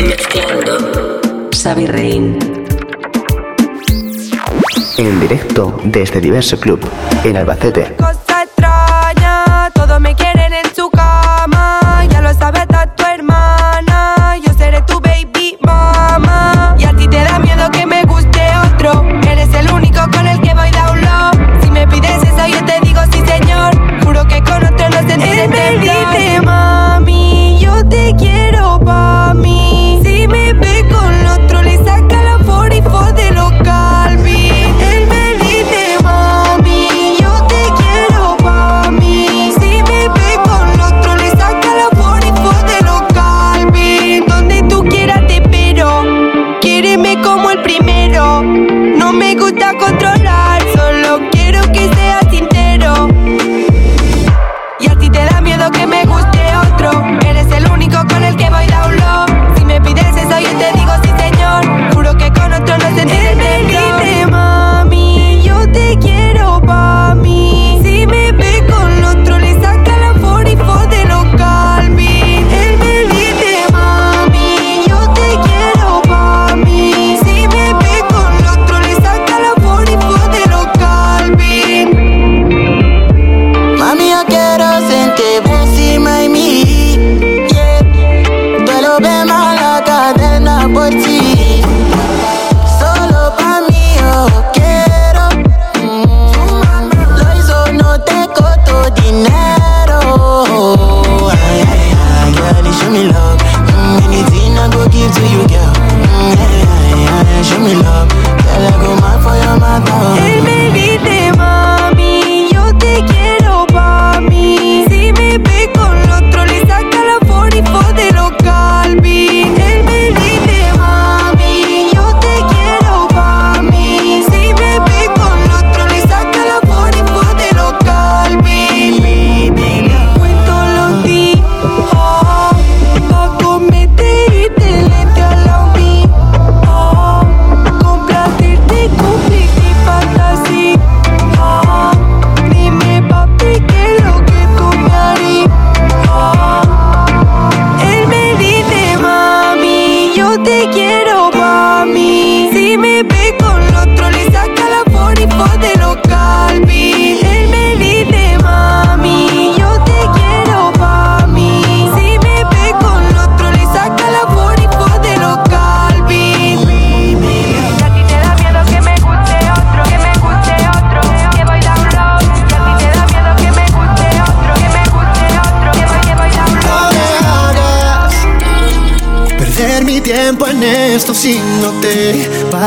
Mezclando. Xavi Rein. En directo desde Diverso Club, en Albacete.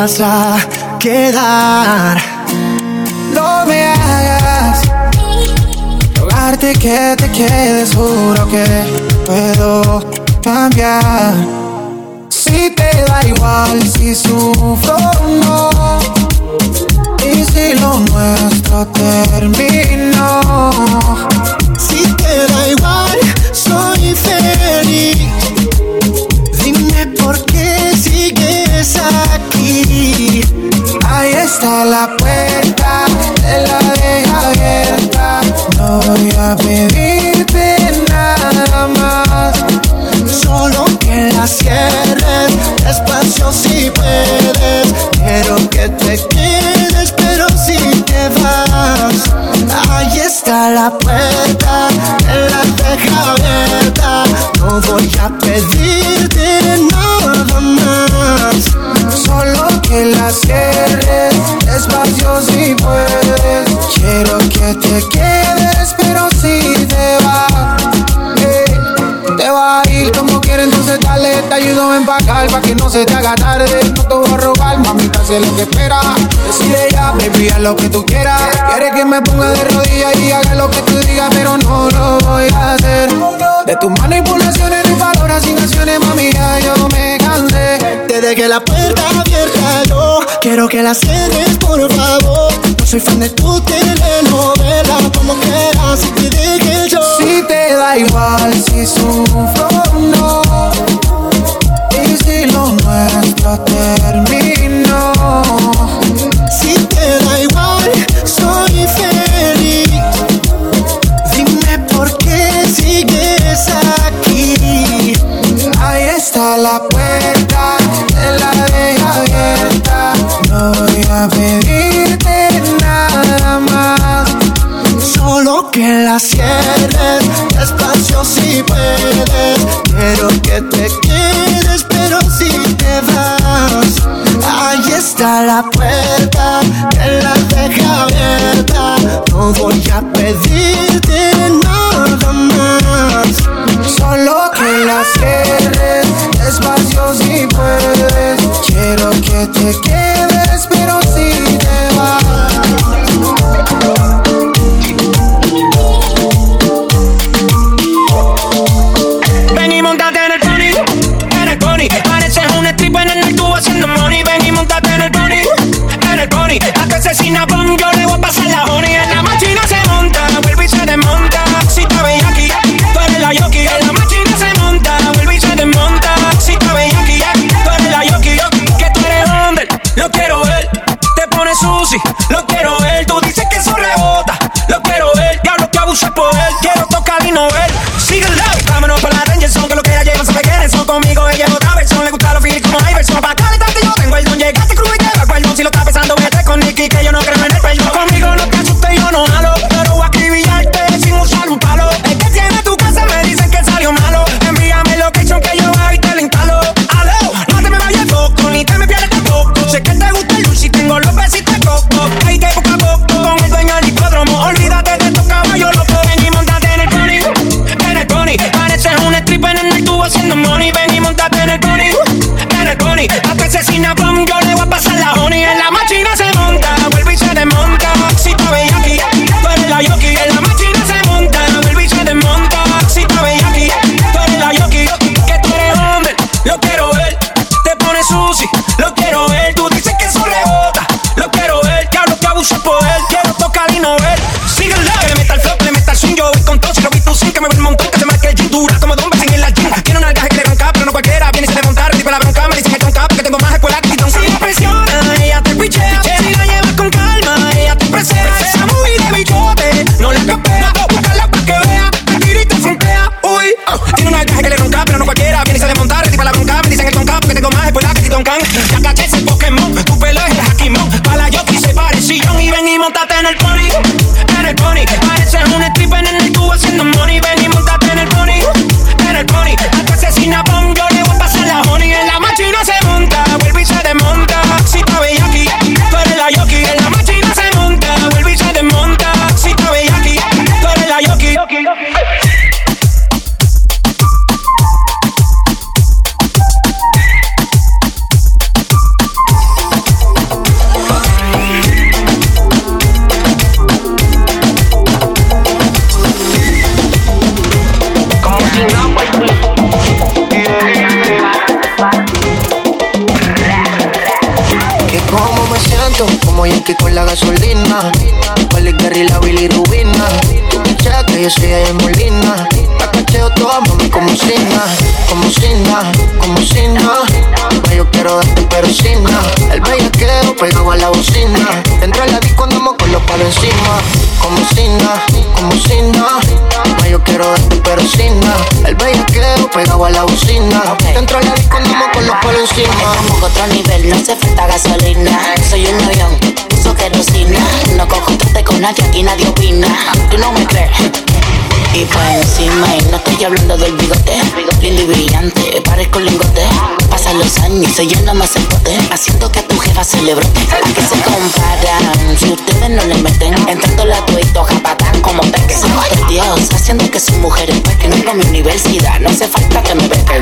vas a quedar. No me hagas rogarte que te quedes, juro que puedo cambiar. Si te da igual, si sufro o no. Y si lo nuestro terminó No voy a pedirte nada más. Solo que la cierres despacio si puedes. Quiero que te quedes, pero si te vas, ahí está la puerta, te la deja abierta. No voy a pedirte nada más. Solo que la cierres despacio si puedes. Quiero que te quedes Ven pa' pa' que no se te haga tarde. No te voy a robar, mamita, sé lo que espera. Decide ya, baby, haz lo que tú quieras. Quieres que me ponga de rodillas y haga lo que tú digas, pero no lo voy a hacer. De tus manipulaciones y valoraciones, mami, ya yo me cansé. Desde que la puerta abierta, yo quiero que la cierres, por favor. No soy fan de tu telenovela, como quieras, si te dije yo. Si te da igual, si sufro no si lo nuestro terminó. Si te da igual, soy feliz. voy a pedirte nada más. Solo que la cierres despacio si puedes. Quiero que te quedes. Yankee con la gasolina. Oli Gary, la Billy Rubina. Tú pichas que yo soy de Molina. La cacheo toda, mami, como Sina. Como Sina, como Sina. Yo quiero darte, pero Sina. El bellaqueo pegado a la bocina. Entra a la disco, andamos con los palos encima. Como Sina, como Sina. Yo quiero darte, pero Sina. El bellaqueo pegado a la bocina. Entra a la disco, andamos con los palos encima. Estamos otro nivel, no hace falta gasolina. Soy un avión uso querosina. No conjuntaste con nadie, aquí nadie opina. Tú no me crees. Y pa' encima y no estoy hablando del bigote. Lindo y brillante, parezco un lingote. Pasan los años y se llena más el pote Haciendo que a tu jefa se le brote. ¿A qué se comparan? Si ustedes no le meten. Entrando la tuito japatán como peques Somos Dios, haciendo que sus mujeres Que no mi universidad, no hace falta que me bequen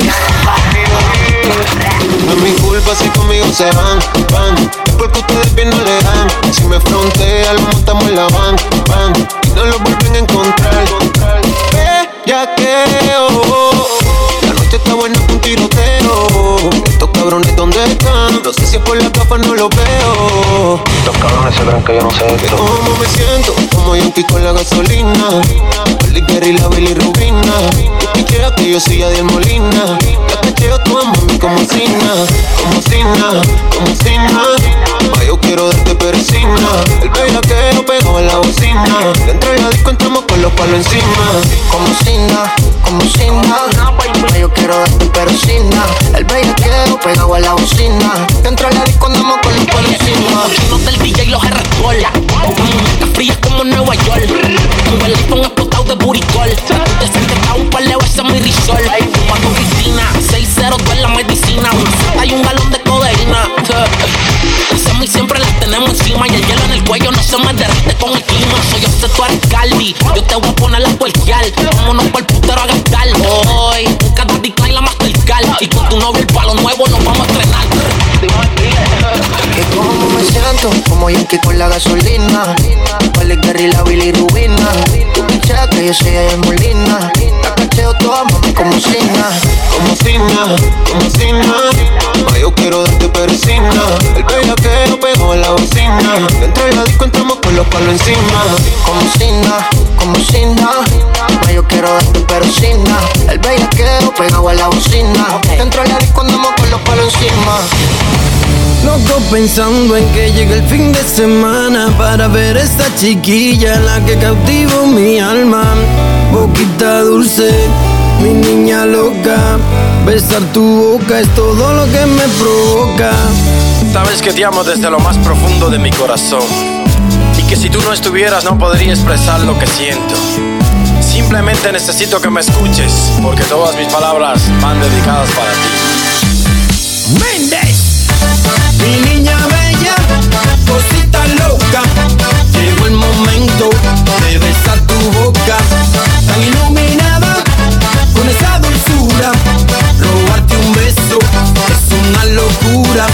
No es mi culpa si conmigo se van, van. Porque ustedes bien no le dan. Si me frontean, lo montamos en la van, van. Y no lo vuelven a encontrar. Ya yaqueo. La noche está buena con tiroteo. Estos cabrones, ¿dónde están? No sé si es por la gafa, no lo veo. Estos cabrones se creen que yo no sé de esto. ¿Cómo me siento? Como Yankee con la gasolina. El y la billy bilirrubina. Y quiera que yo soy Adiel Molina. La cacheo tu mami como Sina, como Sina, como Sina. Pa' yo quiero darte pericina. El baila que no pegó en la bocina. La entrega disco entramos con los palos encima. Como sina, como sina. Pa' yo quiero darte pericina. El bellaqueo pegado en la bocina. La entrega disco andamos con los palos encima. Los del DJ y los arrascola. Con muñecas frías como Nueva York. Con el iPhone explotado de buricol. Te sientes a un par de veces mi risol. Pa' tu 6-0 en la medicina. Hay un galón de codeína. Y siempre las tenemos encima. Y el hielo en el cuello no se me derrite con el clima. Soy yo sé tú eres. Yo te voy a poner la cualquier. Vámonos por el putero a gastar. Hoy, un cada decline la Mastercard. Y con tu novio el palo nuevo nos vamos a estrenar. Que como me siento, como Yankee con la gasolina. Vale Gary, la Billy Rubina. Tú pichas que yo soy de Molina. La cacheo toda, mami, como Sina. Como Sina, como Sina. Ma, yo quiero darte persina. El bella que no pegó la bocina. Dentro de la disco entramos con los palos encima. Como Sina, como Sina. Ma, yo quiero darte persina. El bella que pegado a la bocina. Dentro de la disco andamos con los palos encima. Loco pensando en que llegue el fin de semana para ver esta chiquilla la que cautivo mi alma. Boquita dulce, mi niña loca. Besar tu boca es todo lo que me provoca. Sabes que te amo desde lo más profundo de mi corazón. Y que si tú no estuvieras no podría expresar lo que siento. Simplemente necesito que me escuches, porque todas mis palabras van dedicadas para ti. Méndez, mi niña bella, cosita loca. Llegó el momento de besar tu boca, tan iluminada con esa dulzura. Robarte un beso es una locura.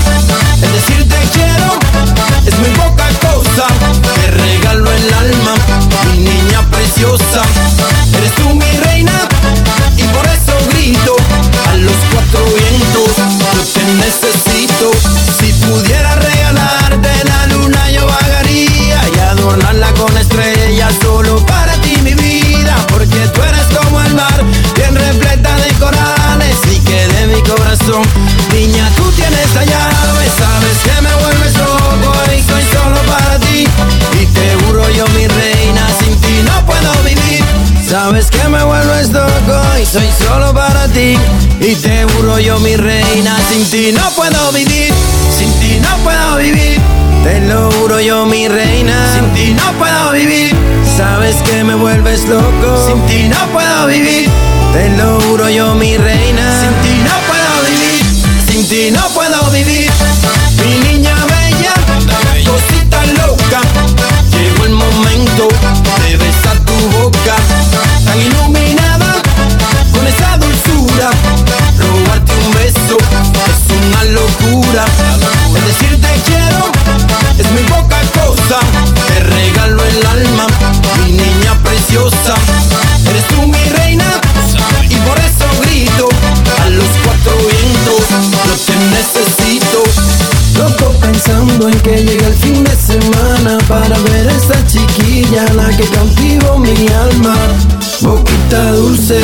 Eres tú mi reina y por eso grito a los cuatro vientos. Yo te necesito. Sabes que me vuelves loco y soy solo para ti. Y te juro yo, mi reina, sin ti no puedo vivir. Sin ti no puedo vivir. Te lo juro yo, mi reina. Sin ti no puedo vivir. Sabes que me vuelves loco. Sin ti no puedo vivir. Te lo juro yo, mi reina. Sin ti no puedo vivir. Sin ti no puedo vivir. Mi niña bella, cosita loca. Llegó el momento El decir te quiero es muy poca cosa. Te regalo el alma, mi niña preciosa. Eres tú mi reina y por eso grito a los cuatro vientos. Yo te necesito. Loco pensando en que llega el fin de semana para ver a esta chiquilla la que cautivo mi alma. Boquita dulce,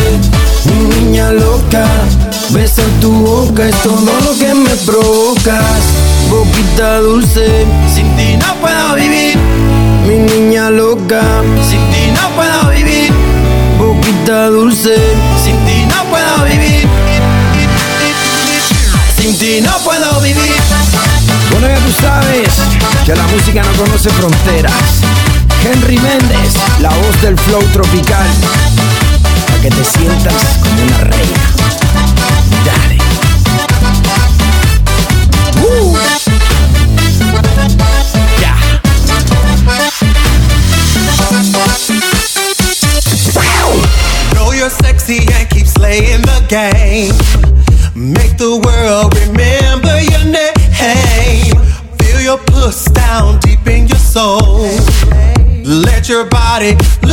mi niña loca. Besar tu boca es todo lo que me provocas. Boquita dulce, sin ti no puedo vivir. Mi niña loca, sin ti no puedo vivir. Boquita dulce, sin ti no puedo vivir. Sin ti no puedo vivir. Bueno, ya tú sabes que la música no conoce fronteras. Henry Méndez, la voz del flow tropical. Para que te sientas como una reina. Body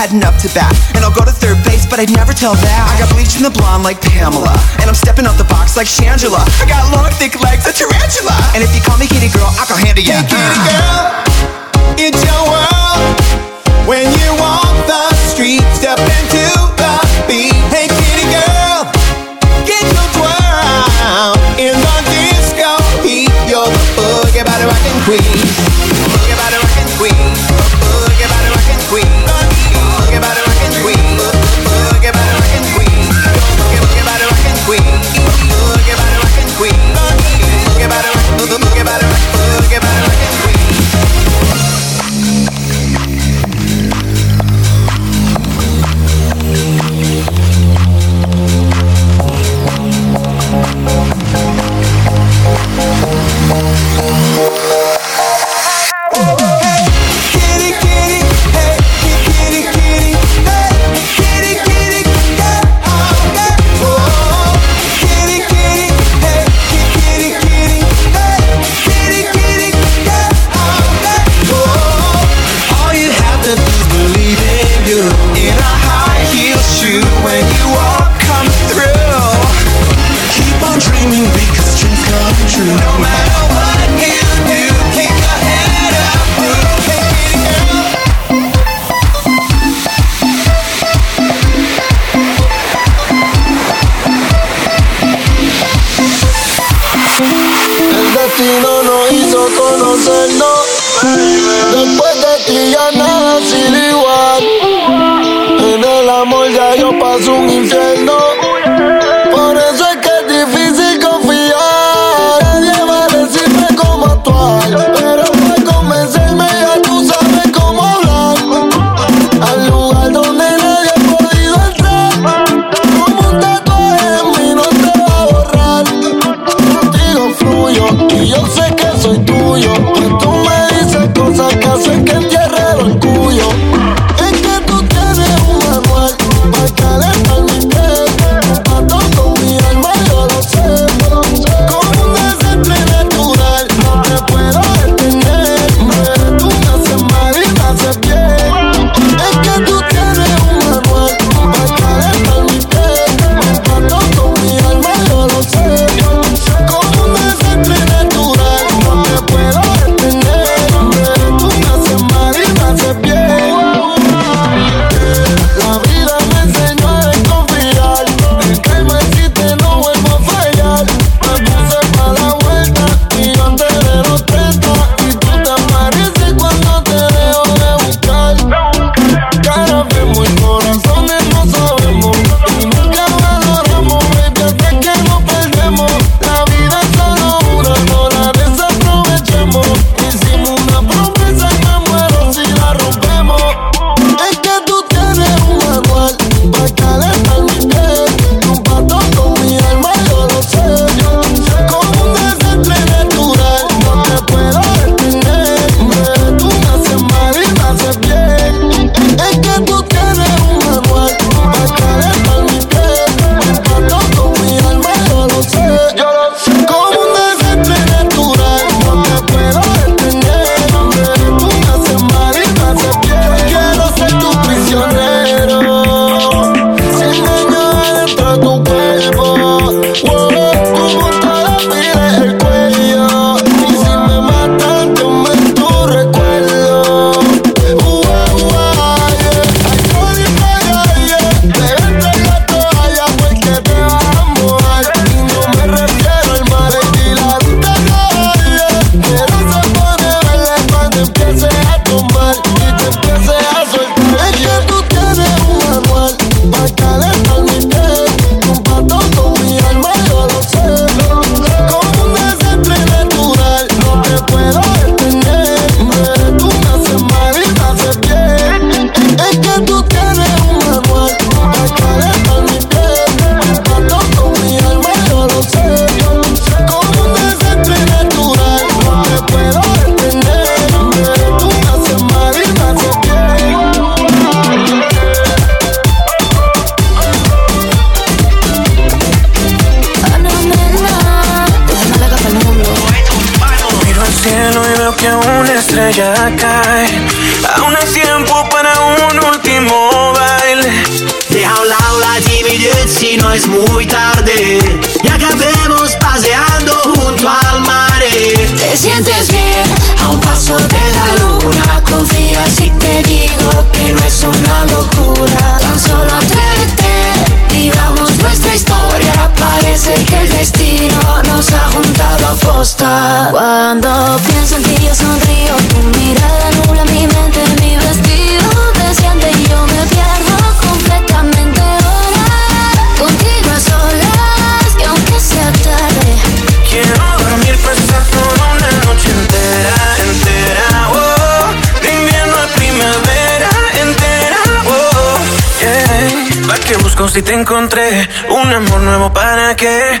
had enough to bat. And I'll go to third base, but I'd never tell that. I got bleach in the blonde like Pamela. And I'm stepping out the box like Shangela. I got long, thick legs, a tarantula. And if you call me kitty girl, I can handle ya. kitty girl, it's your world. When you walk the street, step into the beat. Hey kitty girl, get your twirl. In the disco heat, you're the boogie body rocking queen. Si te encontré? Un amor nuevo para qué?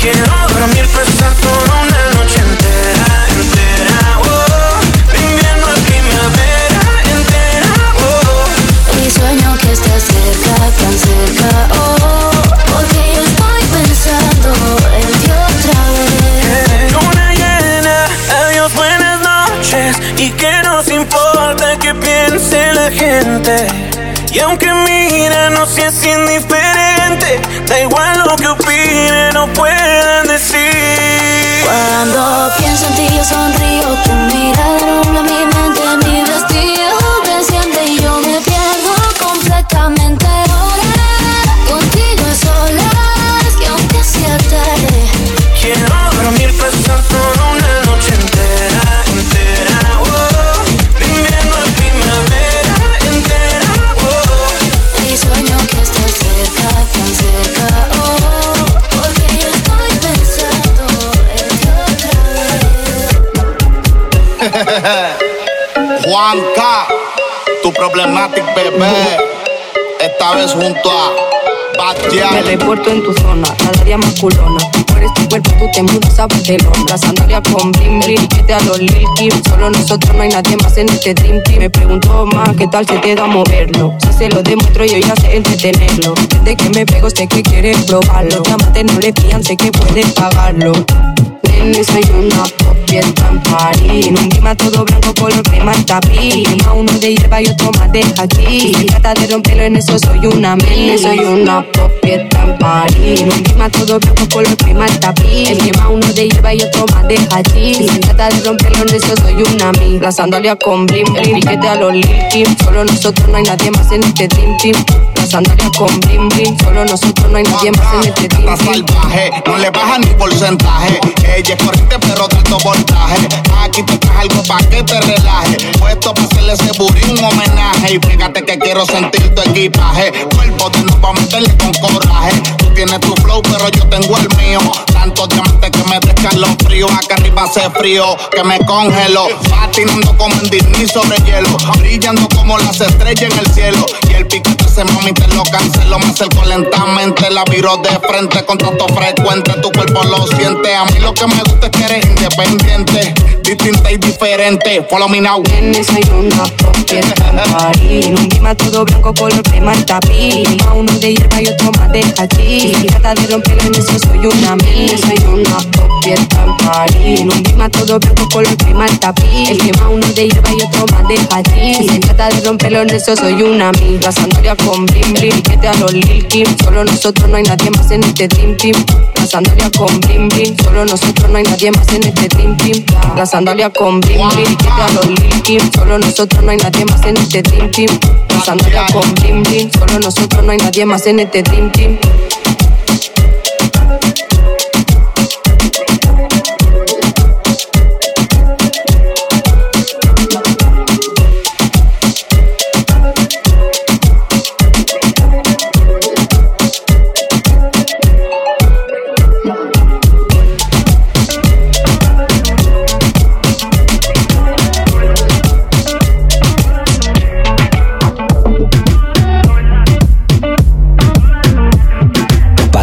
Quiero dormir, pasar toda una noche entera, entera, oh. De invierno a primavera, entera, oh. Y sueño que estás cerca, tan cerca, oh. Porque yo estoy pensando en ti otra vez. Luna llena, adiós, buenas noches. Y que nos importa que piense la gente. Y aunque mira, no seas indiferente. Da igual lo que opinen o puedan decir. Cuando pienso en ti yo sonrío, tu mirada nubla mi mente, mi vestido problematic bebé, esta vez junto a Bastian. Me reporto en tu zona, cada día más culona. Por este cuerpo tú te mudas a Barcelona. La sandalia con bling bling, que a los Lil. Solo nosotros no hay nadie más en este dream team. Me pregunto más, ¿qué tal se te da moverlo? Si se lo demuestro yo ya sé entretenerlo. Desde que me pego sé que quieres probarlo. Diamantes no le fían, sé que puedes pagarlo. Nene, soy una fiesta en París. En un clima todo blanco, color crema el tapiz. Clima uno de hierba y otro más de hachís. Si trata de romperlo en eso soy una Nene, soy una pop en París. En un clima todo blanco, color crema el tapiz. El clima uno de hierba y otro más de hachís. Si trata de romperlo en eso soy una mi. La sandalia con blim blim. Piquete a los Kim. Solo nosotros no hay nadie más en este dream team. La sandalia con blim blim. Solo nosotros no hay nadie más en este team. salvaje, no le baja ni porcentaje. Ella es corriente, pero de alto voltaje. Aquí te traes algo pa' que te relaje. Puesto pa' hacerle ese burí un homenaje. Y fíjate que quiero sentir tu equipaje. Cuerpo de no pa' meterle con coraje. Tú tienes tu flow, pero yo tengo el mío. Tantos diamantes que me descan los fríos. Acá arriba hace frío, que me congelo. Patinando como en Disney sobre hielo. Brillando como las estrellas en el cielo. Y el piquete ese mami te lo cancelo. Me acerco lentamente, la viro de frente con tanto frecuente. Tu cuerpo lo siente. A mí lo que me gusta es que eres independiente, distinta y diferente. Follow me now. Nene, soy una en un clima todo blanco, color crema el tapiz. Uno de hierba y otro más de hachís. Si trata de romperlo en eso soy una Nene, soy una pop fiesta en París. En un clima todo blanco, color crema el tapiz. El clima uno de hierba y otro más de se trata de romperlo en eso soy una mi. La sandalia con bling bling. Piquete a los Lil Kim. Solo nosotros no hay nadie más en este dream team. La sandalia con bling. Solo nosotros no hay nadie más en este dream team. La sandalia con bling bling. Que a los Lil Kim. Solo nosotros no hay nadie más en este dream team. La sandalia con bling. Solo nosotros no hay nadie más en este dream team.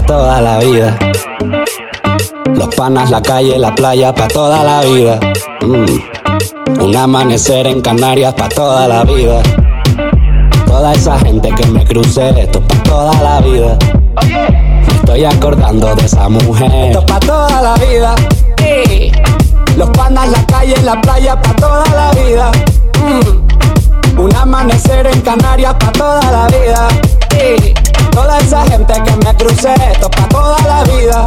Toda la vida. Los panas, la calle, la playa, pa' toda la vida. Mm. Un amanecer en Canarias, pa' toda la vida. Toda esa gente que me crucé, esto pa' toda la vida. Me estoy acordando de esa mujer. Esto pa' toda la vida. Los panas, la calle, la playa, pa' toda la vida. Mm. Un amanecer en Canarias, pa' toda la vida. Toda esa gente que me crucé, esto pa' toda la vida.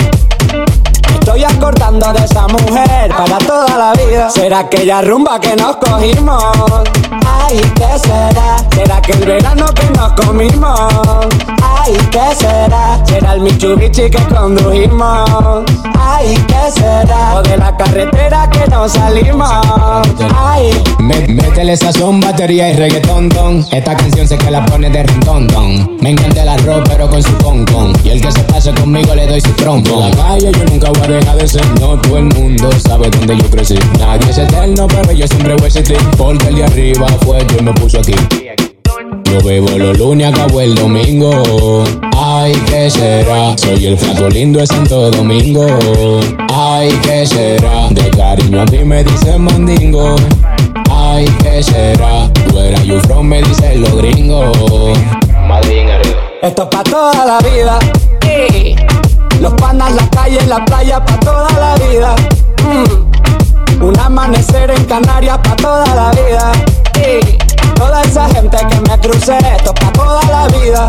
Estoy acordando de esa mujer para toda la vida. ¿Será aquella rumba que nos cogimos? Ay, ¿qué será? ¿Será que el verano que nos comimos? Ay, ¿qué será? ¿Será el Mitsubishi que condujimos? Ay, ¿qué será? O de la carretera que nos salimos. Ay. métele sazón, batería y reggaetón, don. Esta canción sé que la pone de rintón, don. Me encanta el arroz, pero con su con, Y el que se pase conmigo le doy su trompo. En la calle yo nunca voy a dejar de ser, no todo el mundo sabe dónde yo crecí. Nadie es eterno, pero yo siempre voy a existir. Porque el de arriba fue yo y me puso aquí. Yo bebo los lunes, acabo el domingo. Ay, ¿qué será? Soy el flaco lindo de Santo Domingo. Ay, ¿qué será? De cariño a ti me dice mandingo. Ay, ¿qué será? Tú eras you from, me dicen los gringos. Esto es pa' toda la vida. Los panas, la calle, la playa, pa' toda la vida. Mm. Un amanecer en Canarias, pa' toda la vida. Toda esa gente que me crucé, esto pa' toda la vida.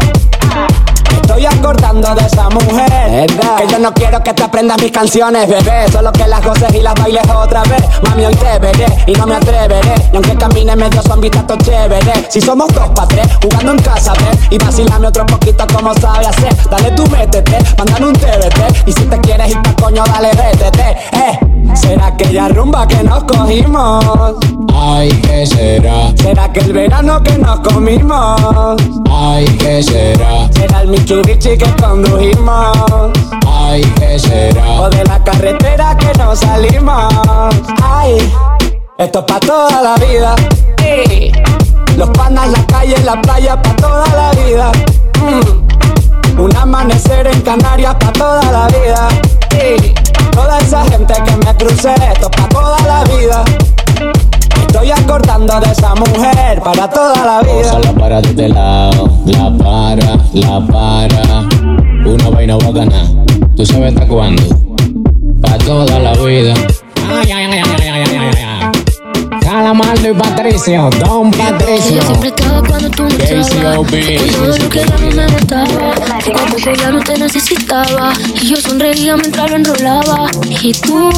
Estoy acordando de esa mujer. Que yo no quiero que te aprendas mis canciones, bebé. Solo que las goces y las bailes otra vez. Mami, hoy te veré y no me atreveré. Y aunque camine medio son todo chévere. Si somos dos pa' tres, jugando en casa, ve. Y vacilame otro poquito como sabe hacer. Dale tú métete, mándame un TBT. Y si te quieres ir pa' coño, dale vétete. Eh, será aquella rumba que nos cogimos. Ay, ¿qué será? ¿Será que el verano que nos comimos? Ay, ¿qué será? Será el Mitsubishi que condujimos. Ay, ¿qué será? O de la carretera que nos salimos. Ay, esto es pa' toda la vida. Los panas, la calle, la playa, pa' toda la vida. Mm. Un amanecer en Canarias, pa' toda la vida. Toda esa gente que me crucé, esto es pa' toda la vida. Estoy acordando de esa mujer para toda la vida. la para de este lado, la para, la para. Una vaina bacana, tú sabes hasta cuándo. Para toda la vida. Ay, ay, ay. Calamardo y Patricio, Don Patricio. Yo siempre estaba cuando tú estabas. Todo lo que no me gustaba. Que cuando yo ya no te necesitaba. Y yo sonreía mientras lo enrolaba. Y tú,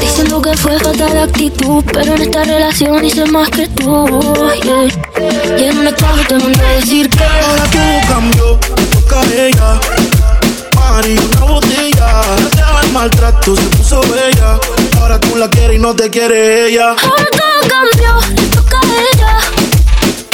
diciendo que fue falta de actitud. Pero en esta relación hice más que tú. Yeah. Y en una tarde te mandé a decir que ahora todo cambió. Toca a ella. Mari, una botella. Deja el maltrato, se puso bella. Ahora tú la quieres y no te quiere ella. Ahora todo cambió, le toca a ella.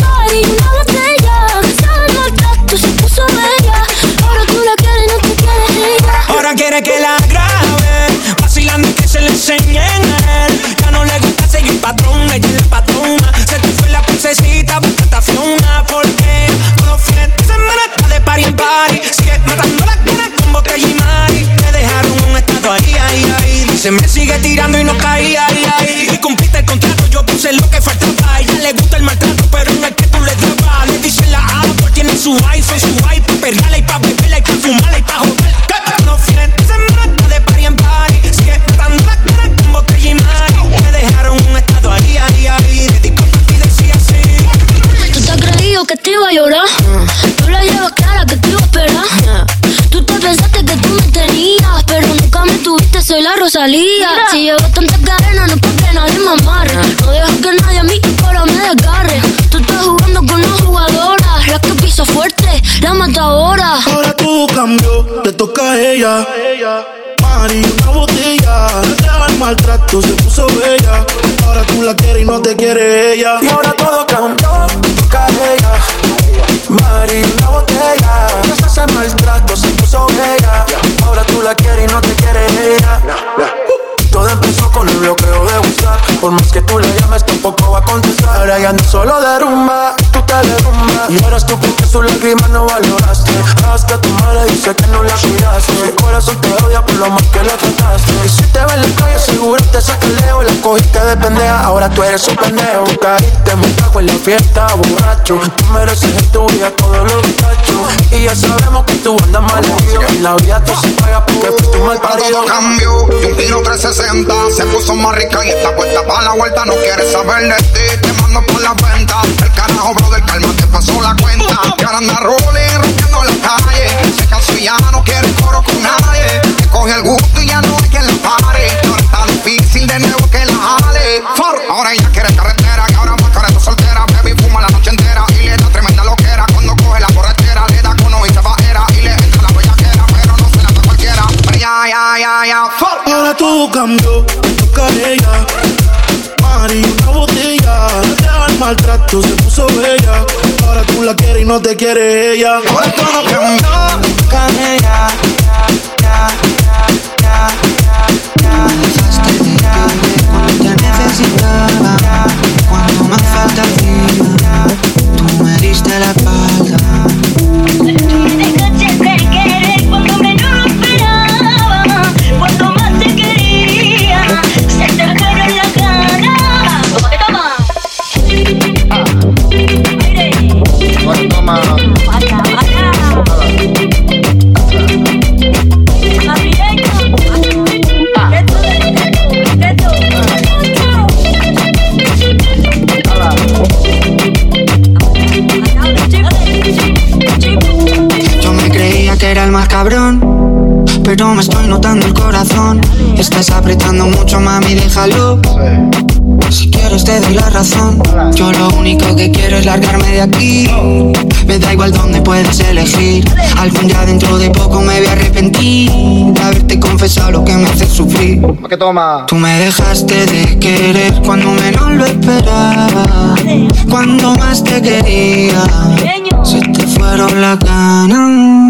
Mari, una botella. Deja el maltrato, se puso bella. Ahora tú la quieres y no te quiere ella. Ahora quiere que la grabe. Vacilando y que se le enseñen a él. Ya no le gusta seguir patrón, ella es la patrona. Se te fue la princesita, busca Fiona. Porque todos los fines de semana está de party en party. Sigue matando la cara botella y. Me dejaron un estado ahí, ahí, ahí. Se me sigue tirando y no caía, ahí, ahí. Y cumpliste el contrato, yo puse lo que faltaba. A ella le gusta el maltrato, pero en el que tú le dabas. Le dice la A, pues tiene su iPhone, su iPad. Perreala y pa' beberla y pa' fumarla y pa' joder. Que te iba a llorar. Tú la llevas clara que te iba a esperar. Tú te pensaste que tú me tenías, pero nunca me tuviste, soy la Rosalía. Si llevo tantas cadenas, no es porque nadie me amarre. No dejo que nadie a mí ahora me desgarre. Tú estás jugando con una jugadora, la que pisa fuerte, la matadora. Ahora todo cambió, te toca a ella. Mari, una botella, deja el maltrato, se puso bella. Ahora tú la quieres y no te quiere ella. Y ahora todo cambió, te toca a ella. Mari, una botella, deja el maltrato, se puso bella. Ahora tú la quieres y no te quiere ella. Todo empezó con el bloqueo de WhatsApp. Por más que tú le llames tampoco va a contestar. Ahora ya no solo de rumba, tú te derrumbas. Y ahora tú porque su lágrima no valoraste. Que tu madre dice que no la cuidaste. Su corazón te odia por lo mal que le trataste. Y si te ve en la calle seguro te saca leo La cogiste de pendeja, ahora tú eres un pendejo. Caíste muy bajo en la fiesta, borracho. Tú mereces en tu vida todo lo muchachos Y ya sabemos que tú andas mal Y la vida tú se paga porque fuiste un mal parido. Todo cambió, y un tiro 360 Se puso más rica y está puesta para la vuelta No quiere saber de ti, te mando por la venta. El carajo, brother, calma, te pasó la cuenta. Que ahora anda rolling, rompiendo la calle. Se cansó y ya no quiere coro con nadie. Te coge el gusto y ya no hay quien la pare. Ahora está difícil de nuevo que la jale. Ahora ella quiere carretera todo cambió, toca a ella. Mari, una botella, el maltrato, se puso bella. Ahora tú la quieres y no te quiere ella. Ahora todo cambió, te toca ella. Ya, ya, ya, te necesitaba Cuando más falta hacía Tú me diste la espalda Yo lo único que quiero es largarme de aquí. Me da igual dónde puedes elegir. Algún día dentro de poco me voy a arrepentir De haberte confesado lo que me hace sufrir. ¿Qué toma? Tú me dejaste de querer cuando menos lo esperaba Cuando más te quería. Se te fueron las ganas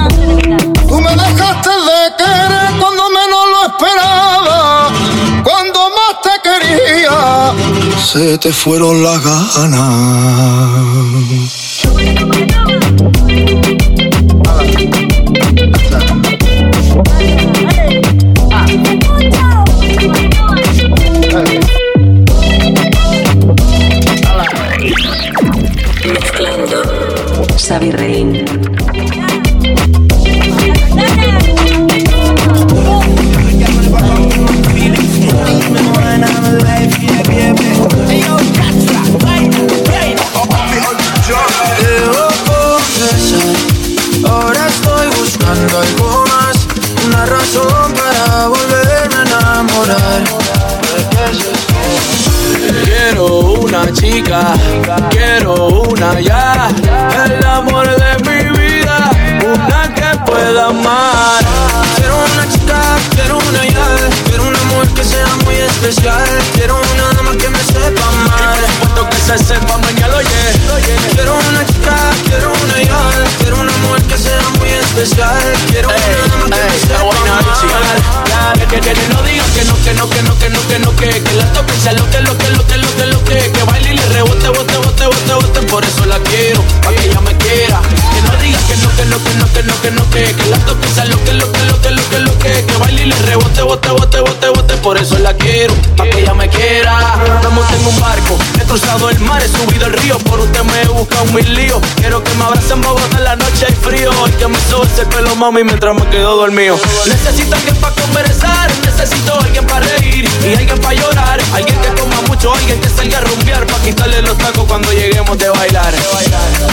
Se te fueron las ganas. Xavi Rein. empezar. Quiero ey, una ey, empezar a ya, que, que, que no que no, que no, que no, que no, que no, que, que la toque sea lo que, lo que, lo que, lo que, lo que, que baile y le rebote, bote, bote, bote, bote, por eso la quiero. Pa' que ella me lo que no, que no, que no, que Que la toque sea lo que, lo que, lo que, lo que, lo que Que baile y le rebote, bote, bote, bote, bote Por eso la quiero, pa' que ella me quiera. Estamos en un barco, he cruzado el mar, he subido el río Por usted me he buscado mil líos Quiero que me abracen Bogotá en la noche hay frío Y que me sobe ese pelo, mami, mientras me quedo dormido. Necesito alguien pa' conversar Necesito alguien para reír y alguien para llorar. Alguien que coma mucho, alguien que salga a rumbear Pa' quitarle los tacos cuando lleguemos de bailar.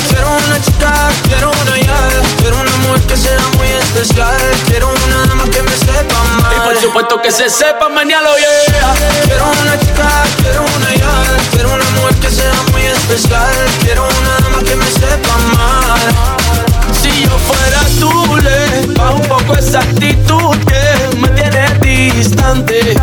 Quiero una chica, quiero una yada quiero una mujer que sea muy especial, quiero una dama que me sepa mal. Y por supuesto que se sepa mañana, yeah. Quiero una chica, quiero una ya, quiero una mujer que sea muy especial, quiero una dama que me sepa mal. Si yo fuera tú, le bajo un poco esa actitud que me tiene distante.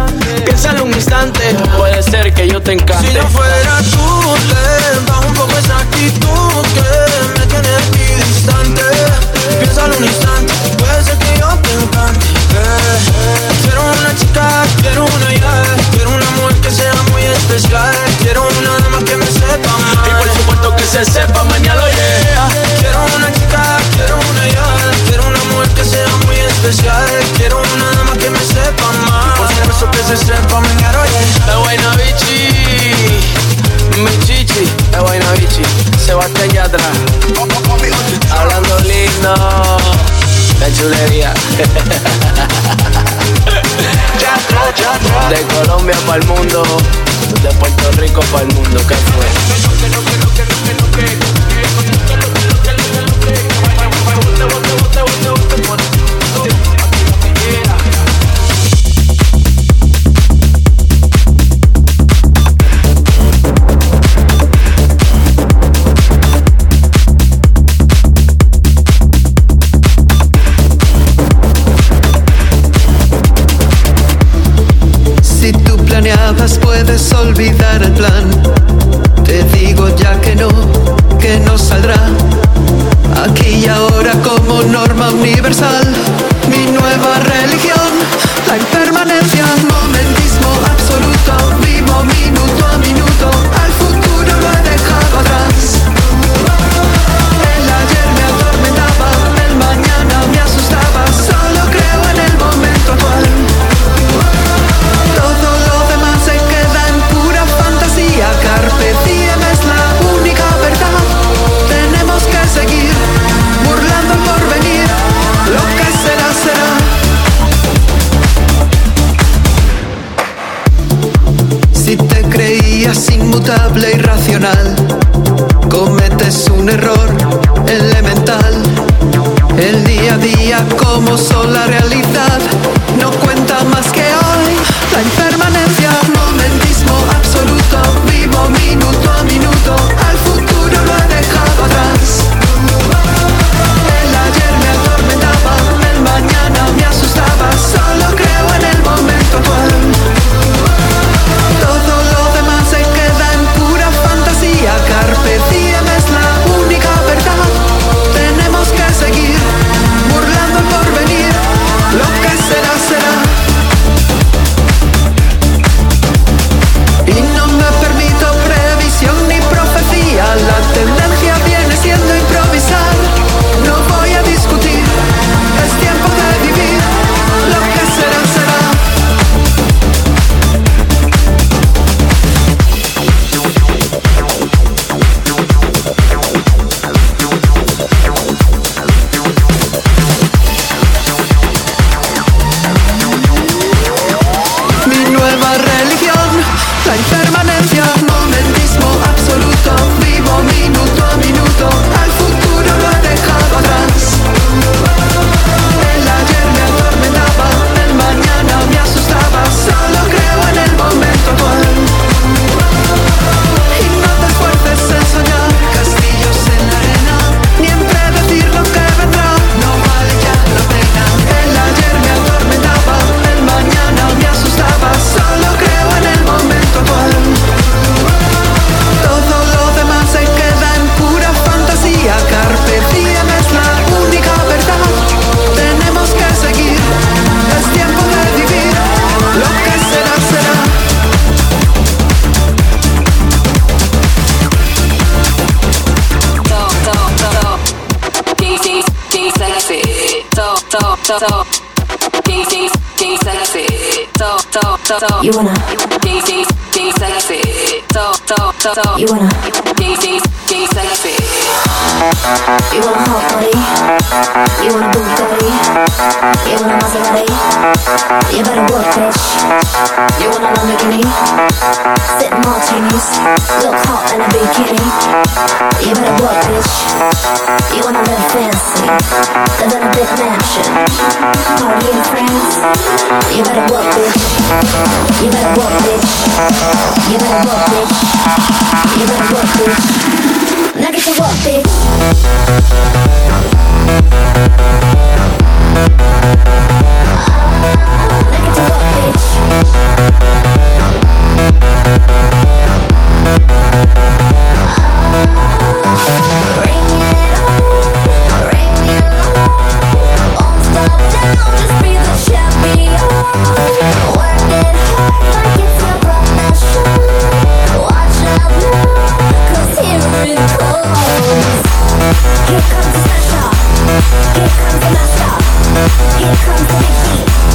Piénsalo un instante, puede ser que yo te encante. Si yo fuera tú, le bajo un poco esa actitud que me tiene distante. Piénsalo un instante, puede ser que yo te encante. eh. Quiero una chica, quiero una ya, quiero una mujer que sea muy especial, quiero una dama que me sepa mal. Y por supuesto que se sepa mañana, yeah. Quiero una chica, quiero una ya, quiero una mujer que sea muy especial, quiero una dama que me sepa mal. Por supuesto que se sepa mañana, yeah. La buena bichi, mi chichi, la buena bichi, Sebastián Yatra, hablando lindo, la chulería. De Colombia para el mundo, de Puerto Rico para el mundo, ¿qué fue? Planeabas, puedes olvidar el plan. Te digo ya que no, que no saldrá. Aquí y ahora como norma universal. Mi nueva religión, la impermanencia, so you wanna ding ding ding sexy. So so so you wanna ding ding ding sexy. You want a hot body? You want a Bugatti? You want a? You better work, bitch. You want a Lamborghini? Sit martinis, look hot in a bikini. You better work, bitch. You wanna live fancy, live in a big mansion, party in France. You better work, bitch. You better work, bitch. You better work, bitch. You better work, bitch. Now get to work, bitch. Pick up what I'm putting down. You want a hot body? You want a Bugatti? You want a Maserati? You better work, bitch. You want a Here comes the pressure. Here comes the master. Here comes the big beat.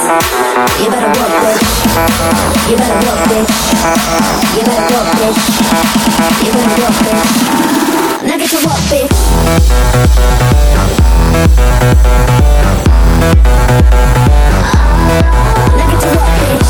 You better work, bitch. You better work, bitch. You better work, bitch. You better work, bitch. Now to work, bitch. Now to work, bitch.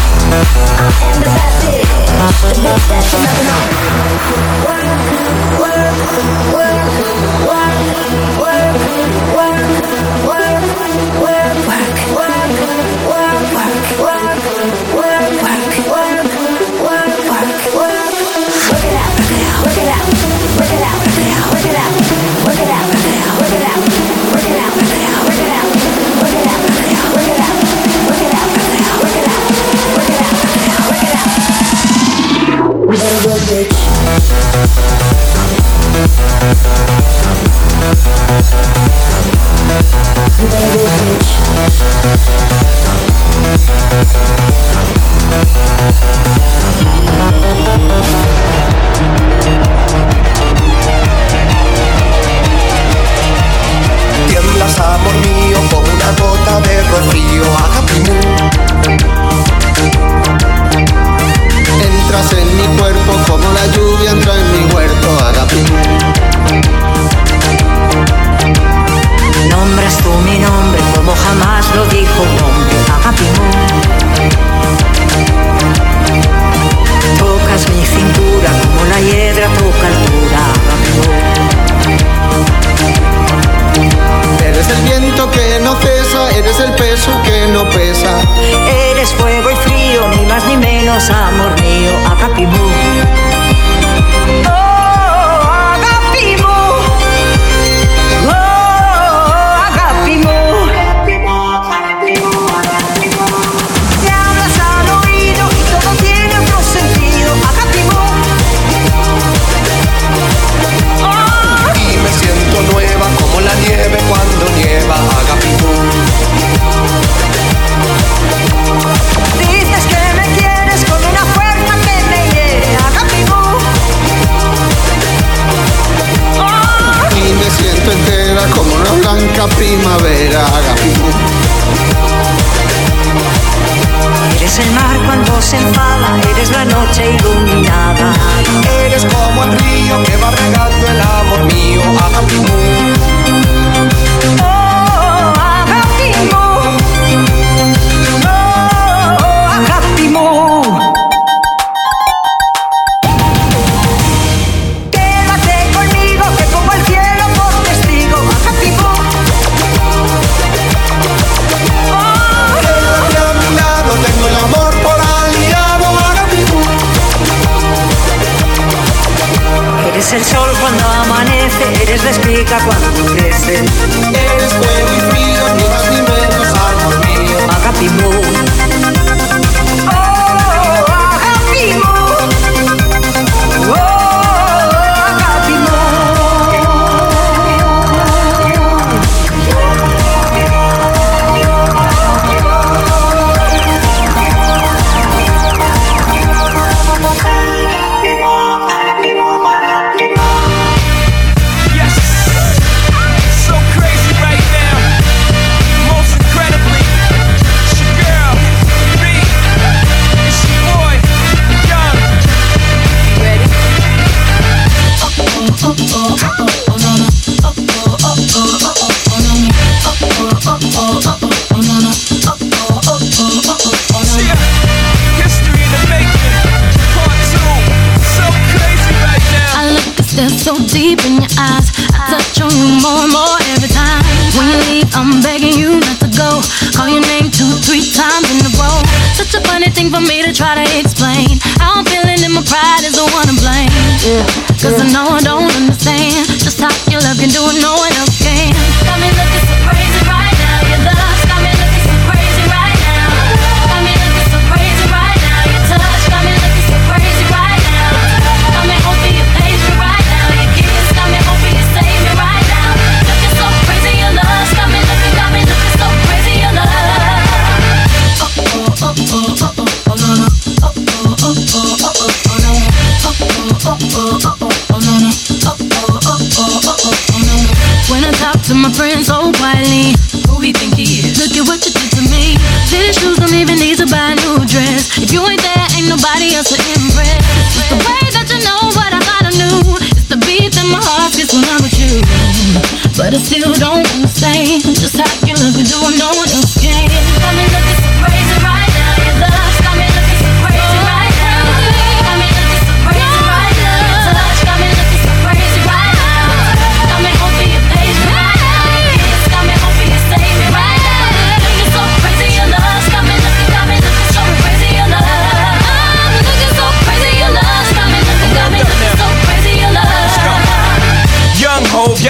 Work it out. Tiemblas, amor mío, como una gota de rocío.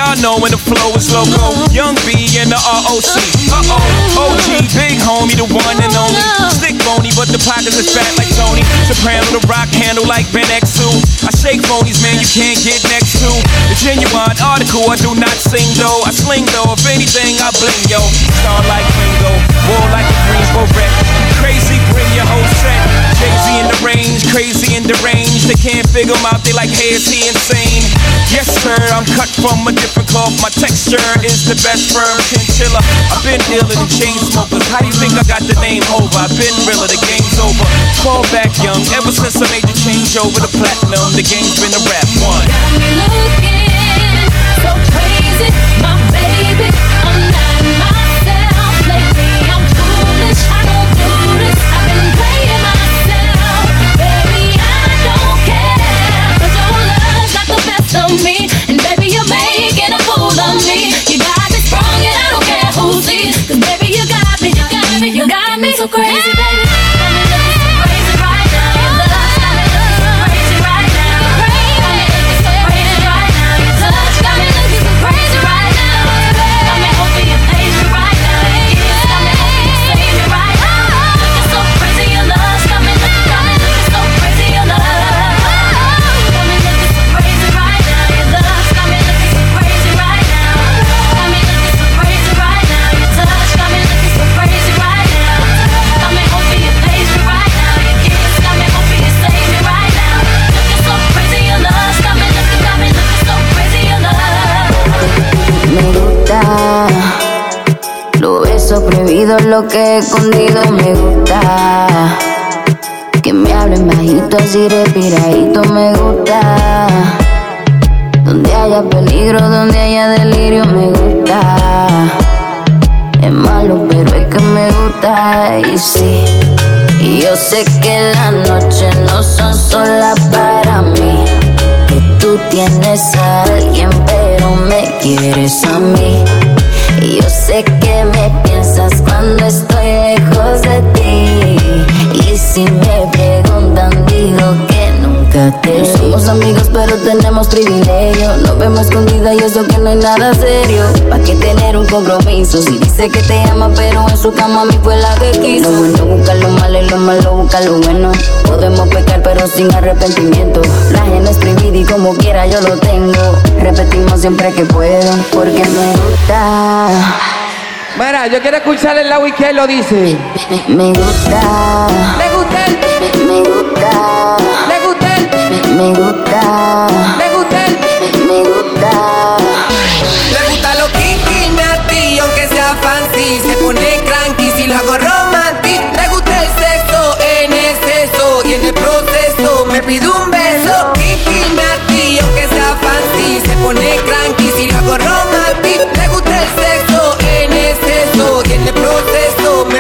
Y'all know when the flow is loco. Young B and the ROC. Uh oh, OG, big homie, the one and only. Slick bony, but the pockets is fat like Tony. Soprano, the rock handle like Ben Xu. I shake phonies, man, you can't get next to. The genuine article, I do not sing though. I sling though, if anything, I bling yo. Star like Ringo, war like a Greensboro wreck crazy, bring your whole set. Crazy in the range, crazy in the range. They can't figure him out, they like, hey, is he insane? Yes, sir, I'm cut from a different cloth. My texture is the best firm chinchilla. I've been dealing the chain smokers. How do you think I got the name over? I've been realer, the game's over. Fall back young, ever since I made the change over to platinum, the game's been a rap one. Got me looking so crazy. My of me, and baby, you're making a fool of me. You got me strong, and I don't care who sees, cause baby, you got me, you got me, you got me so crazy, baby. prohibido lo que he escondido me gusta. Que me hablen bajito así respiradito me gusta. Donde haya peligro, donde haya delirio me gusta. Es malo, pero es que me gusta y sí. Y yo sé que las noches no son solas para mí. Que tú tienes a alguien, pero me quieres a mí. Y yo sé que me piensas cuando estoy lejos de ti. Y si me preguntan, digo que nunca te. No somos amigos, pero tenemos privilegio. Nos vemos escondida y eso que no es nada serio. ¿Para qué tener un compromiso? Si dice que te ama, pero en su cama a fue la que quiso. Lo bueno busca lo malo y lo malo busca lo bueno. Podemos pecar, pero sin arrepentimiento. La gente es y como quiera yo lo tengo. Repetimos siempre que puedo, porque me gusta Mira, yo quiero escuchar el lado y que lo dice. Me gusta. Me gusta el, Me gusta. me gusta el, Me gusta. me gusta el. Me gusta. Le gusta lo kinky, nasty, aunque sea fancy Se pone cranky si lo hago romantic Le gusta el sexo en exceso Y en el proceso me pide un beso Kinky, nasty, aunque sea fancy Se pone cranky si lo hago romantic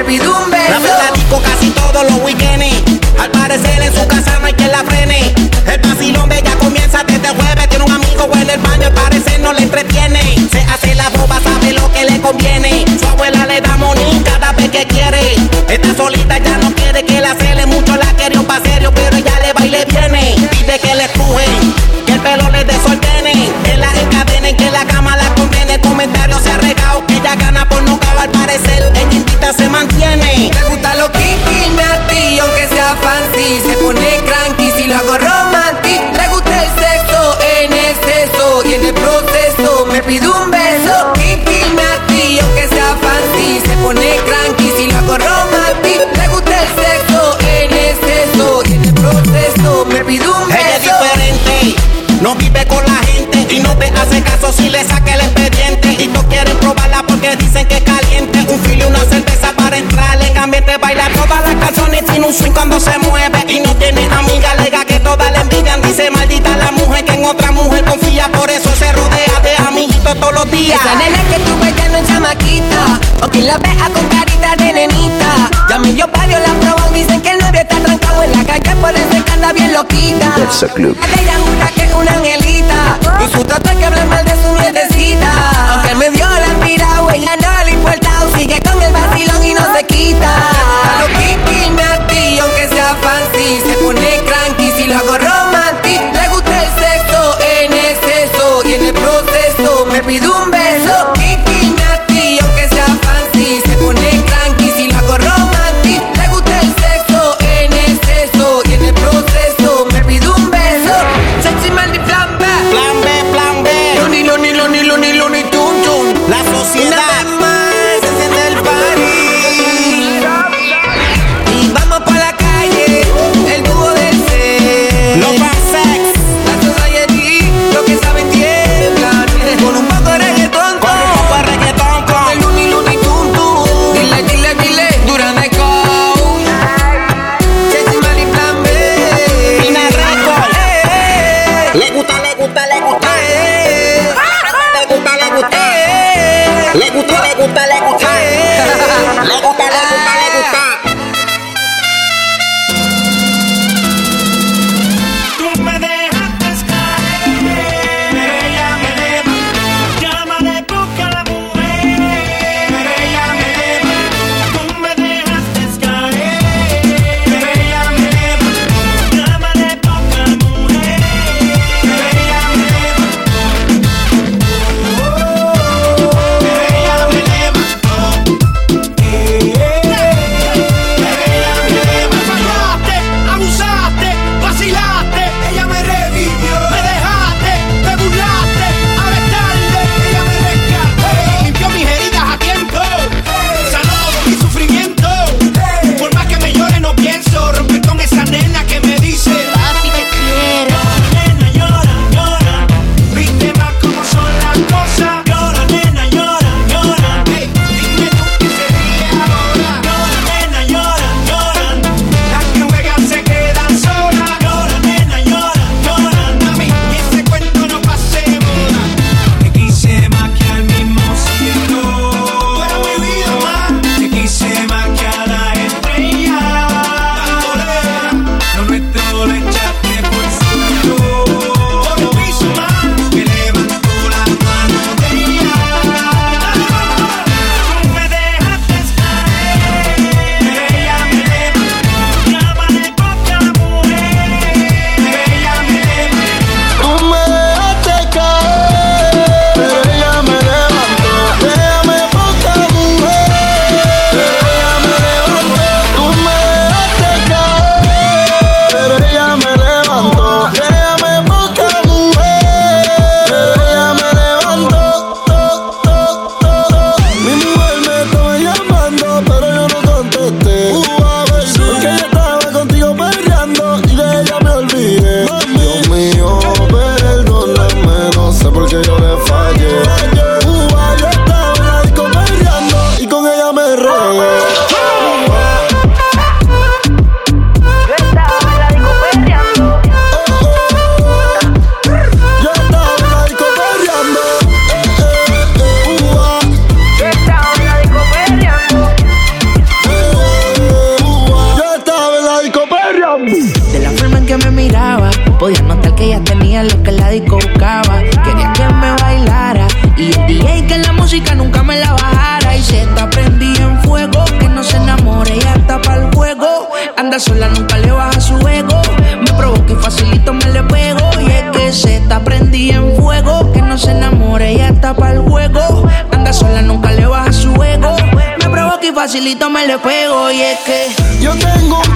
me un La disco casi todos los weekends. Al parecer en su casa no hay quien la frene. El vacilón ya comienza desde jueves. Tiene un amigo en el baño, al parecer no le entretiene. Se hace la boba, sabe lo que le conviene. Su abuela le da money cada vez que quiere. Está solita, ya no quiere que la cele mucho. La querió pa' serio, pero ella le va y le viene. Hace caso si le saca el expediente. Y no quieren probarla porque dicen que es caliente. Un filo y una cerveza para entrar en ambiente. Baila todas las canciones, tiene un swing cuando se mueve. Y no tiene amiga, alega que todas le envidian. Dice maldita la mujer que en otra mujer confía. Por eso se rodea de amiguitos todos los días. Esa nena que tú ves ya no es chamaquita O quien la vea con carita de nenita Ya me dio varios la probado Dicen que el novio está trancado en la calle Por eso que anda bien loquita Club. Ella jura que es una angelita Tata que habla mal de facilito me le pego y es que yo tengo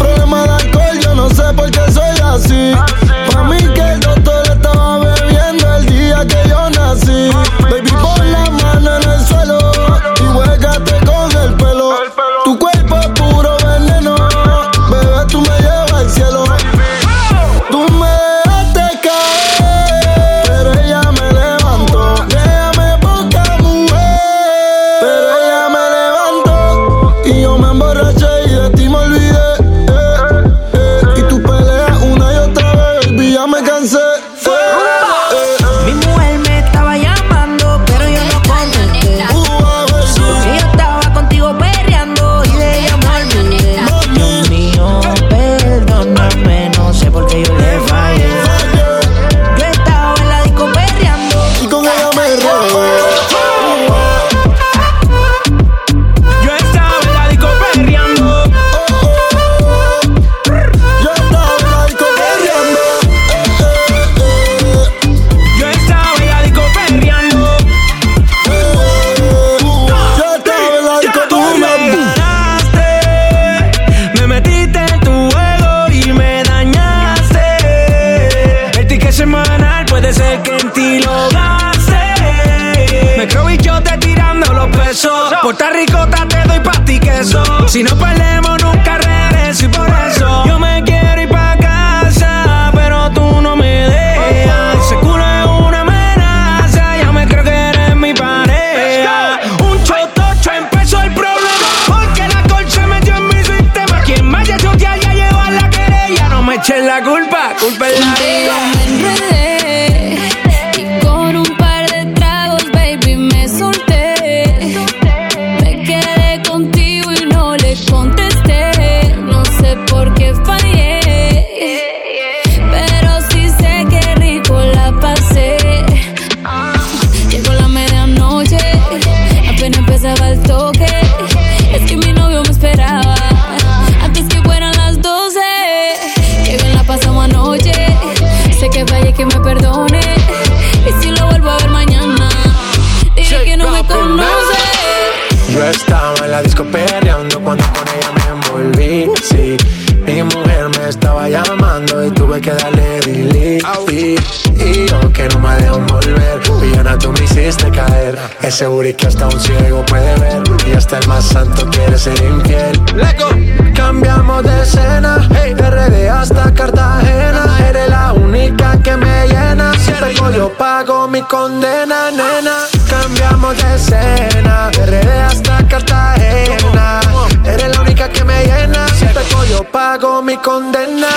seguro que hasta un ciego puede ver. Y hasta el más santo quiere ser infiel. Leco. Cambiamos de escena, hey. de RD hasta Cartagena. Eres la única que me llena. Si pego yo pago mi condena, nena. Cambiamos de escena, de RD hasta Cartagena. Eres la única que me llena. Si pego yo pago mi condena.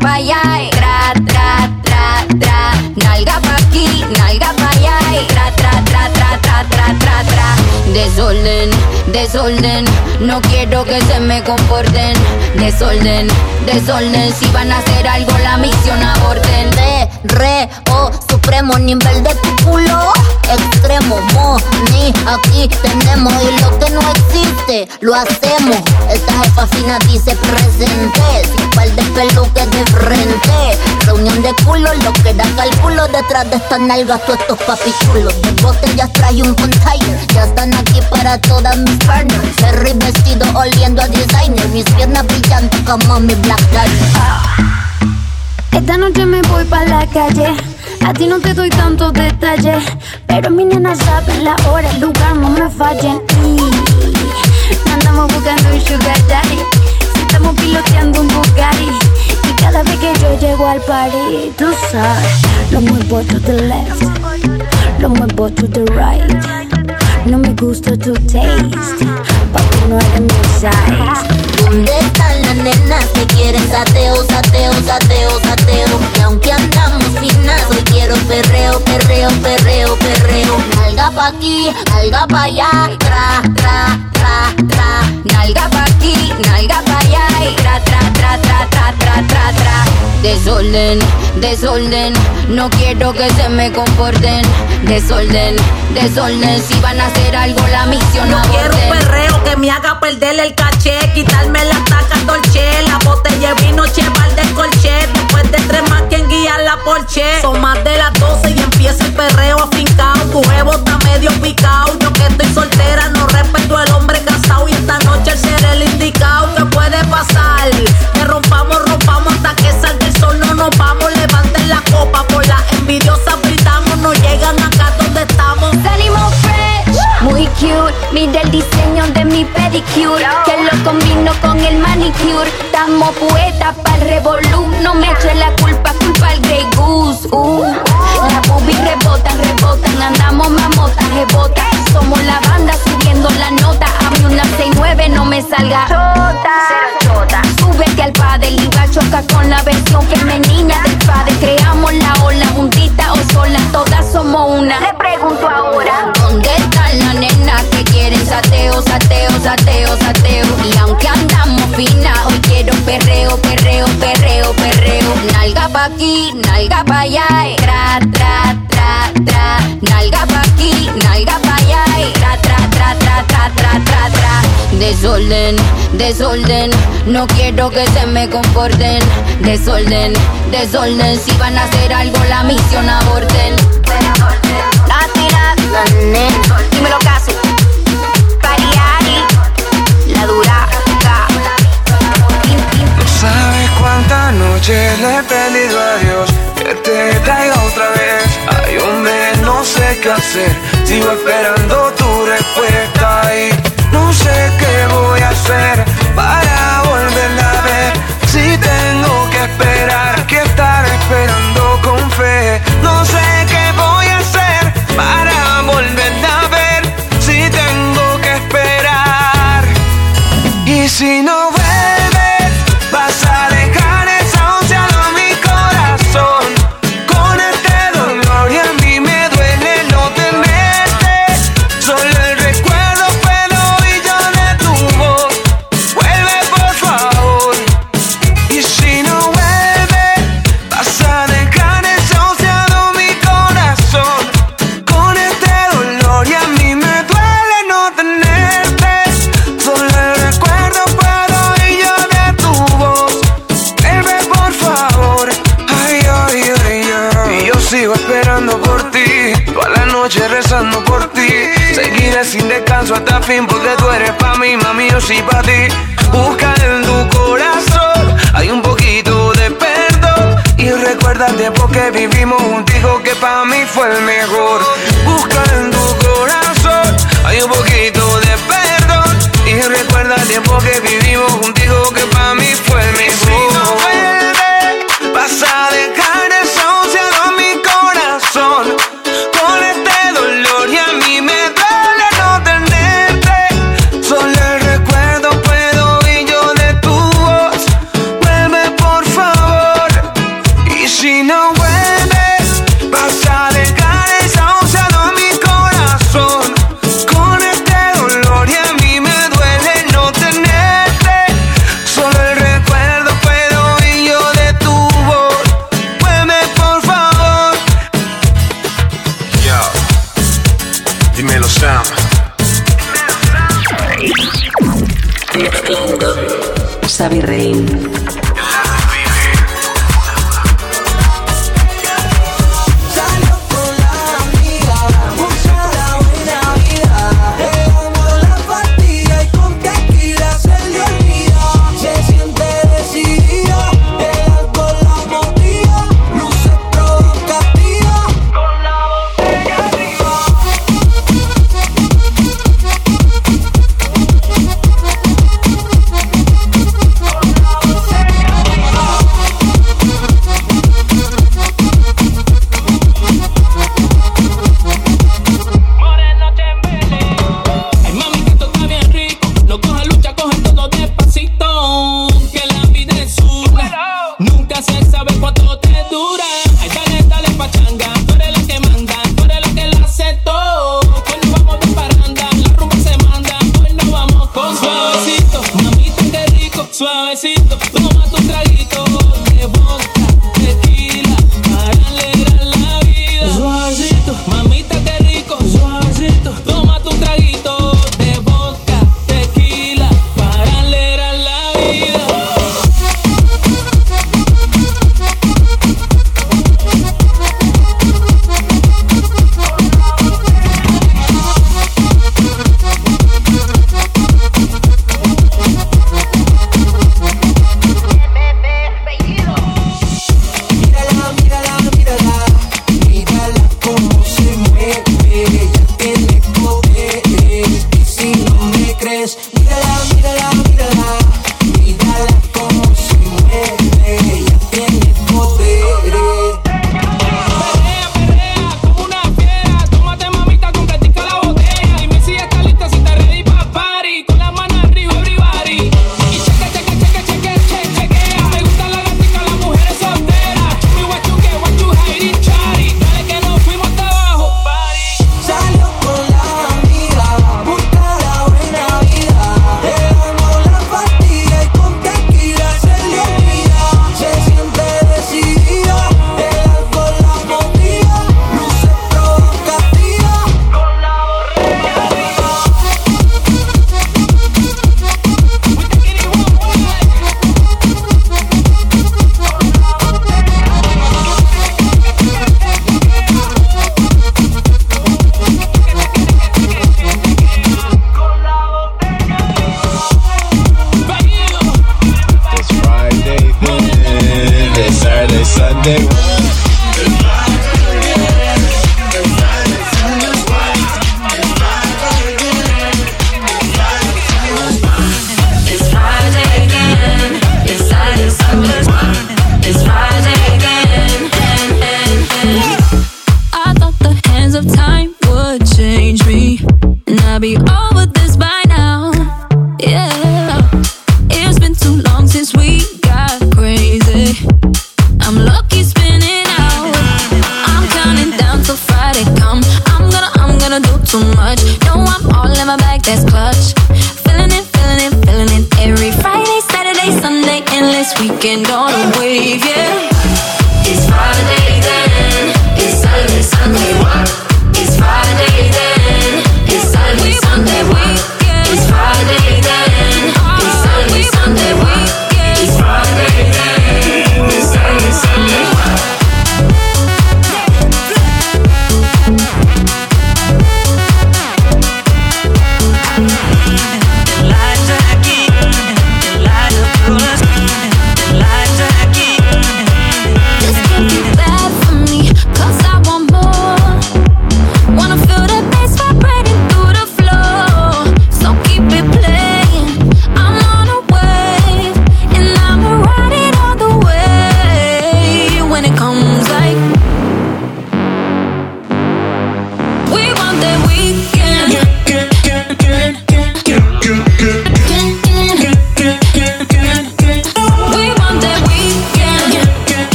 pa' allá, eh, tra, tra, tra, tra. Nalga pa' aquí, nalga pa' allá, eh, tra, tra, tra, tra, tra, tra, tra, tra. Desorden, desorden, no quiero que se me comporten. Desorden, desorden, si van a hacer algo la misión aborten. Re, re, oh supremo, nivel de tu culo extremo. Money, aquí tenemos y lo que no existe, lo hacemos. Esta jefa fina dice presente, sin par de pelo que de frente. Reunión de culo, lo que da cálculo detrás de estas nalgas, tú estos papichulos. De botellas trae un container, ya están aquí para todas mis partners. Ferry vestido oliendo a designer, mis piernas brillantes como mi black diamond. Esta noche me voy pa' la calle a ti no te doy tantos detalles. Pero mi nena sabe la hora, el lugar, no me fallen. Y andamos buscando un sugar daddy. Si estamos piloteando un Bugatti. Y cada vez que yo llego al party, tú sabes, lo muevo to the left, lo muevo to the right. No me gusta tu taste, papi no eres mi size. ¿Dónde están las nenas que quieren sateo, sateo, sateo, sateo? Y aunque andamos finas, hoy quiero perreo, perreo, perreo, perreo. Nalga pa' aquí, nalga pa' allá, tra, tra, tra, tra. Nalga pa' aquí, nalga pa' allá, y tra, tra, tra, tra, tra, tra. Desorden, desorden, no quiero que se me comporten. Desorden, desorden, si van a hacer algo la misión No quiero un perreo que me haga perder el caché, quitarme la taca dolce, la botella de vino, cheval del colche. Después de tres más, quien guía la porche. Son más de las 12 y empieza el perreo afincao. Tu huevo está medio picao. Yo que estoy soltera, no respeto al hombre casado. Y esta noche el ser el indicado. ¿Qué puede pasar? Que rompamos, rompamos hasta que salga nos vamos, levanten la copa. Por la envidiosa gritamos, no llegan acá donde estamos. Salimos fresh, muy cute. Mira el diseño de mi pedicure, que lo combino con el manicure. Estamos poetas para el revolú. No me eche la culpa, culpa al Grey Goose. Uh. Boobies rebotan, rebotan. Andamos mamotas, rebotan. Somos la banda subiendo la nota. A mí una 69 no me salga. Chota. Súbete al padre y va a chocar con la versión femenina del padre. Creamos la ola juntita o sola, todas somos una. Le pregunto ahora. ¿Dónde están las nenas que quieren sateo, sateo, sateo, sateo? Y aunque andamos finas, hoy quiero perreo, perreo, perreo, perreo. Nalga pa' aquí, nalga pa' allá, y tra, tra, tra, tra. Nalga pa' aquí, nalga pa' allá, y tra, tra, tra, tra, tra, tra, tra, tra. Desorden, desorden, no quiero que se me comporten. Desorden, desorden, si van a hacer algo la misión aborten. Nena, dímelo caso. Noches le he pedido a Dios que te traiga otra vez. Ay, hombre, no sé qué hacer. Sigo esperando tu respuesta y no sé qué voy a hacer para volverla a ver. Si tengo que esperar, que estar esperando con fe. No sé qué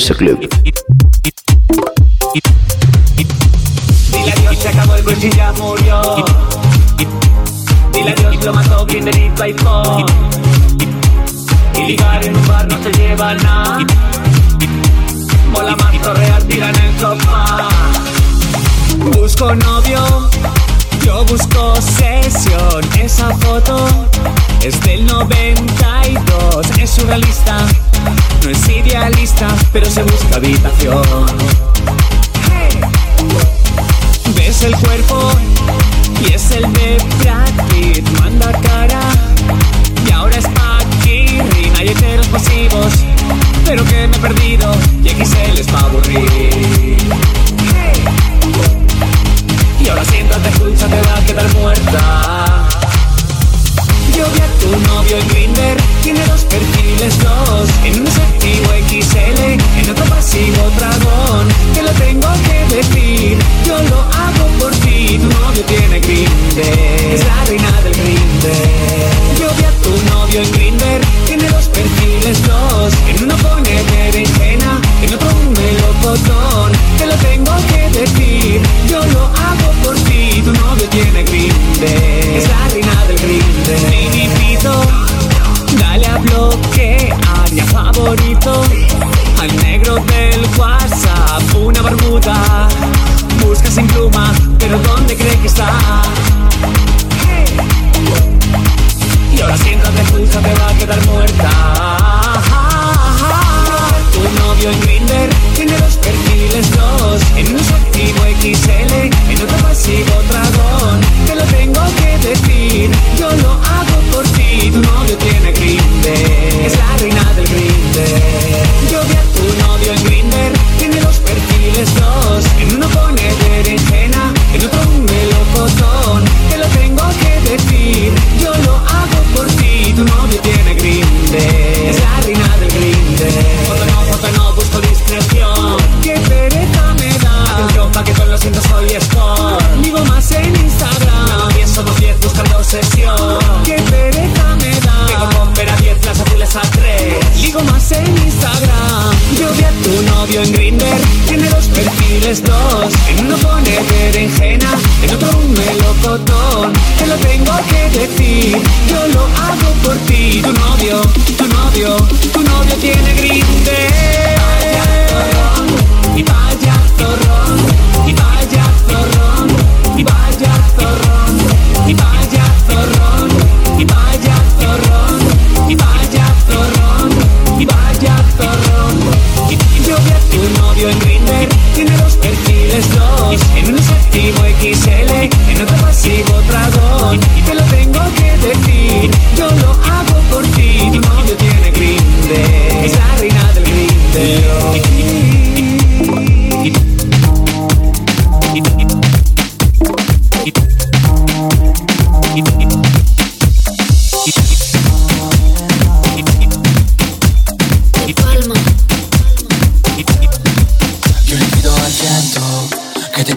Mr. Glue.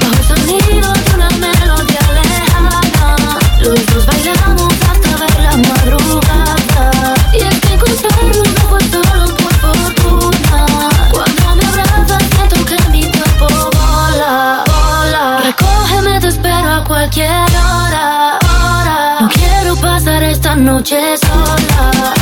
Bajo el sonido de un melódia lejana, los dos bailamos hasta ver la madrugada. Y el tiempo se arruina por todo lo por fortuna. Cuando me abraza, me toca mi cuerpo bola, bola. Recójeme, te espero a cualquier hora. No quiero pasar esta noche sola.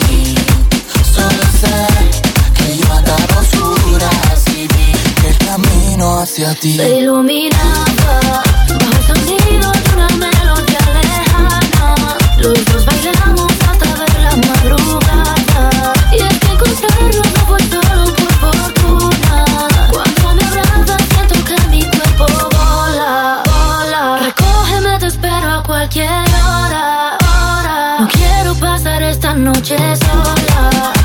Hacia ti. Se iluminaba bajo el sonido de una melodía lejana. Los dos bailamos hasta ver la madrugada. Y es que encontrarnos no fue solo por fortuna. Cuando me abrazas siento que mi cuerpo vola, vola. Recógeme, te espero a cualquier hora, hora. No quiero pasar esta noche sola.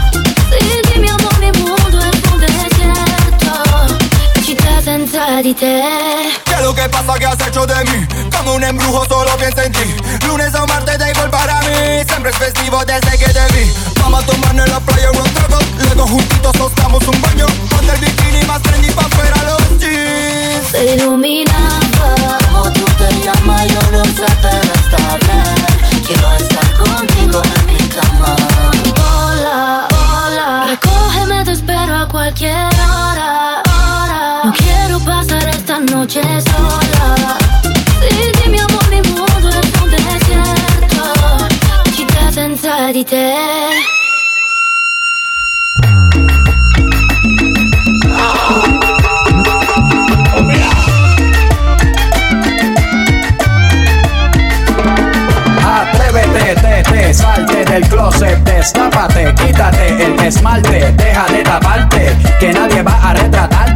¿Qué es lo que pasa que has hecho de mí? Como un embrujo solo pienso en ti. Lunes o martes da igual para mí. Siempre es festivo desde que te vi. Vamos a tomar en la playa un trago Luego juntitos nos damos un baño. Ponte el bikini más trendy pa' fuera los jeans. Se iluminaba Como tú te llamas, yo no sé, pero está bien. Quiero estar contigo en mi cama. Hola, hola. Recógeme, te espero a cualquier hora noche sola. Sin ti, mi amor, mi mundo es un desierto Città senza di te. Atrévete, te, te, salte del closet, destápate, quítate el esmalte, deja de taparte, que nadie va a retratarte.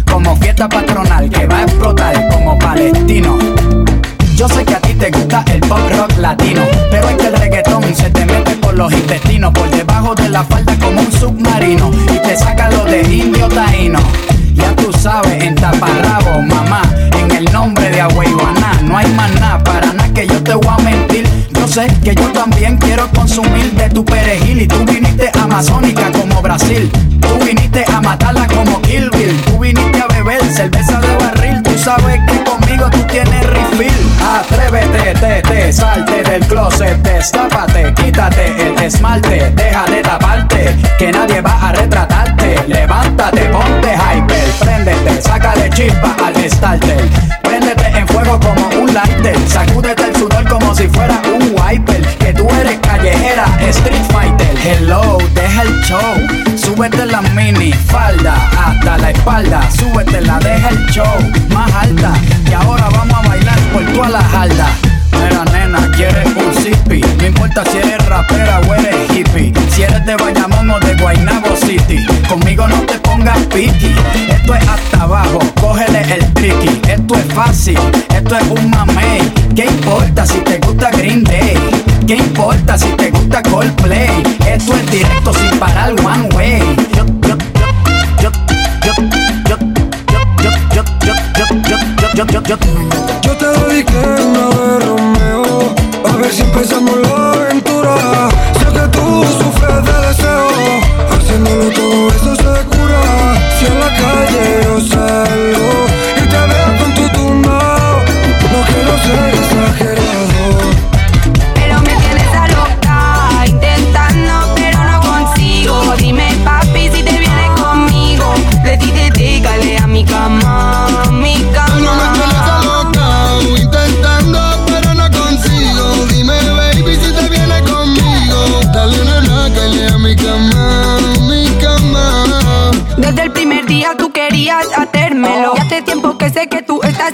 como fiesta patronal, que va a explotar como palestino. Yo sé que a ti te gusta el pop rock latino, pero es que el reggaetón se te mete por los intestinos, por debajo de la falda como un submarino y te saca lo de indio taíno. Ya tú sabes, en taparrabo, mamá, en el nombre de Agüeyuaná, no hay más nada, para nada que yo te voy a mentir. Yo sé que yo también quiero consumir de tu perejil y tú viniste amazónica como Brasil. Tú viniste a matarla como Kill. Tú viniste a beber cerveza de barril. Tú sabes que conmigo tú tienes refill. Atrévete, te, te, salte del closet, destápate, quítate el esmalte, deja de taparte, que nadie va a retratarte. Levántate, ponte hyper, préndete, sácale chispa al starter. Préndete en fuego como un lighter, sacúdete el sudor como si fuera un wiper. Que tú eres callejera, street fighter. Hello, deja el show, súbete la mini falda hasta la espalda, súbete la, deja el show más alta. Y ahora vamos a bailar por toda la jarda. Mira nena, quieres un zippy No importa si eres rapera o eres hippie Si eres de Bayamón o de Guaynabo City Conmigo no te pongas piqui Esto es hasta abajo, cógele el tricky Esto es fácil, esto es un mamey ¿Qué importa si te gusta Green Day? ¿Qué importa si te gusta Coldplay? Esto es directo sin parar one way te dediqué una de Romeo. A ver si empezamos la aventura. Sé que tú sufres de deseo. Haciéndolo todo eso se cura. Si en la calle yo salgo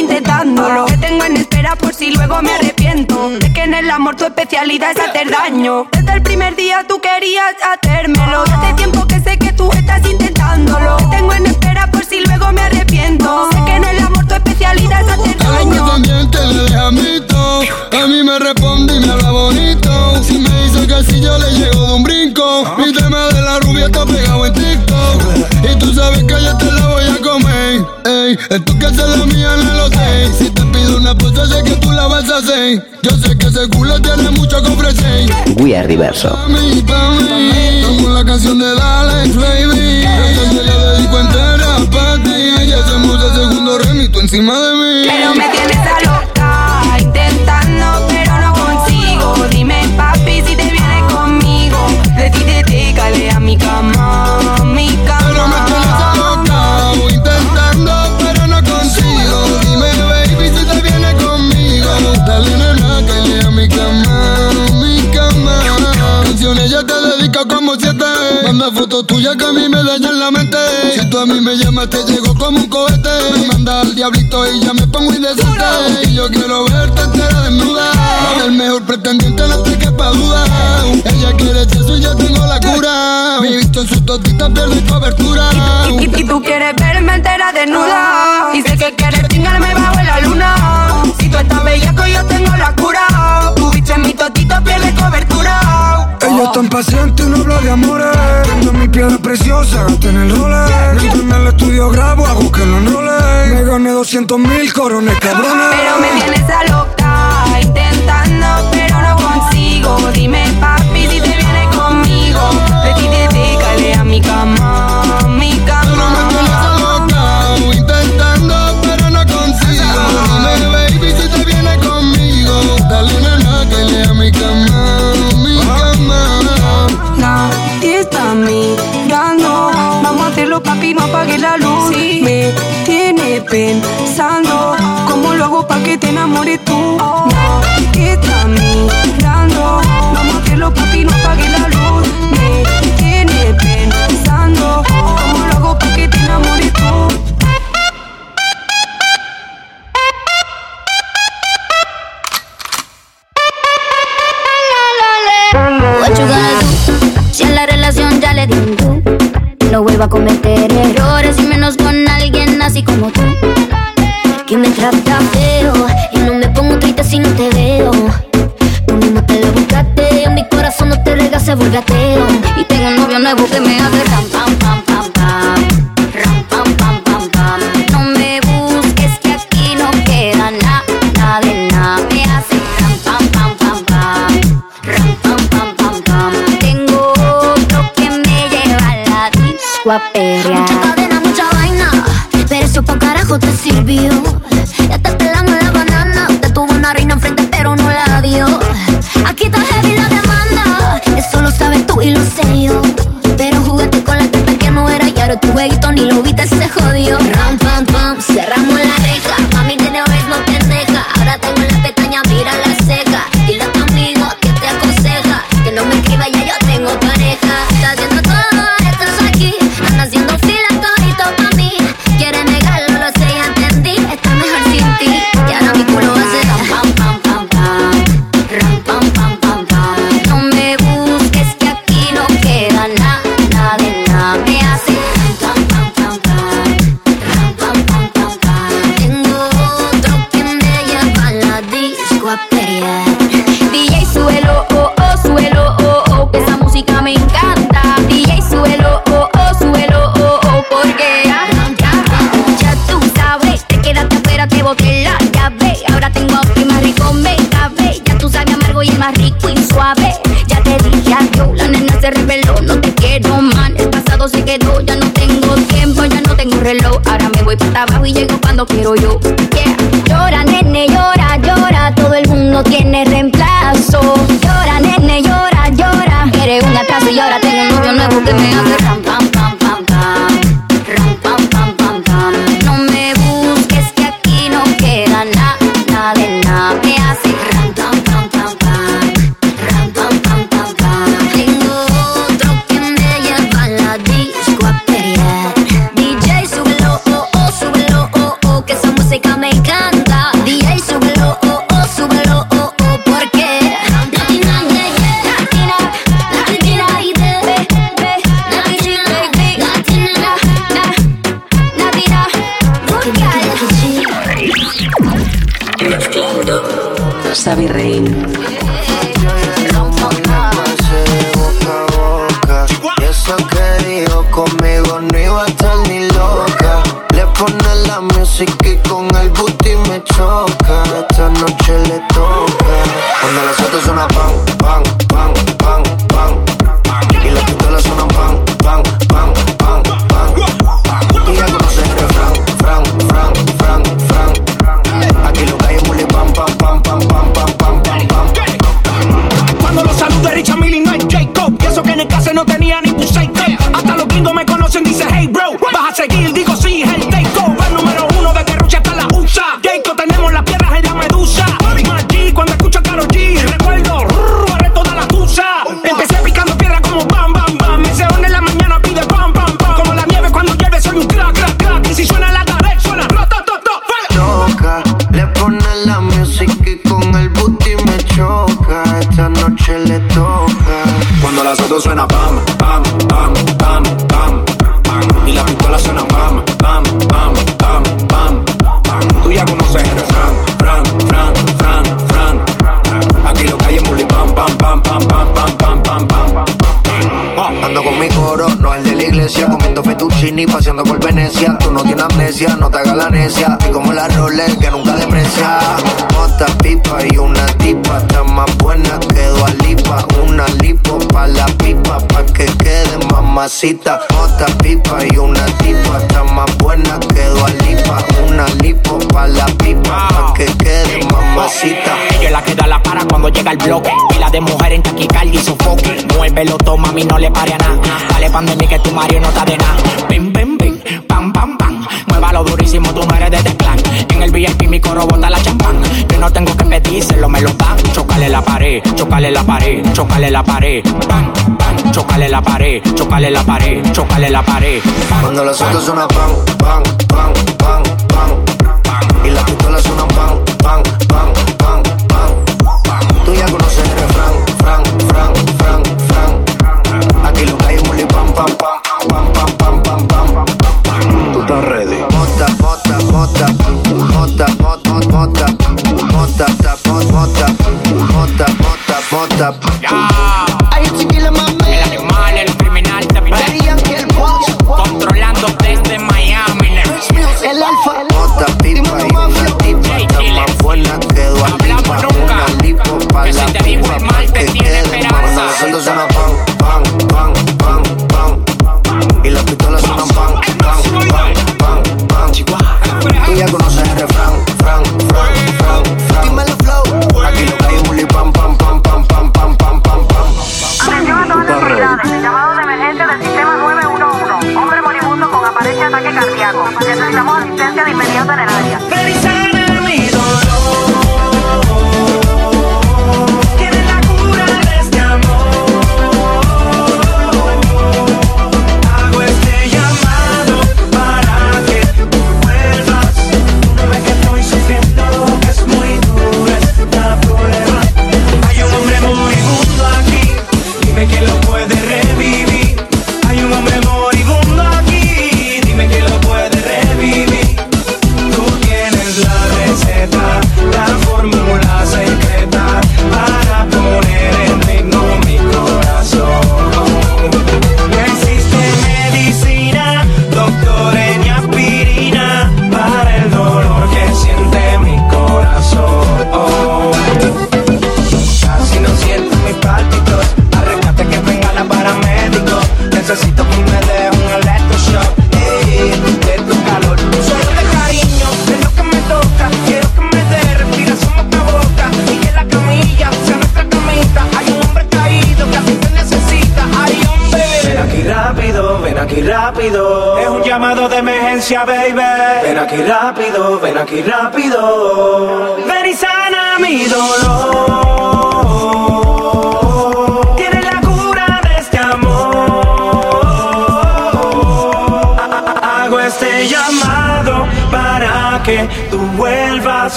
intentándolo. Te tengo en espera por si luego me arrepiento. De que en el amor tu especialidad es hacer daño. Desde el primer día tú querías hacérmelo. Hace tiempo que sé que tú estás intentándolo. Te tengo en espera por si luego me arrepiento. Sé que en el amor tu especialidad es hacer daño. también te le. A mí me responde y me habla bonito. Si me dice que si yo le llego de un brinco. Mi tema de la rubia está pegado en TikTok. Y tú sabes que yo te la voy comer. Ey, en tu casa la mía en el hotel. Si te pido una cosa, sé que tú la vas a hacer. Yo sé que ese culo tiene mucho que ofrecer. We are diverso. Mami, mami, como la canción de Alex, baby. Yo te la dedico entera para ti. Y hacemos el segundo remito encima de mí. Pero me tienes a loca, intentando, pero no consigo. Dime, papi, si te vienes conmigo. De ti te, te a mi cama. manda foto tuya que a mí me dañan la mente. Si tú a mí me llamas, te llego como un cohete. Me manda al diablito y ya me pongo indecente. Y yo quiero verte entera desnuda. El mejor pretendiente no estoy que pa' duda. Ella quiere eso y yo tengo la cura. Mi visto en sus totitas pierde cobertura. Y, y, tú quieres verme entera desnuda. Y sé que quieres tingarme bajo la luna. Si tú estás bellaco, yo tengo la cura totito piel de cobertura. Oh. Ella es tan no habla de amores. Prendo mi piedra preciosa, tiene el Rolex. Entro en el estudio, grabo, hago que lo enrole. Me gané 200 mil corones, cabrones. Pero me tienes a loca, intentando, pero no consigo. Dime pa' papi, no apagues la luz. Sí. Me tiene pensando, ¿cómo lo hago pa' que te enamores tú? Oh. No, que estás mirando, no, papi, no apagues la luz. cita. Otra pipa y una tipa. Está más buena que Dualipa. Una lipo pa' la pipa. Pa' que quede mamacita. Yo la quedo a la para cuando llega el bloque. Pila de mujer en taquicardia y sofoque. Muévelo, toma, mami, no le pare a nada. Dale pan de mí que tu Mario no está de nada. Bim, bim, bim, pam, pam, pam. Muévalo durísimo, tú no de teclán. En el VIP mi coro bota la champán. Yo no tengo que pedir, se lo me lo dan. Chocale la pared, chocale la pared, chocale la pared. Bam chocale la pared, chocale la pared, chocale la pared. Cuando los otros suenan pan, pan, pan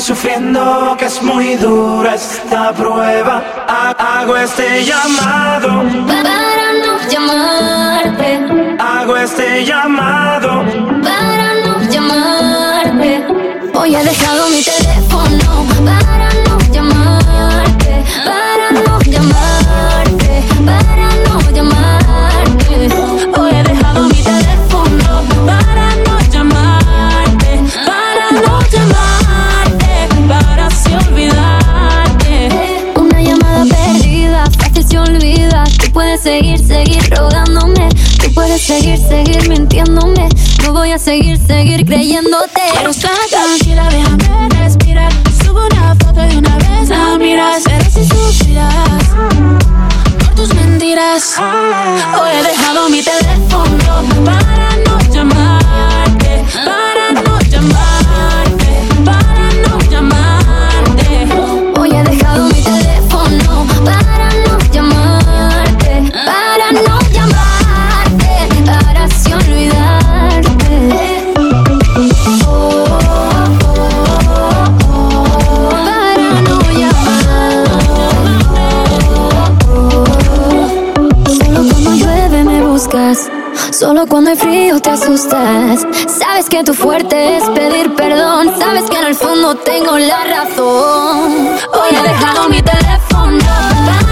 sufriendo que es muy dura esta prueba. Hago este llamado para no llamarte. Hago este llamado para no llamarte. Hoy he dejado mi teléfono para seguir, seguir rogándome. Tú puedes seguir, seguir mintiéndome. No voy a seguir, seguir creyéndote. Quiero estar tranquila, déjame respirar. Subo una foto y una vez la miras. Verás si por tus mentiras. Hoy he dejado mi teléfono para me frío te asustas. Sabes que tu fuerte es pedir perdón. Sabes que en el fondo tengo la razón. Hoy he dejado mi teléfono.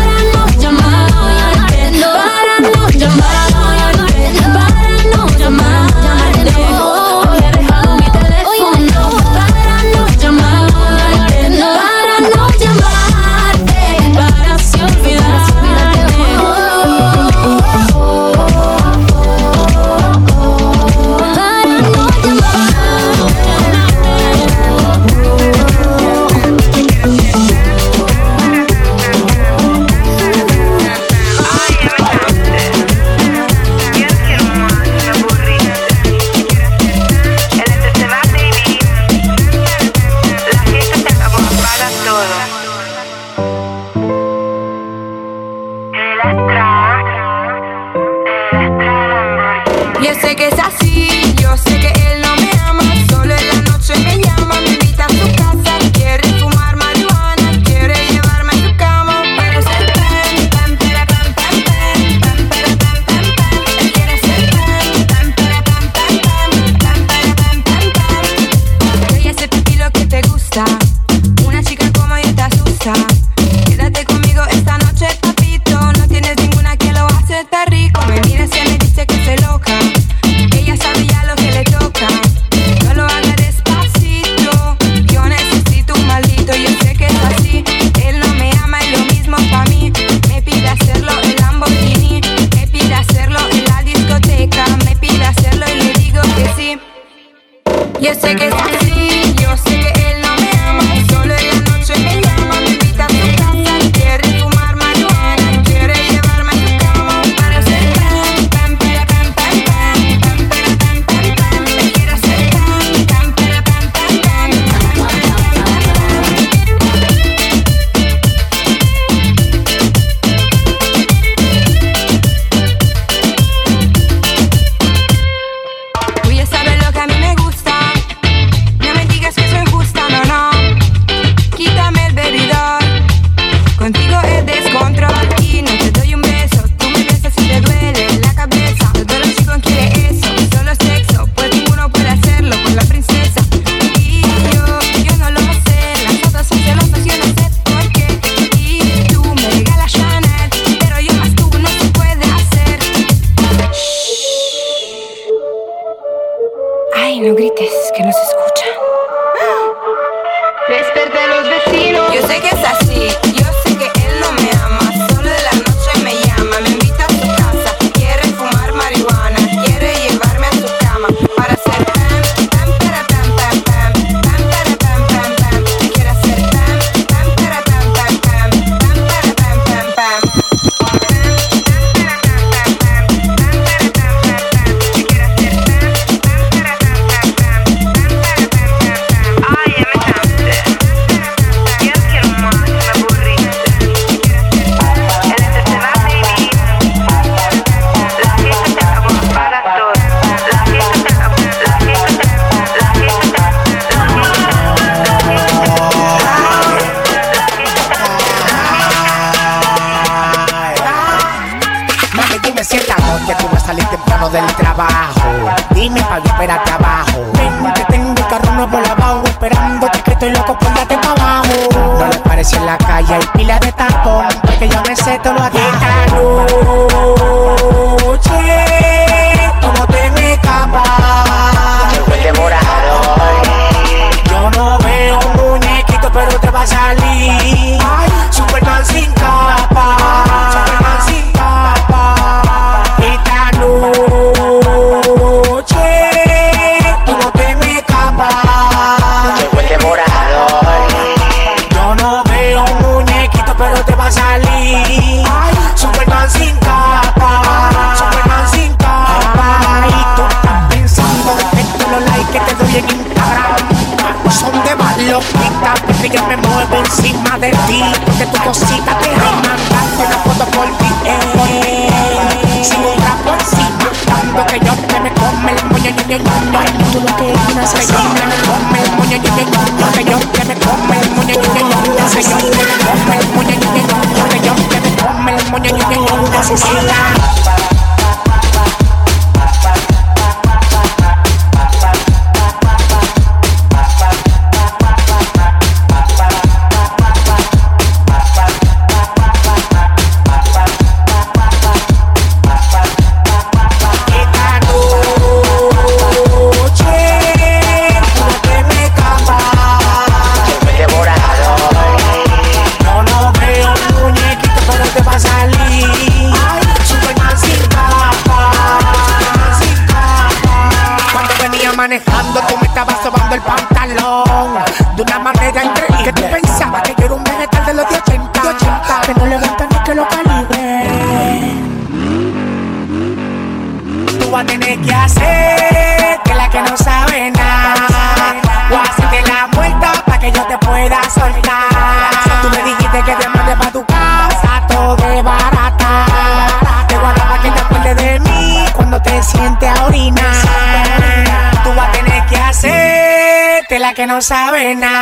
No sabe nada.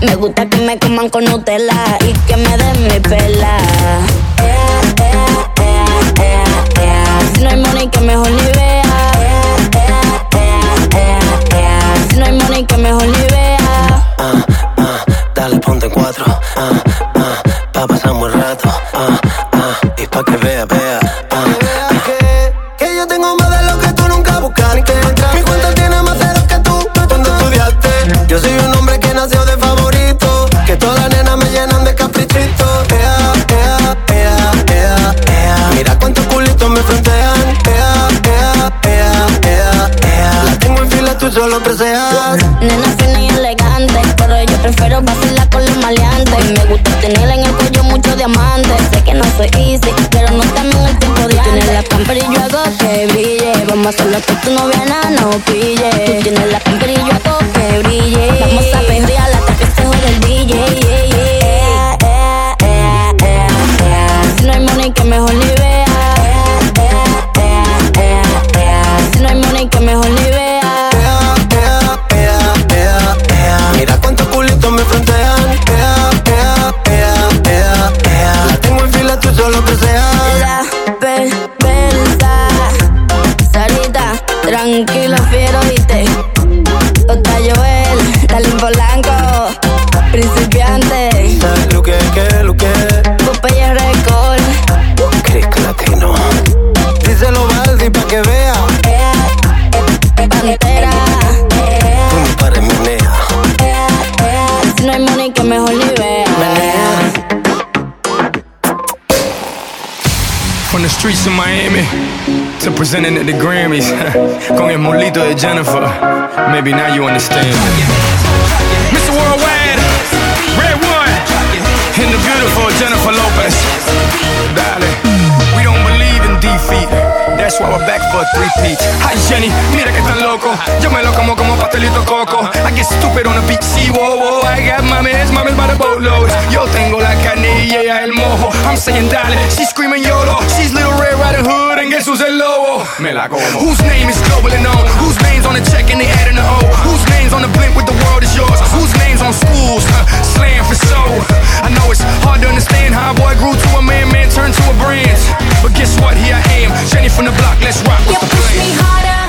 Me gusta que me coman con To Miami to presenting at the Grammys con el molito de Jennifer. Maybe now you understand. Mr. Worldwide, Red One, and the beautiful Jennifer Lopez. Darling, we don't believe in defeat. That's why we're back for a three-peat Hi Jenny, mira que tan loco Yo me lo como como pastelito coco I get stupid on a beat, See, whoa, whoa I got mames, mames by the boatload Yo tengo la canilla y el mojo I'm saying dale, she's screaming YOLO She's the hood and guess who's el lobo? Me la como. Oh, whose name is global and known? Whose name's on the check and they adding the O? Whose name's on the blimp with the world is yours? Whose name's on schools? Huh? Slam for soul. I know it's hard to understand how a boy grew to a man, man turned to a brand. But guess what? Here I am, Jenny from the block. Let's rock with you push me harder.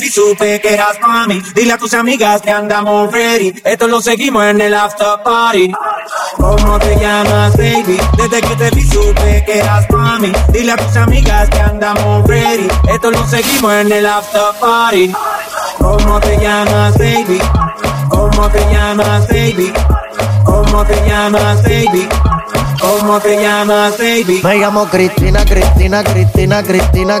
ti supe que eras mami. Dile a tus amigas que andamos ready. Esto lo seguimos en el after party. ¿Cómo te llamas, baby? Desde que te vi supe que eras mami. Dile a tus amigas que andamos ready. Esto lo seguimos en el after party. ¿Cómo te llamas, baby? ¿Cómo te llamas, baby? ¿Cómo te llamas, baby? ¿Cómo te llamas, baby? Me llamo Cristina, Cristina, Cristina, Cristina.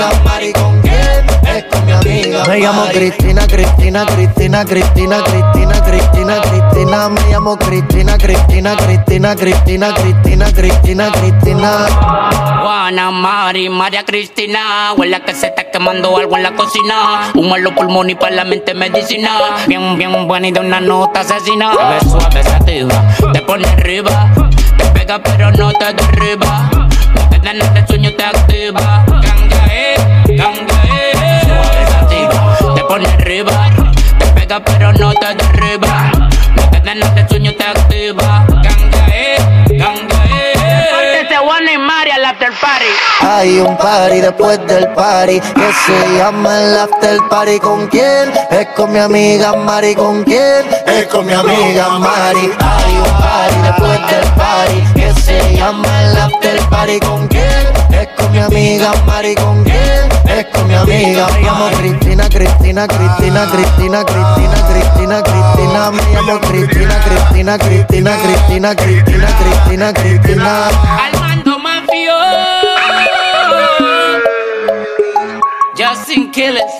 amiga Mari. ¿Con quién? Es con mi amiga Me llamo Cristina, Cristina, Cristina, Cristina, Cristina, Cristina, Cristina. Me llamo Cristina, Cristina, Cristina, Cristina, Cristina, Cristina, Cristina. Juana, Mari, María Cristina. Huele que se está quemando algo en la cocina. Humo en los pulmones y para la mente medicina. Bien, bien buena y de una nota asesina. Te ves suave, sativa, te pone arriba. Te pega pero no te derriba. No te dan nada de sueño, te activa. Sativa, te pone arriba. Te pega pero no te derriba. No te dan nada de sueño, te activa. Ganga, eh, ganga, eh. Este Juana y Mari al after party. Hay un party después del party que se llama el after party. ¿Con quién? Es con mi amiga Mari. ¿Con quién? Es con mi amiga Mari. Hay un party después del party que se llama el after party. ¿Con quién? Es con mi amiga Mari. ¿Con quién? Es con mi amiga. Me Cristina, Cristina, Cristina, Cristina, Cristina, Cristina, Cristina. Me Cristina, Cristina, Cristina, Cristina, Cristina, Cristina, Cristina. Armando Mafio. Justin Killers.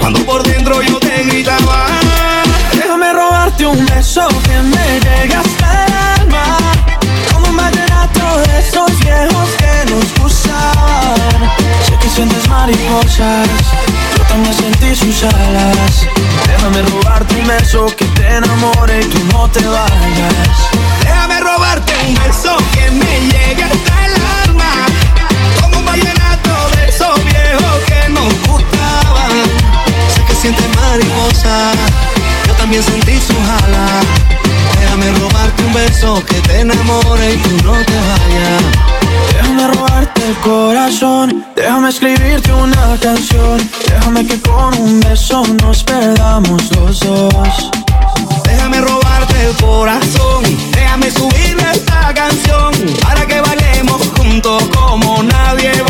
Cuando por dentro yo te gritaba. Déjame robarte un beso que me llegue hasta el alma. Como un vallenato de esos viejos que nos gustaban. Sé que sientes mariposas, yo también sentí sus alas. Déjame robarte un beso que te enamore y tú no te vayas. Déjame robarte un beso que me llegue hasta el alma. Mariposa, yo también sentí sus alas. Déjame robarte un beso que te enamore y tú no te vayas. Déjame robarte el corazón, déjame escribirte una canción. Déjame que con un beso nos perdamos los dos. Déjame robarte el corazón, déjame subirle esta canción para que bailemos juntos como nadie bailó.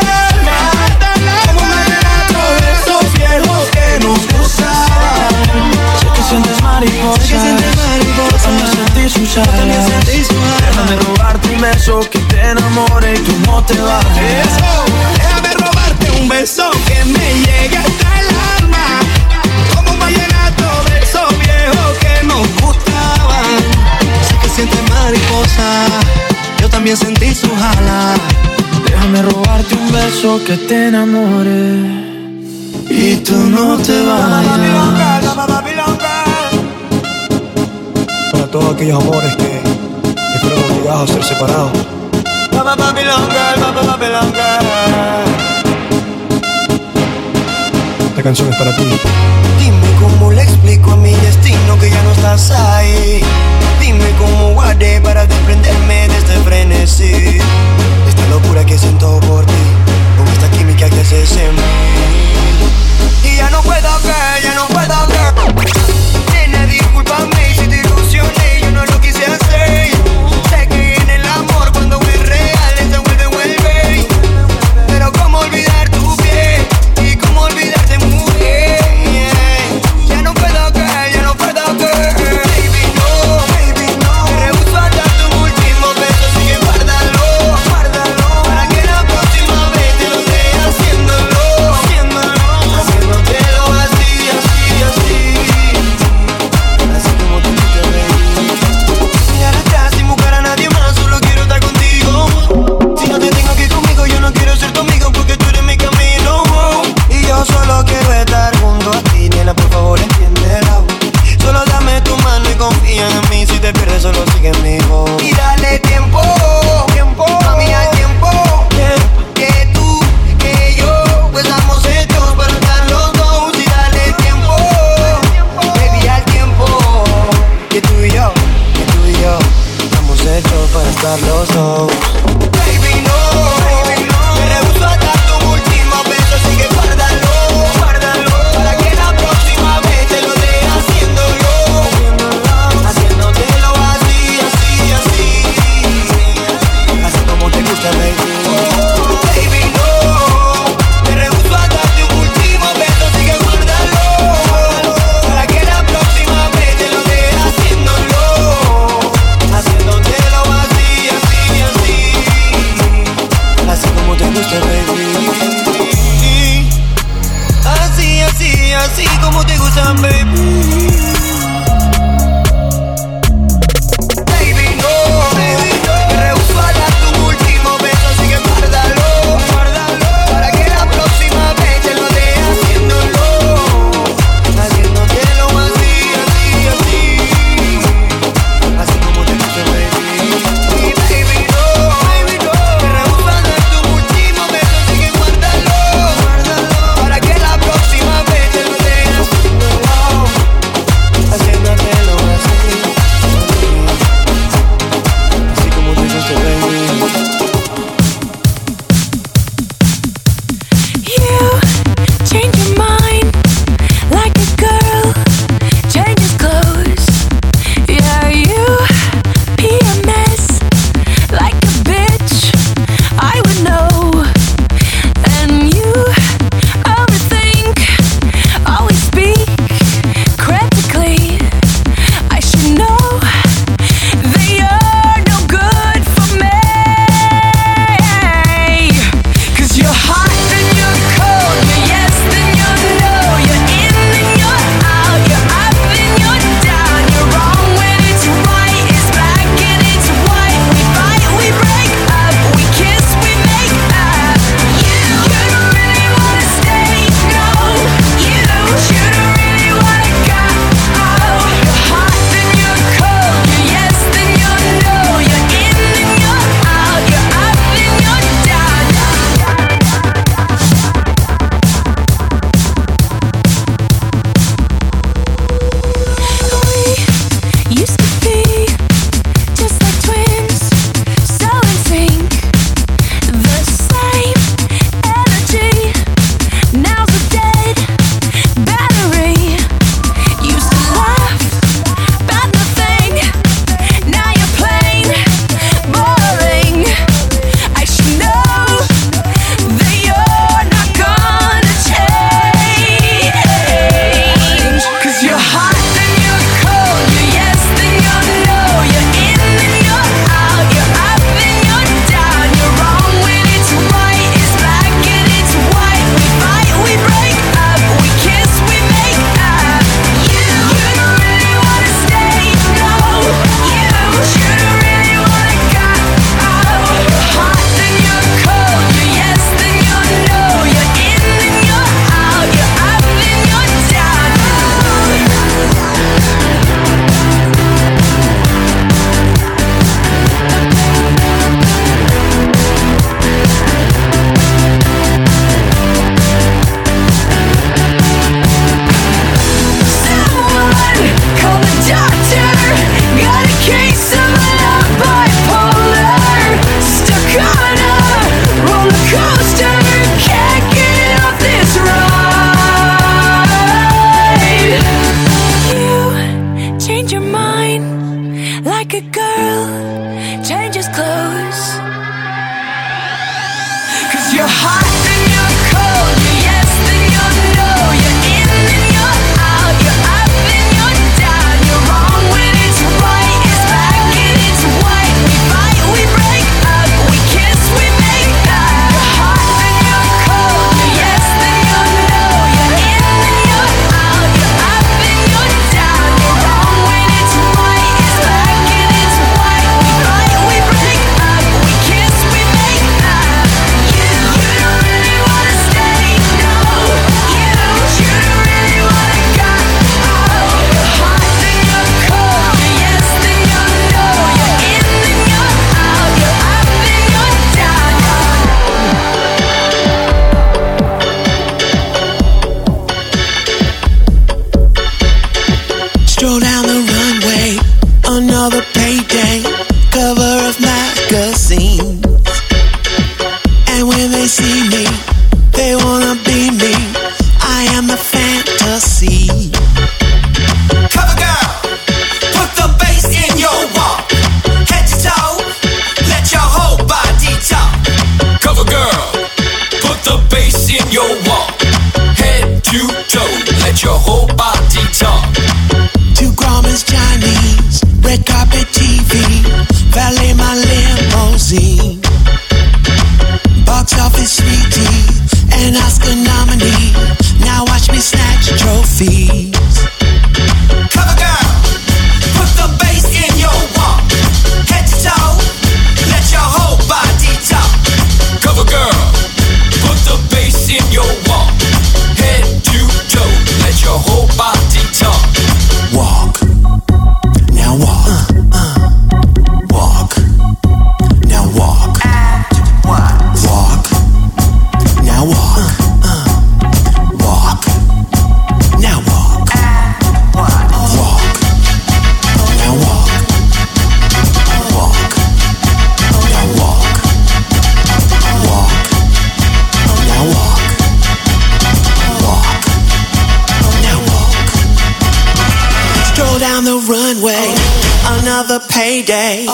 viejos que nos gustaban. Sé que sientes mariposa. Sé que sientes también sentí sus también alas. sentí sus alas. Déjame robarte un beso que te enamore y tú no te vas. Eso, déjame robarte un beso que me llegue hasta el alma. Como un vallenato de esos viejos que nos gustaban. Sé que sientes mariposa, yo también sentí sus alas. Déjame robarte un beso que te enamore y tú no te vayas. Para todos aquellos amores que, que fueron obligados a ser separados. Esta canción es para ti. Dime cómo le explico a mi destino que ya no estás ahí. Dime cómo guardé para desprenderme de este frenesí. Esta locura que siento por ti, con esta química que haces en mí. Y ya no puedo que, ya no puedo que. Nena, discúlpame payday,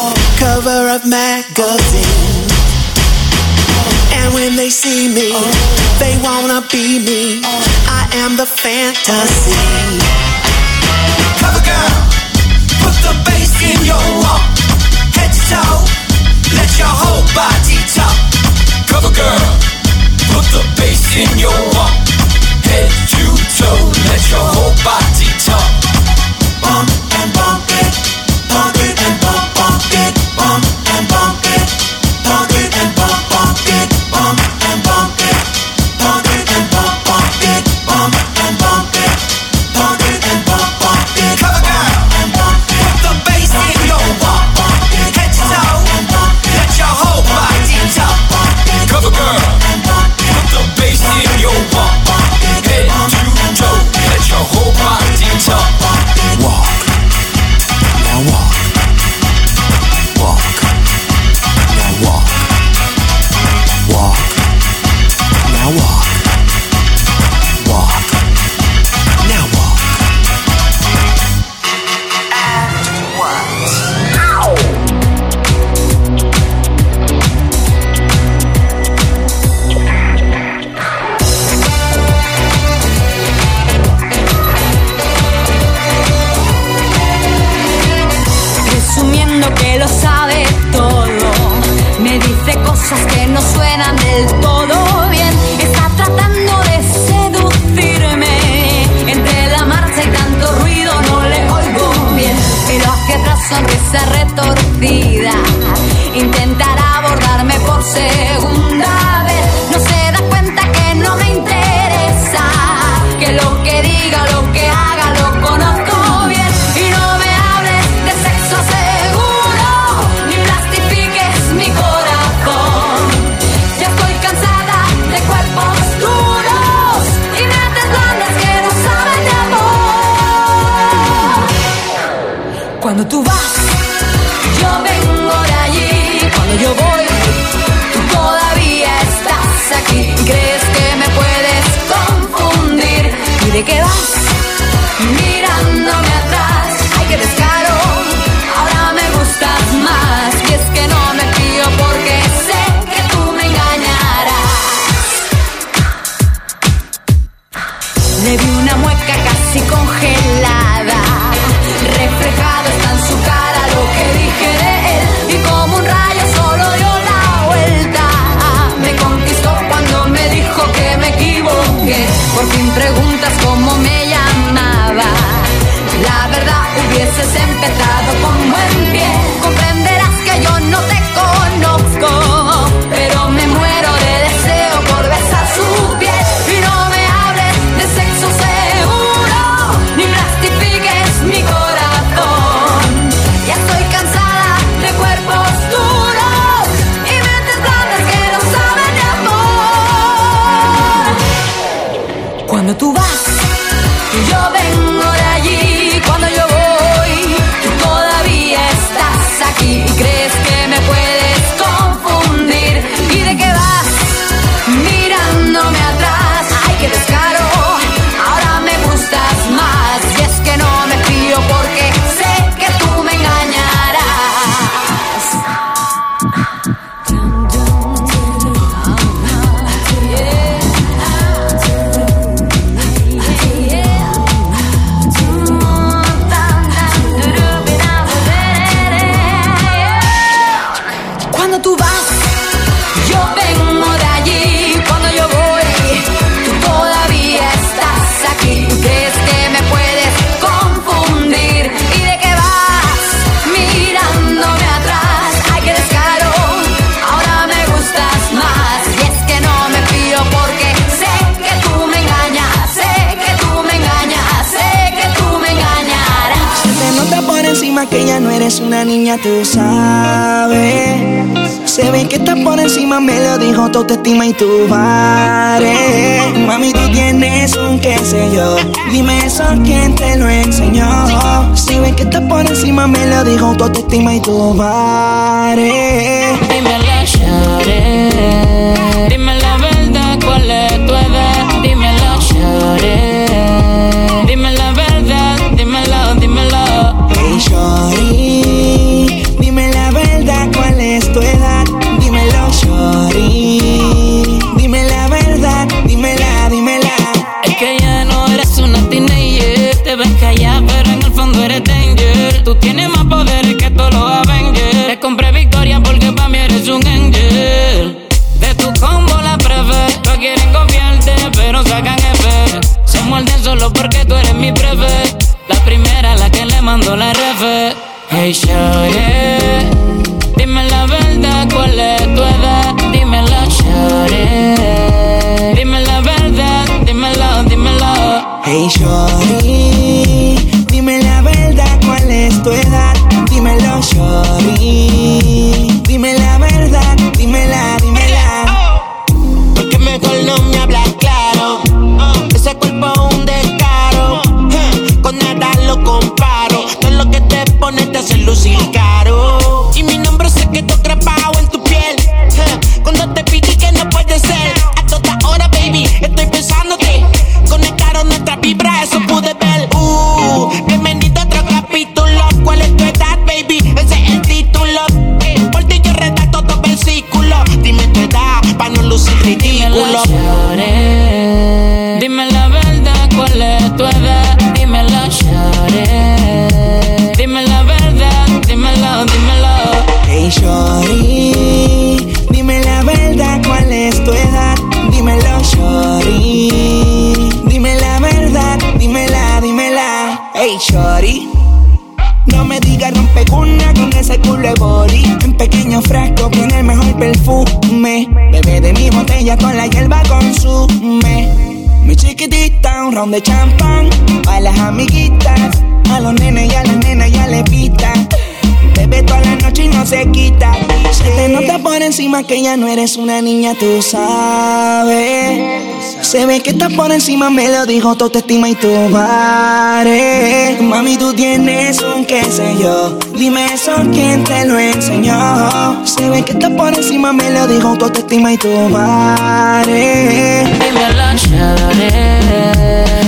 que estás por encima me lo dijo tu autoestima y tu pared. Mami, tú tienes un qué sé yo. Dime eso, ¿quién te lo enseñó? Se ve que estás por encima me lo dijo tu autoestima y tu pared. Dime la chévere.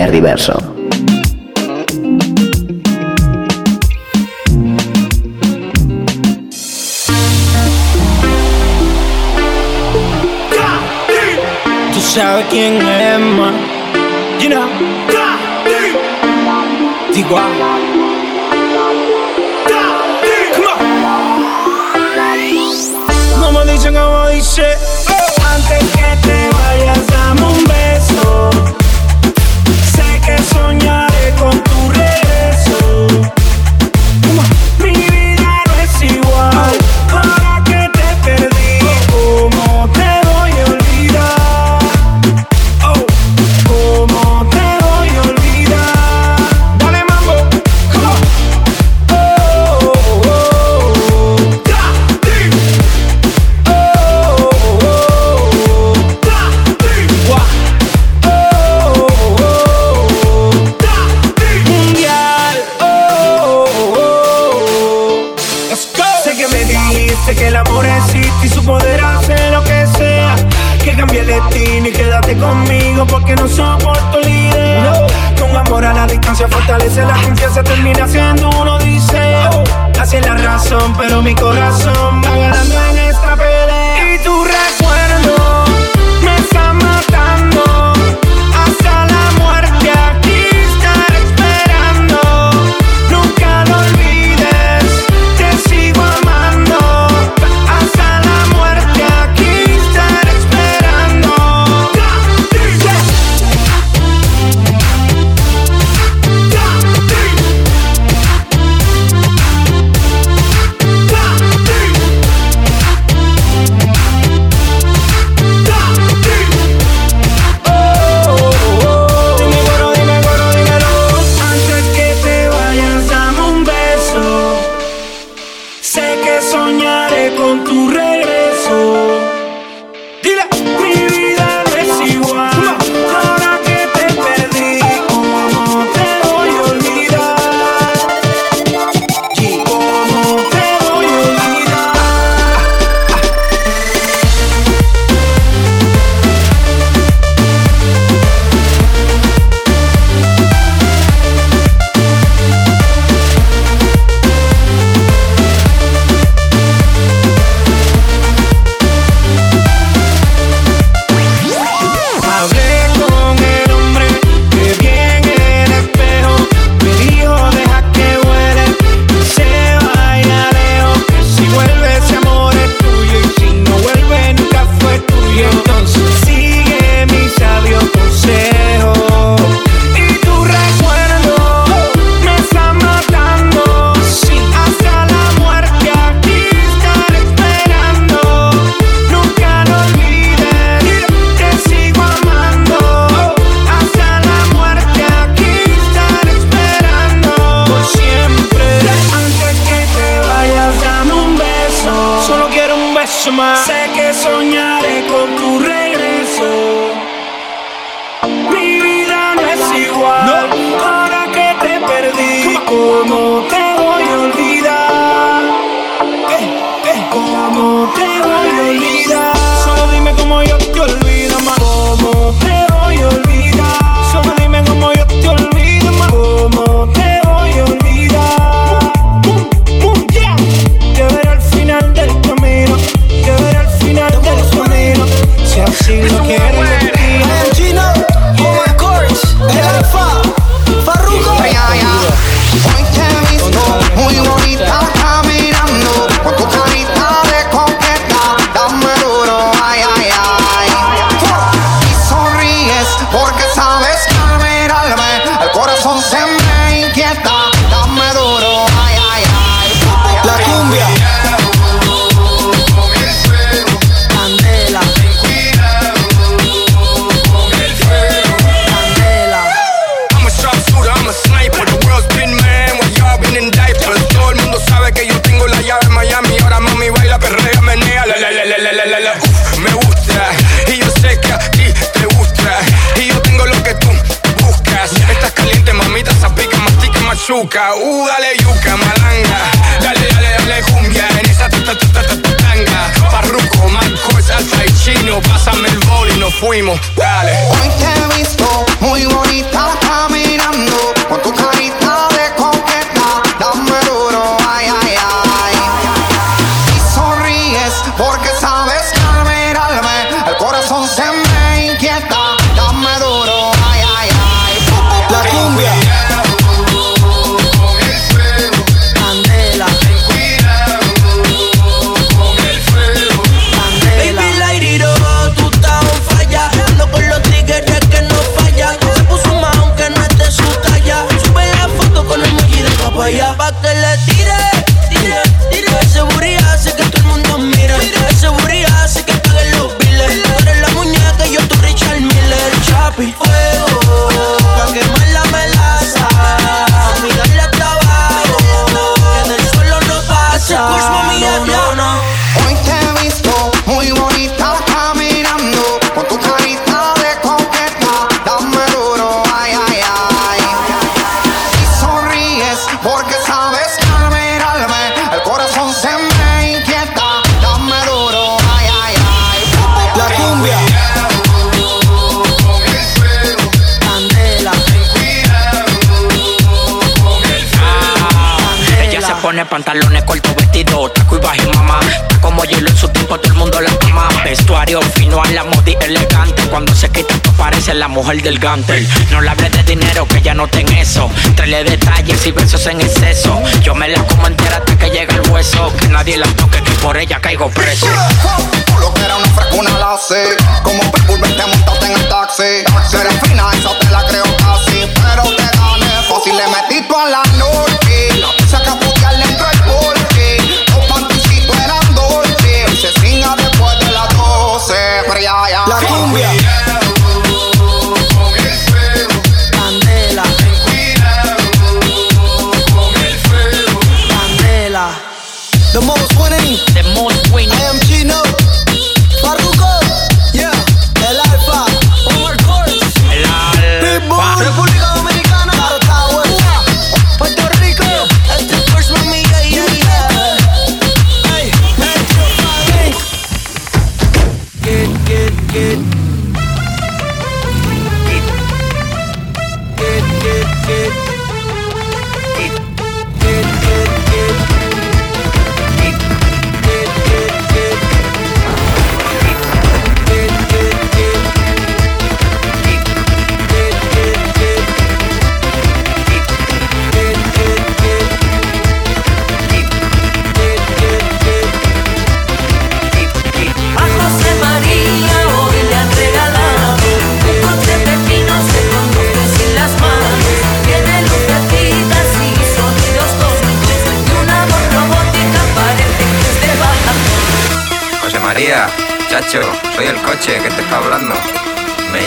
Vía Riverso. Tú sabes quién es más. Ah. No me dicen como dice gigante.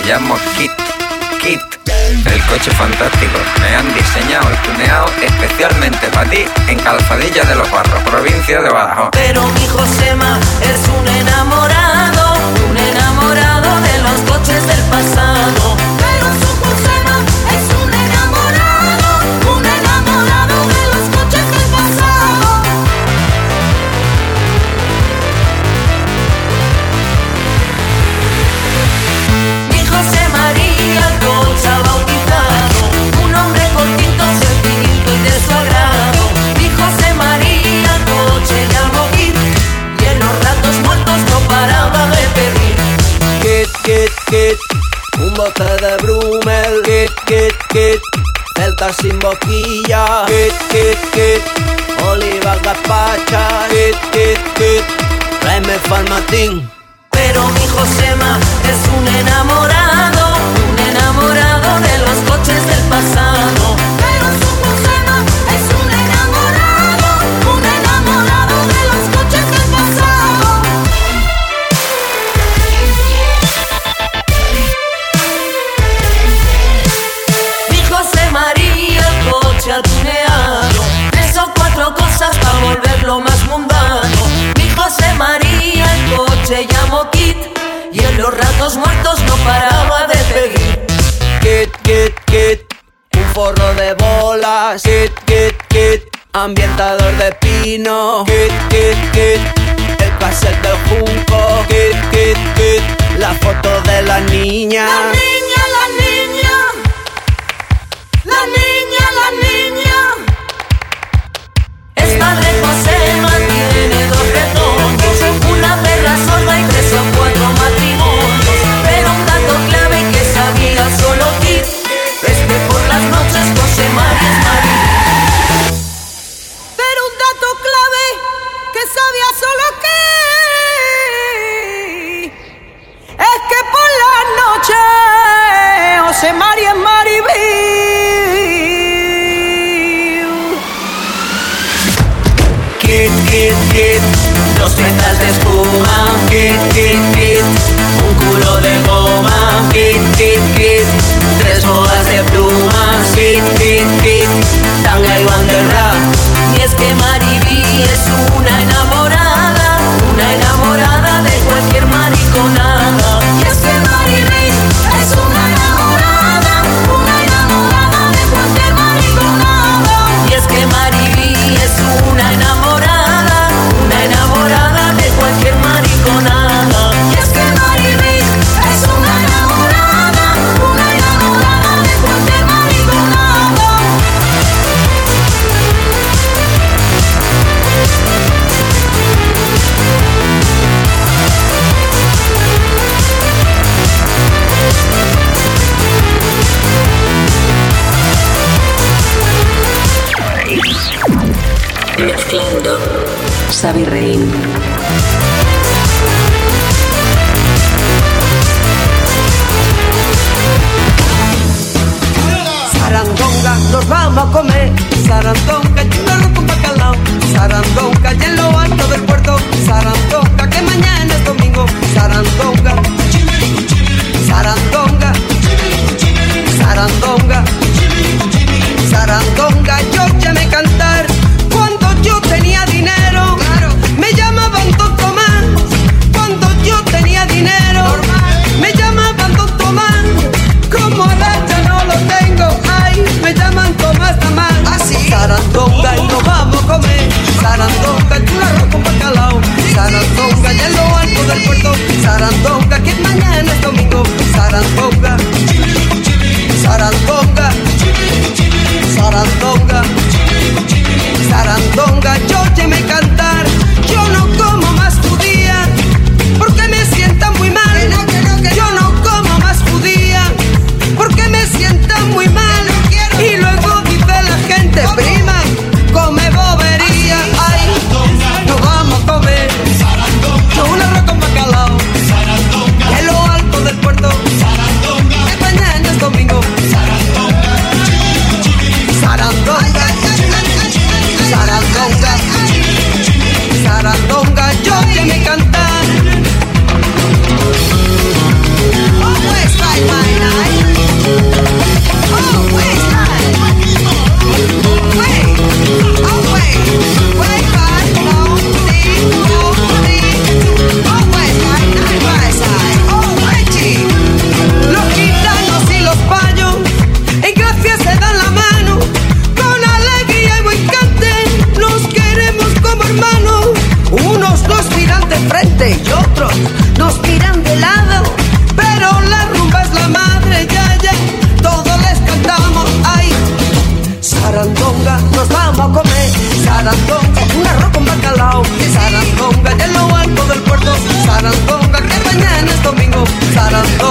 llamo Kit. Kit, el coche fantástico. Me han diseñado y tuneado especialmente para ti en Calzadilla de los Barros, provincia de Badajoz. Pero mi Josema es un enamorado, un enamorado de los coches del pasado. De Brumel. Kit, kit, kit. Celta sin boquilla. Kit, kit, kit. Olivas gazpachas. Kit, kit, kit. Tráeme farmatín. Pero mi Josema es un enamorado, un enamorado de los coches del pasado. Los ratos muertos no paraba de pedir. Kit, kit, kit. Un forro de bolas. Kit, kit, kit. Ambientador de pino. Kit, kit, kit. El cassette del junco. Kit, kit, kit. La foto de la niña. La niña, María es Maribel. Kit, kit, kit. Dos tetas de espuma. Kit, kit, kit. Un culo de goma. Kit, kit, kit. Tres bodas de plumas. Kit, kit, kit. Tanga y bandera. Y es que Maribí es una Sarandonga, nos vamos a comer. Sarandonga, arroz con bacalao. Sarandonga, y en lo alto del puerto. Sarandonga, que mañana es domingo. Sarandonga, Sarandonga, Sarandonga, Sarandonga, Sarandonga y nos vamos a comer. Sarandonga arroz con bacalao. Sarandonga y en lo alto del puerto. Sarandonga que mañana es domingo. Sarandonga. Sarandonga. Sarandonga. Sarandonga, yo ya me cantar. Yo no prima, miran de lado pero la rumba es la madre ya ya. Todos les cantamos ay. Sarandonga, nos vamos a comer. Sarandonga, un arroz con bacalao. Sarandonga, en lo alto del puerto. Sarandonga, que mañana es domingo. Sarandonga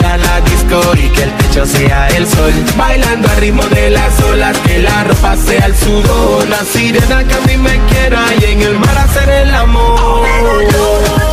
sea la disco y que el techo sea el sol. Bailando al ritmo de las olas, que la ropa sea el sudor. La sirena que a mí me quiera y en el mar hacer el amor.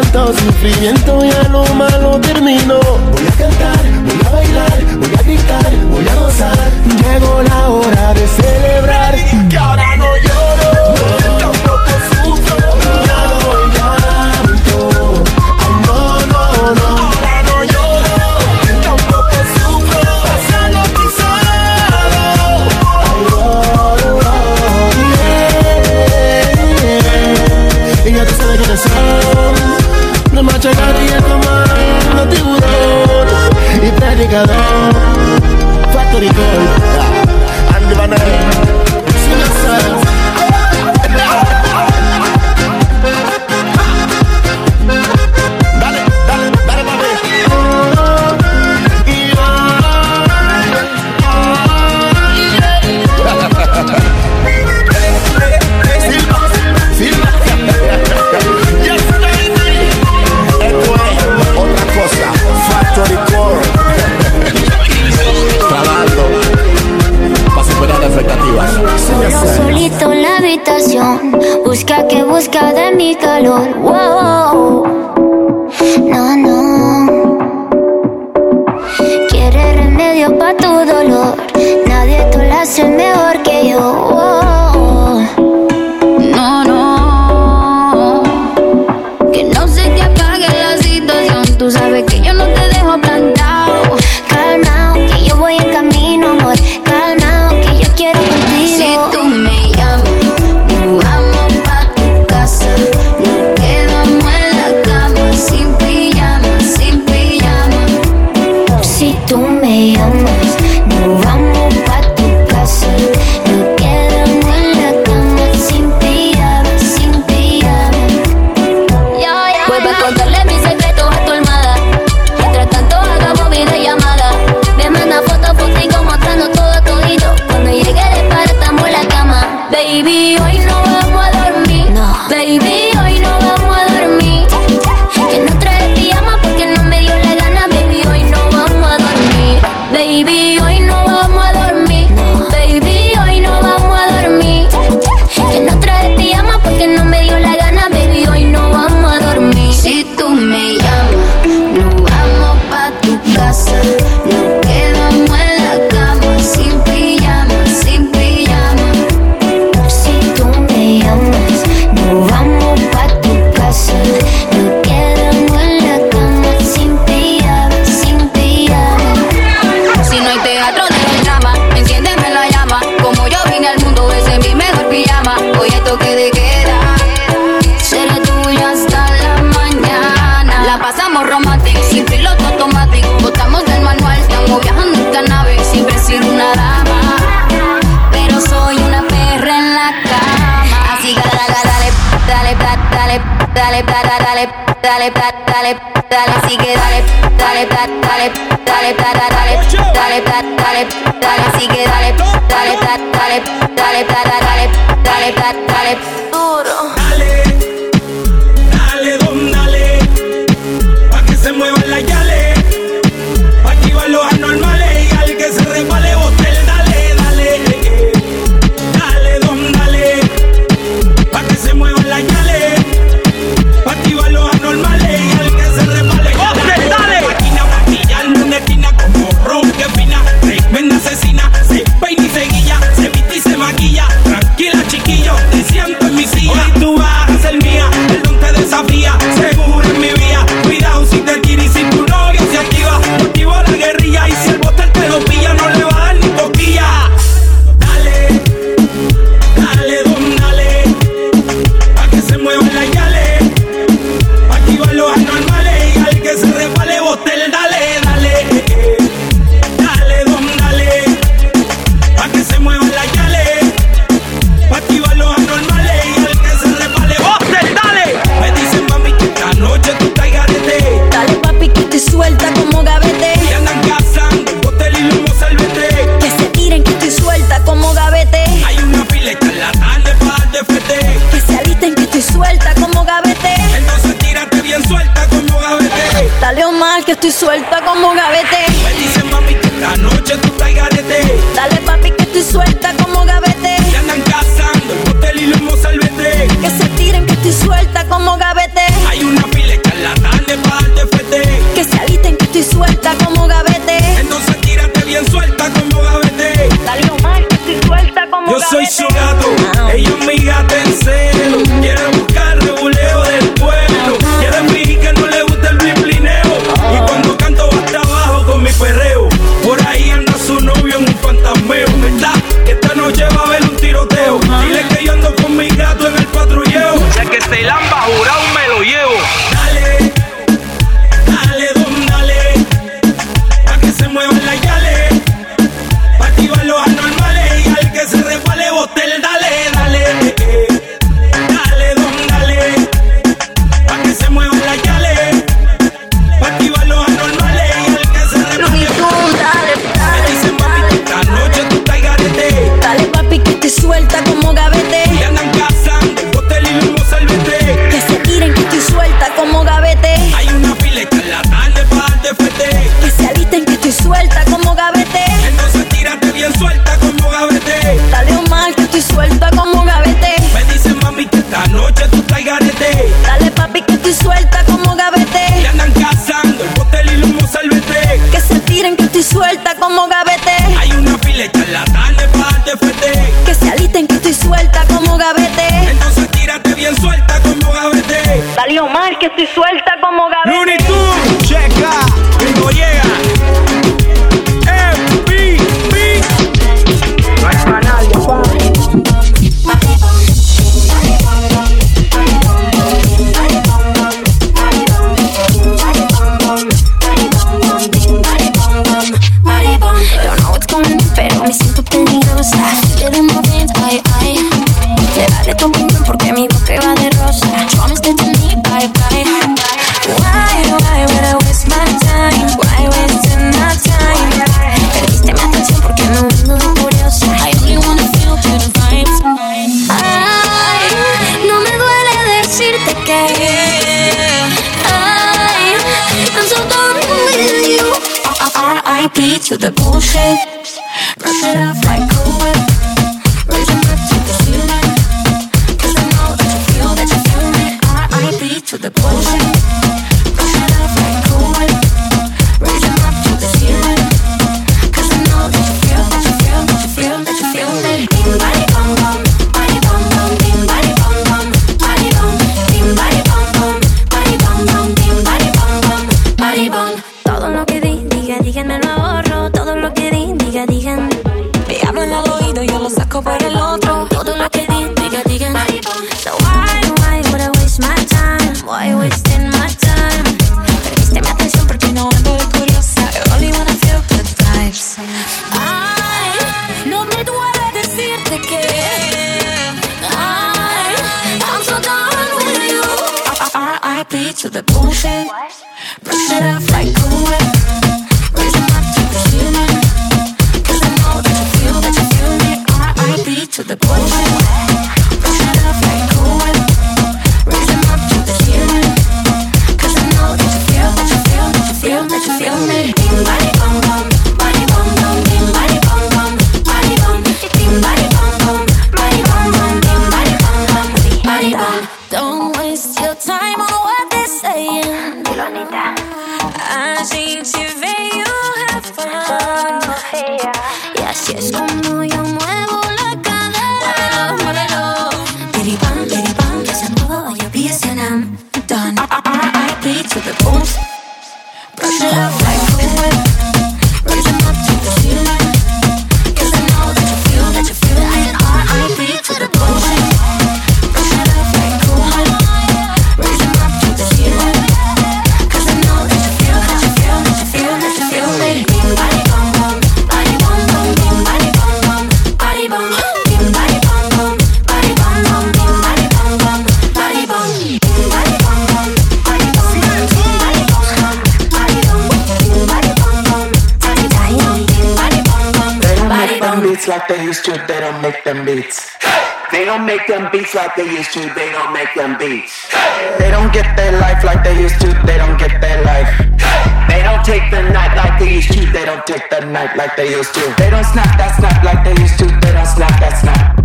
tanto sufrimiento ya lo malo terminó. Voy a cantar, voy a bailar, voy a gritar, voy a gozar. Llegó la hora de celebrar. pecador. Factory Gold. Busca que busca de mi calor. Wow. R.I.P. to the bullshit. Used to, they don't make them beats. They don't get their life like they used to, they don't get their life. They don't take the night like they used to, they don't take the night like they used to. They don't snap that snap like they used to, they don't snap that snap.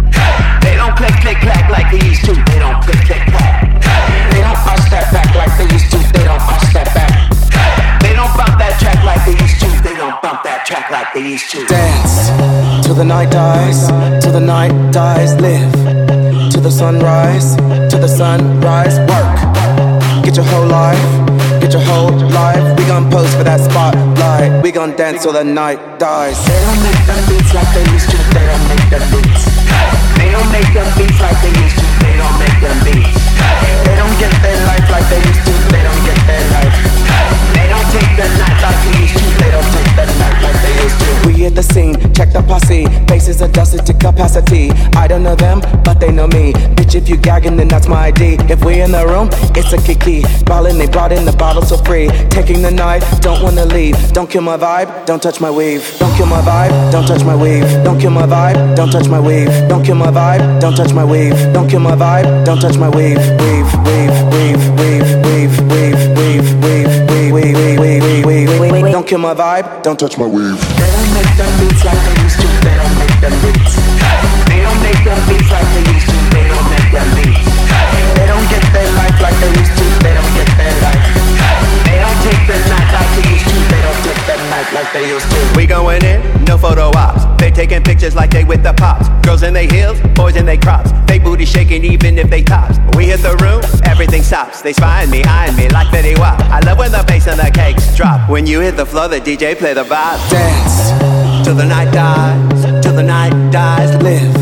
They don't click click clack like they used to, they don't click click clack. They don't arch that back like they used to, they don't arch that back. They don't bump that track like they used to, they don't bump that track like they used to. Dance till the night dies, till the night dies. Live to the sunrise, gon' dance till the night dies. They don't make them beats like they used to, they don't make them beats. They don't make them beats like they used to, they don't make them beats. They don't get their life like they used to, they used the. We at the scene, check the posse. Faces adjusted to capacity. I don't know them, but they know me. Bitch, if you gagging, then that's my ID. If we in the room, it's a kiki. Ballin', they brought in the bottles for free. Taking the night, don't wanna leave. Don't kill my vibe, don't touch my weave. Don't kill my vibe, don't touch my weave. Don't kill my vibe, don't touch my weave. Don't kill my vibe, don't touch my weave. Don't kill my vibe, don't touch my weave. Weave, weave, weave, my vibe, don't touch my weave. They don't make them beats like they used to, they don't make them beats. They don't make them beats like they used to, they don't make them beats. They don't get their life like they used to, they don't get their life. They don't take the night like they used to, they don't take the night like they used to. We going in, no photo ops. They taking pictures like they with the pops. Girls in their heels, boys in their crops. They booty shaking even if they tops. We hit the room, everything stops. They spying me, eyeing me like Betty Wap. I love when the bass and the cakes drop. When you hit the floor, the DJ play the vibe. Dance till the night dies, till the night dies. Live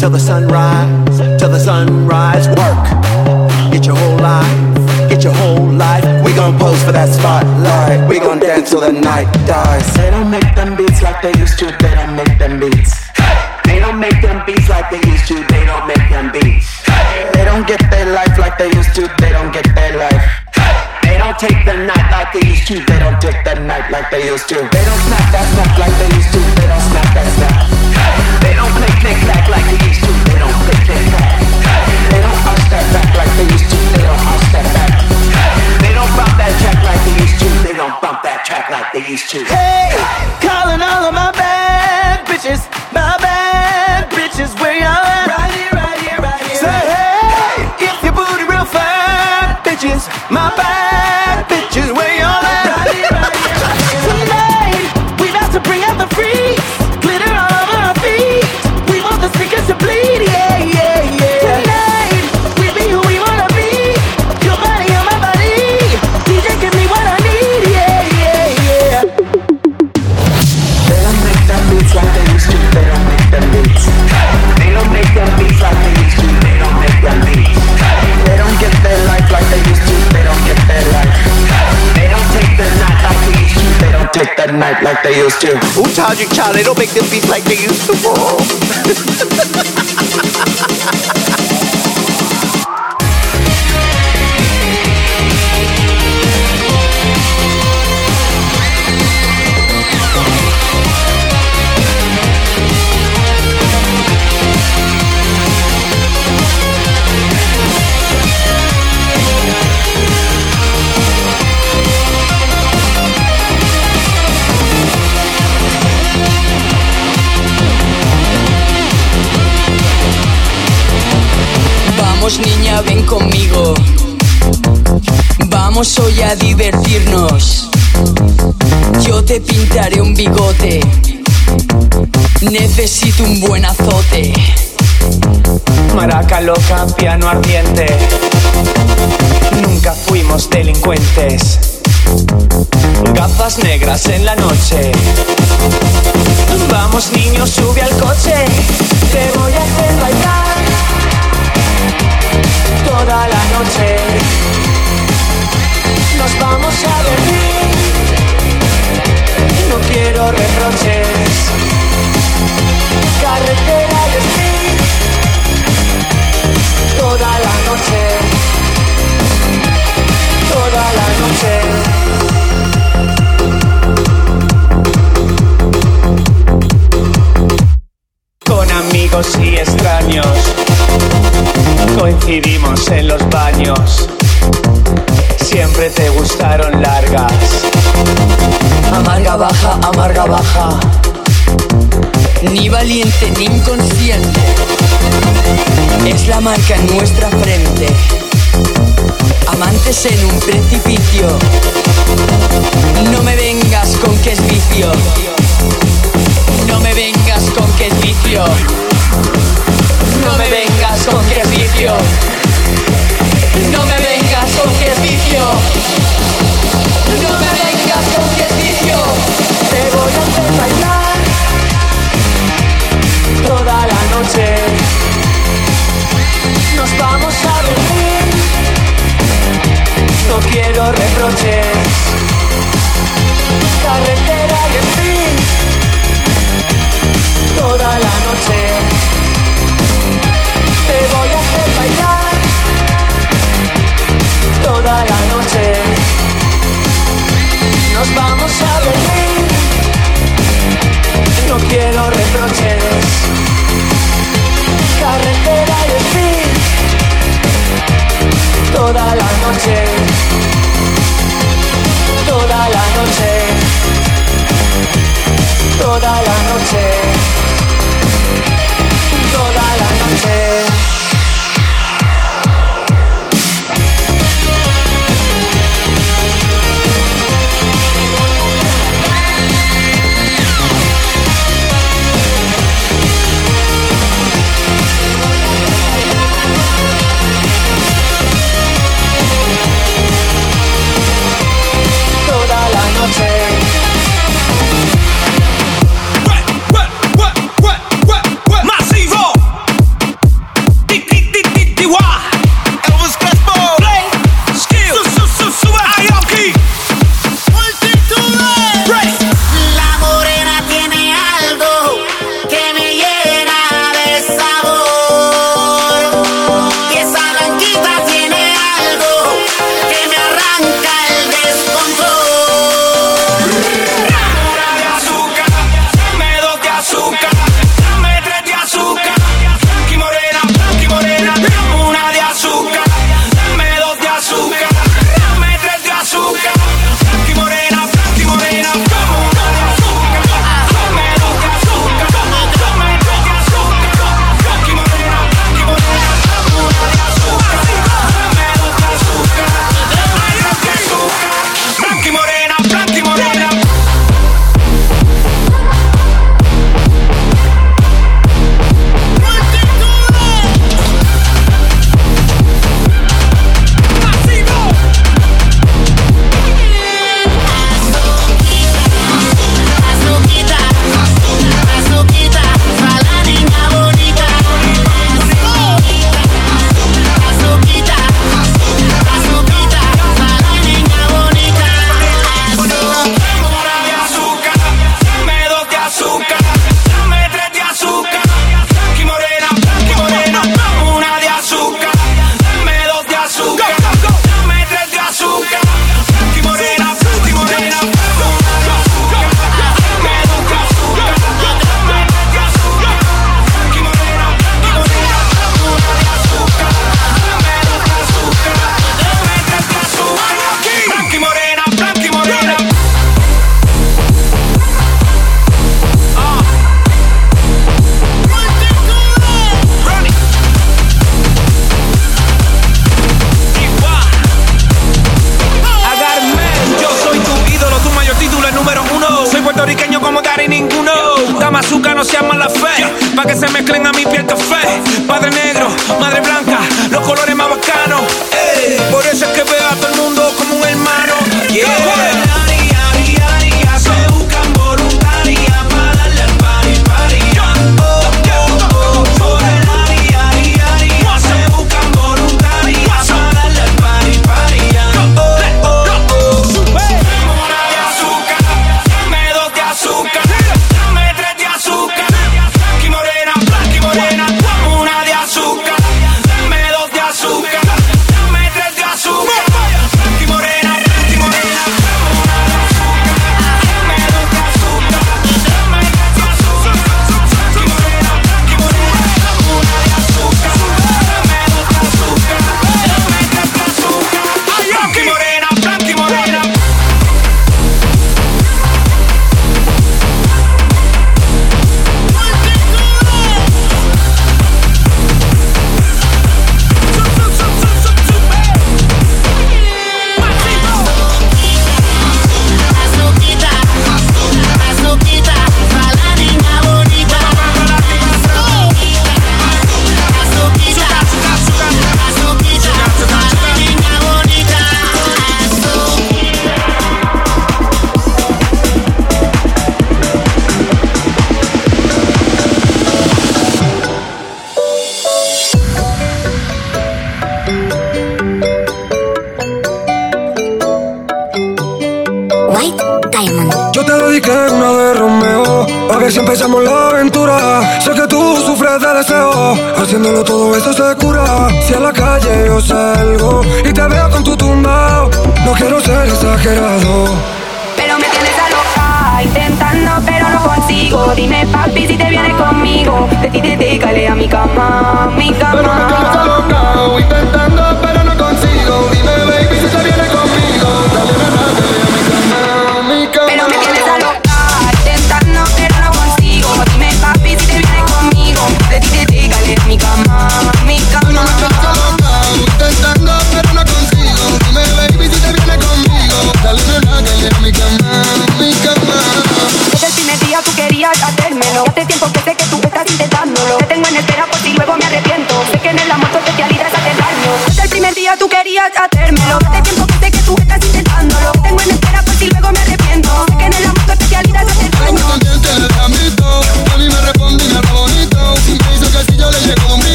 till the sunrise, till the sunrise. Work, get your whole life, get your whole life. We gon' pose for that spotlight. We gon' dance till the night dies. They don't make them beats like they used to, they don't make them beats. They don't make them beats like they used to, they don't make them beats. They don't get their life like they used to, they don't get their life. They don't take the night like they used to, they don't take the night like they used to. They don't snap that snap like they used to, they don't snap that snap. They don't click click clack like they used to, they don't click click clack. They don't arch that back like they used to, they don't arch that back. They don't bump that track like they used to, they don't bump that track like they used to. Hey, calling all of my bad bitches, my bad bitches, where y'all at? Used to. Who told you, Charlie? Don't make them beats like they used to. Niña, ven conmigo. Vamos hoy a divertirnos. Yo te pintaré un bigote. Necesito un buen azote. Maraca loca, piano ardiente. Nunca fuimos delincuentes. Gafas negras en la noche. Vamos niños, sube al coche. Te voy a hacer bailar toda la noche. Nos vamos a dormir. No quiero reproches. Carretera y speed toda la noche, toda la noche. Con amigos y extraños, coincidimos en los baños. Siempre te gustaron largas. Amarga baja, amarga baja. Ni valiente ni inconsciente. Es la marca en nuestra frente. Amantes en un precipicio.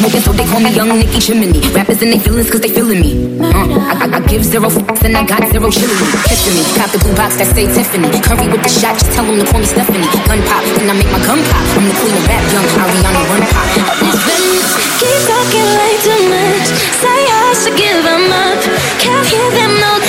smoking, so they call me Young Nicky Chimney. Rappers and they feelings cause they feeling me. Uh, I, I, I give zero fucks and I got zero chillin'. Kissing me, pop the blue box that say Tiffany. Curry with the shot, just tell them to call me Stephanie. Gun pop, then I make my gun pop. I'm the queen of rap, young Ariana Run Pop. Keep talking like too much. Say I should give them up. Can't hear them, no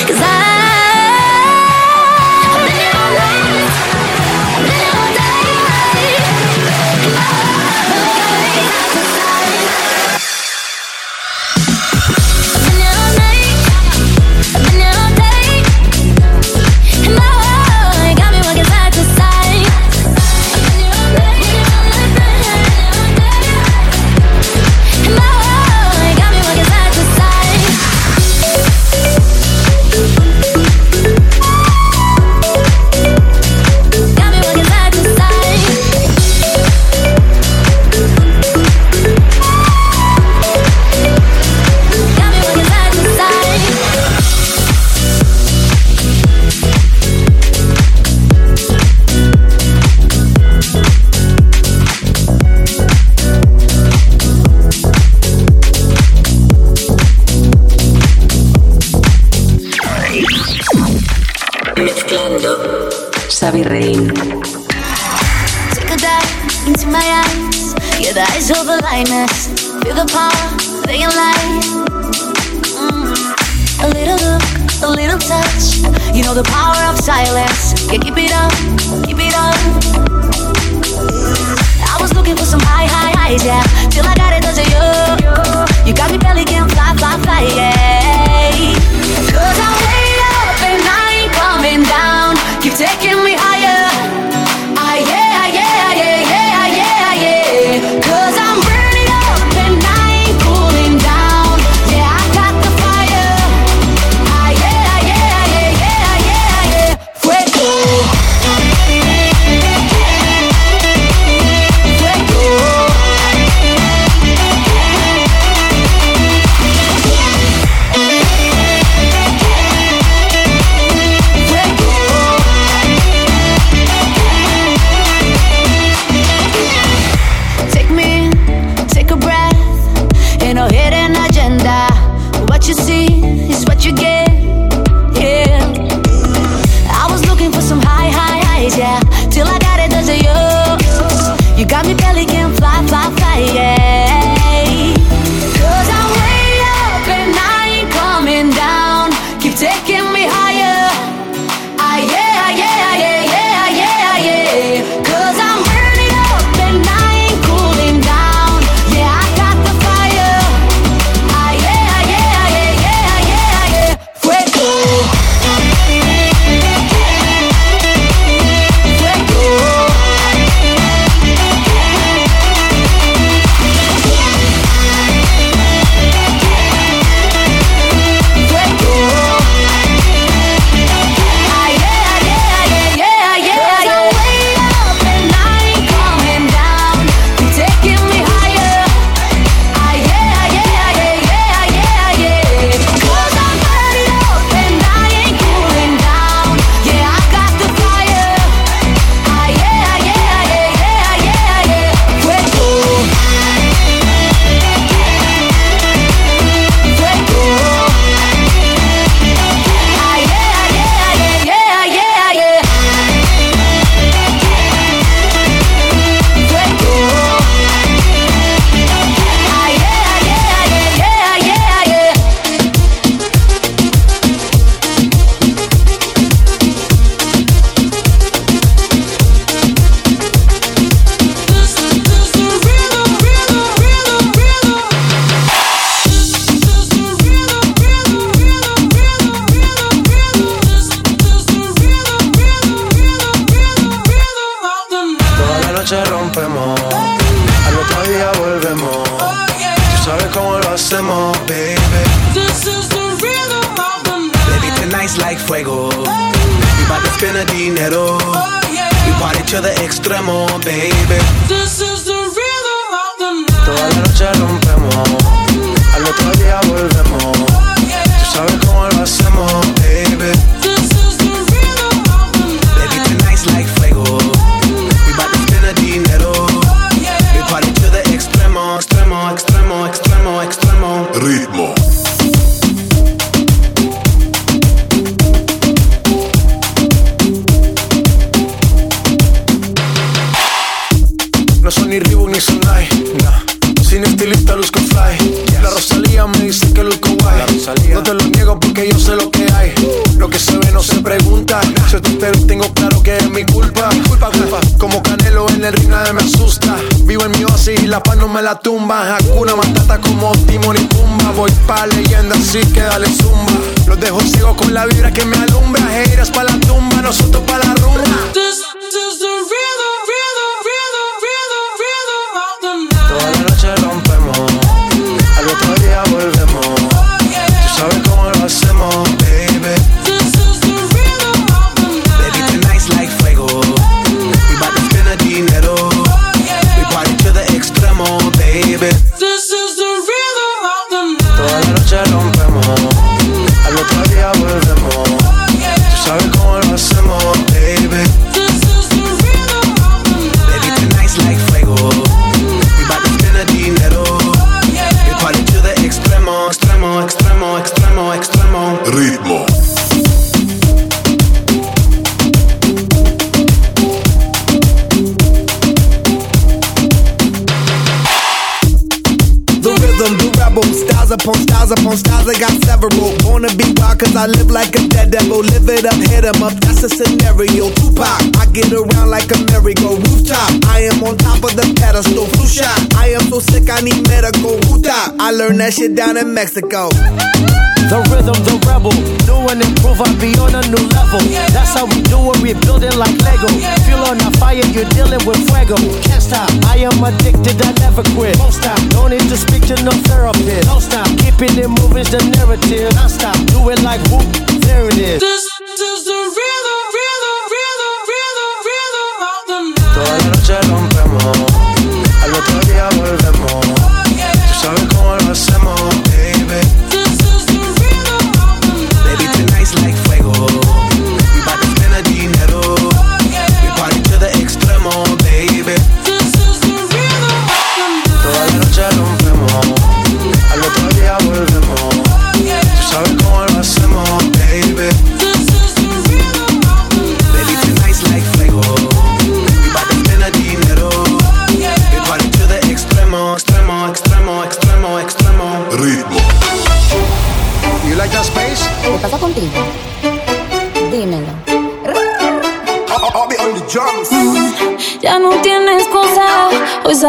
I am so sick, I need medical. Huta. I learned that shit down in Mexico. The rhythm, the rebel. Do and improve, I be on a new level. That's how we do it, we building like Lego. Feel on a fire, you're dealing with fuego. Can't stop, I am addicted, I never quit. Don't stop, don't need to speak to no therapist. Don't stop, keeping it moving's the narrative. I stop, do it like whoop, there it is. This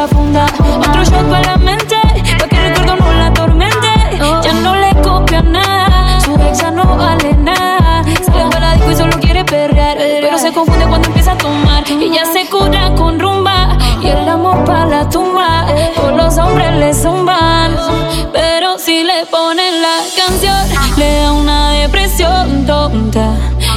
la funda. Otro shot para la mente, pa' que el recuerdo no la atormente. Oh. Ya no le copia nada, su ex ya no vale nada. Sale para la disco y solo quiere perrear, pero se confunde cuando empieza a tomar. Oh. Y ya se cura con rumba, y el amor para la tumba. Oh. Todos los hombres le zumban, pero si le ponen la canción, le da una depresión tonta.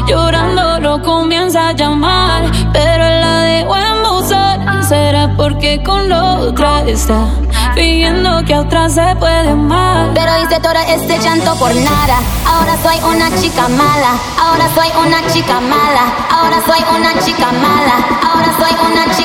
Llorando lo comienza a llamar, pero él la dejó en buzo Será porque con la otra está fingiendo que a otra se puede amar. Pero hice todo este llanto por nada. Ahora soy una chica mala. Ahora soy una chica mala. Ahora soy una chica mala. Ahora soy una chica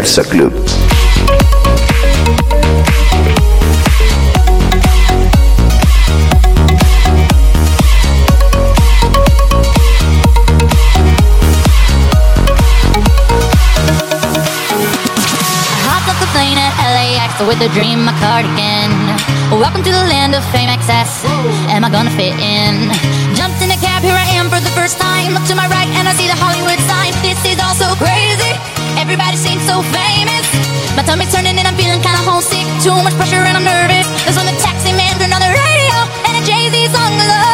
Persa Club. With a dream, my cardigan. Welcome to the land of fame, access. Am I gonna fit in? Jumped in a cab, here I am for the first time. Look to my right, and I see the Hollywood sign. This is all so crazy everybody seems so famous. My tummy's turning and I'm feeling kinda homesick. Too much pressure and I'm nervous. There's when the taxi man turned on the radio and a Jay Z song is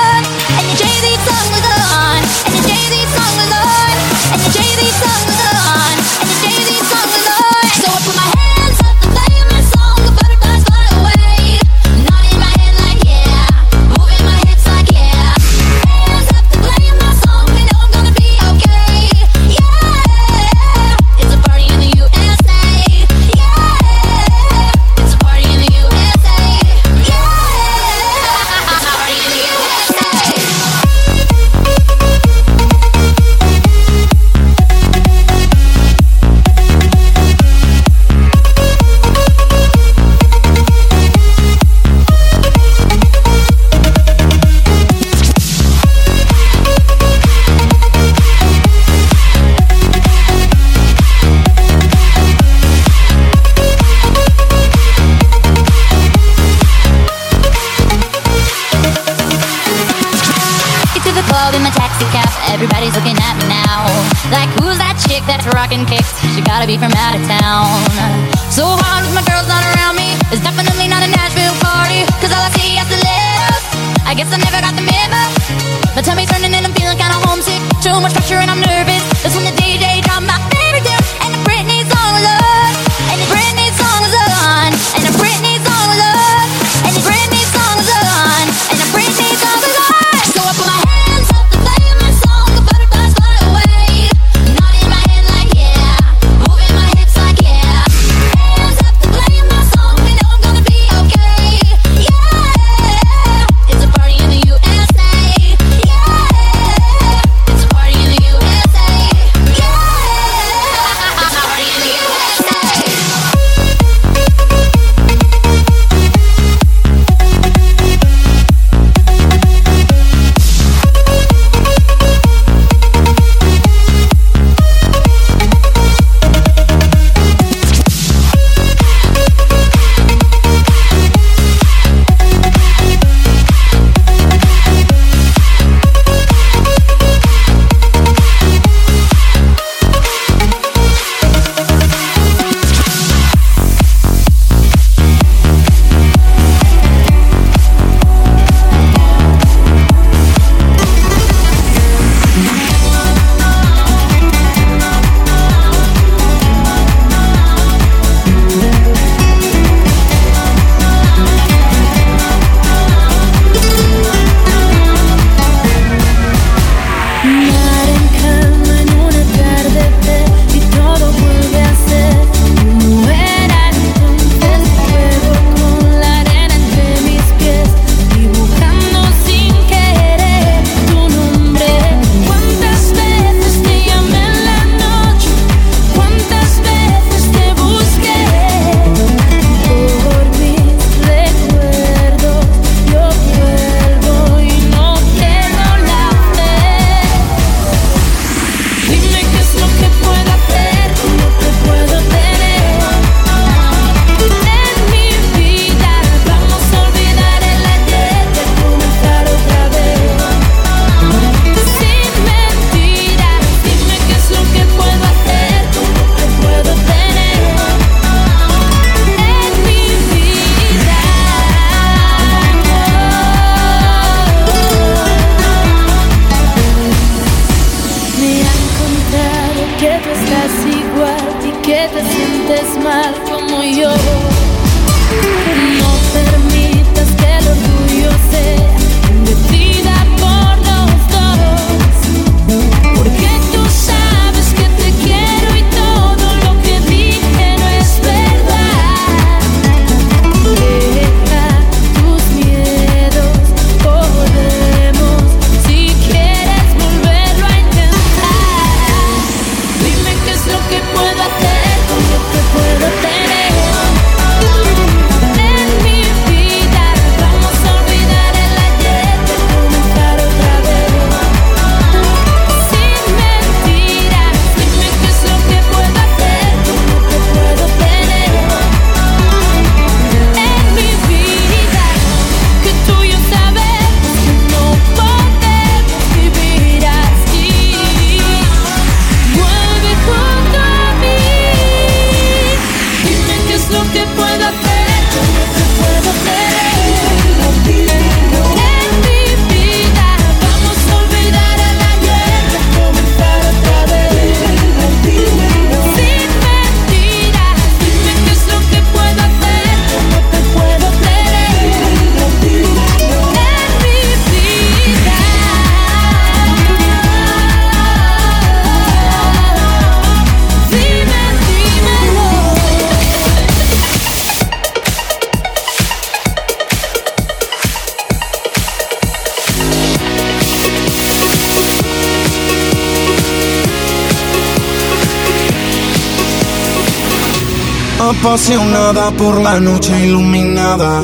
apasionada por la noche iluminada.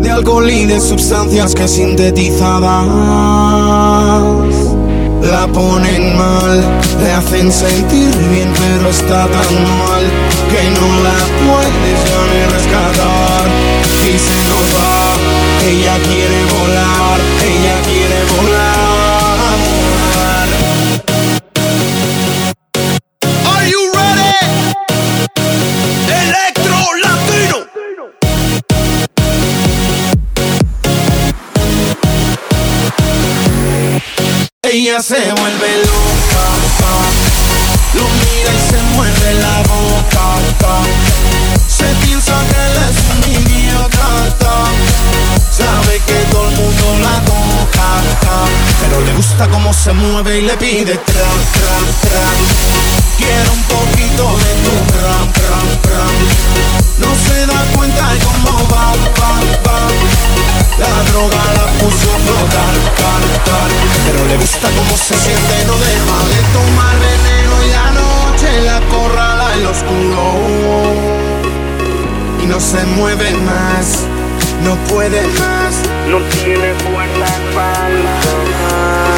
De alcohol y de sustancias que sintetizadas la ponen mal, le hacen sentir bien, pero está tan mal que no la Se piensa que él es un idiota Sabe que todo el mundo la toca Pero le gusta cómo se mueve y le pide tra, tra, tra. Quiero un poquito de tu ram, ram, ram No se da cuenta de cómo va, va, va. La droga la puso a flotar, tar. Pero le gusta cómo se siente, no deja de tomar veneno y anoche la corral va al oscuro y no se mueve más, no puede más, no tiene buena espalda.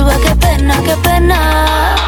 Qué pena, qué pena.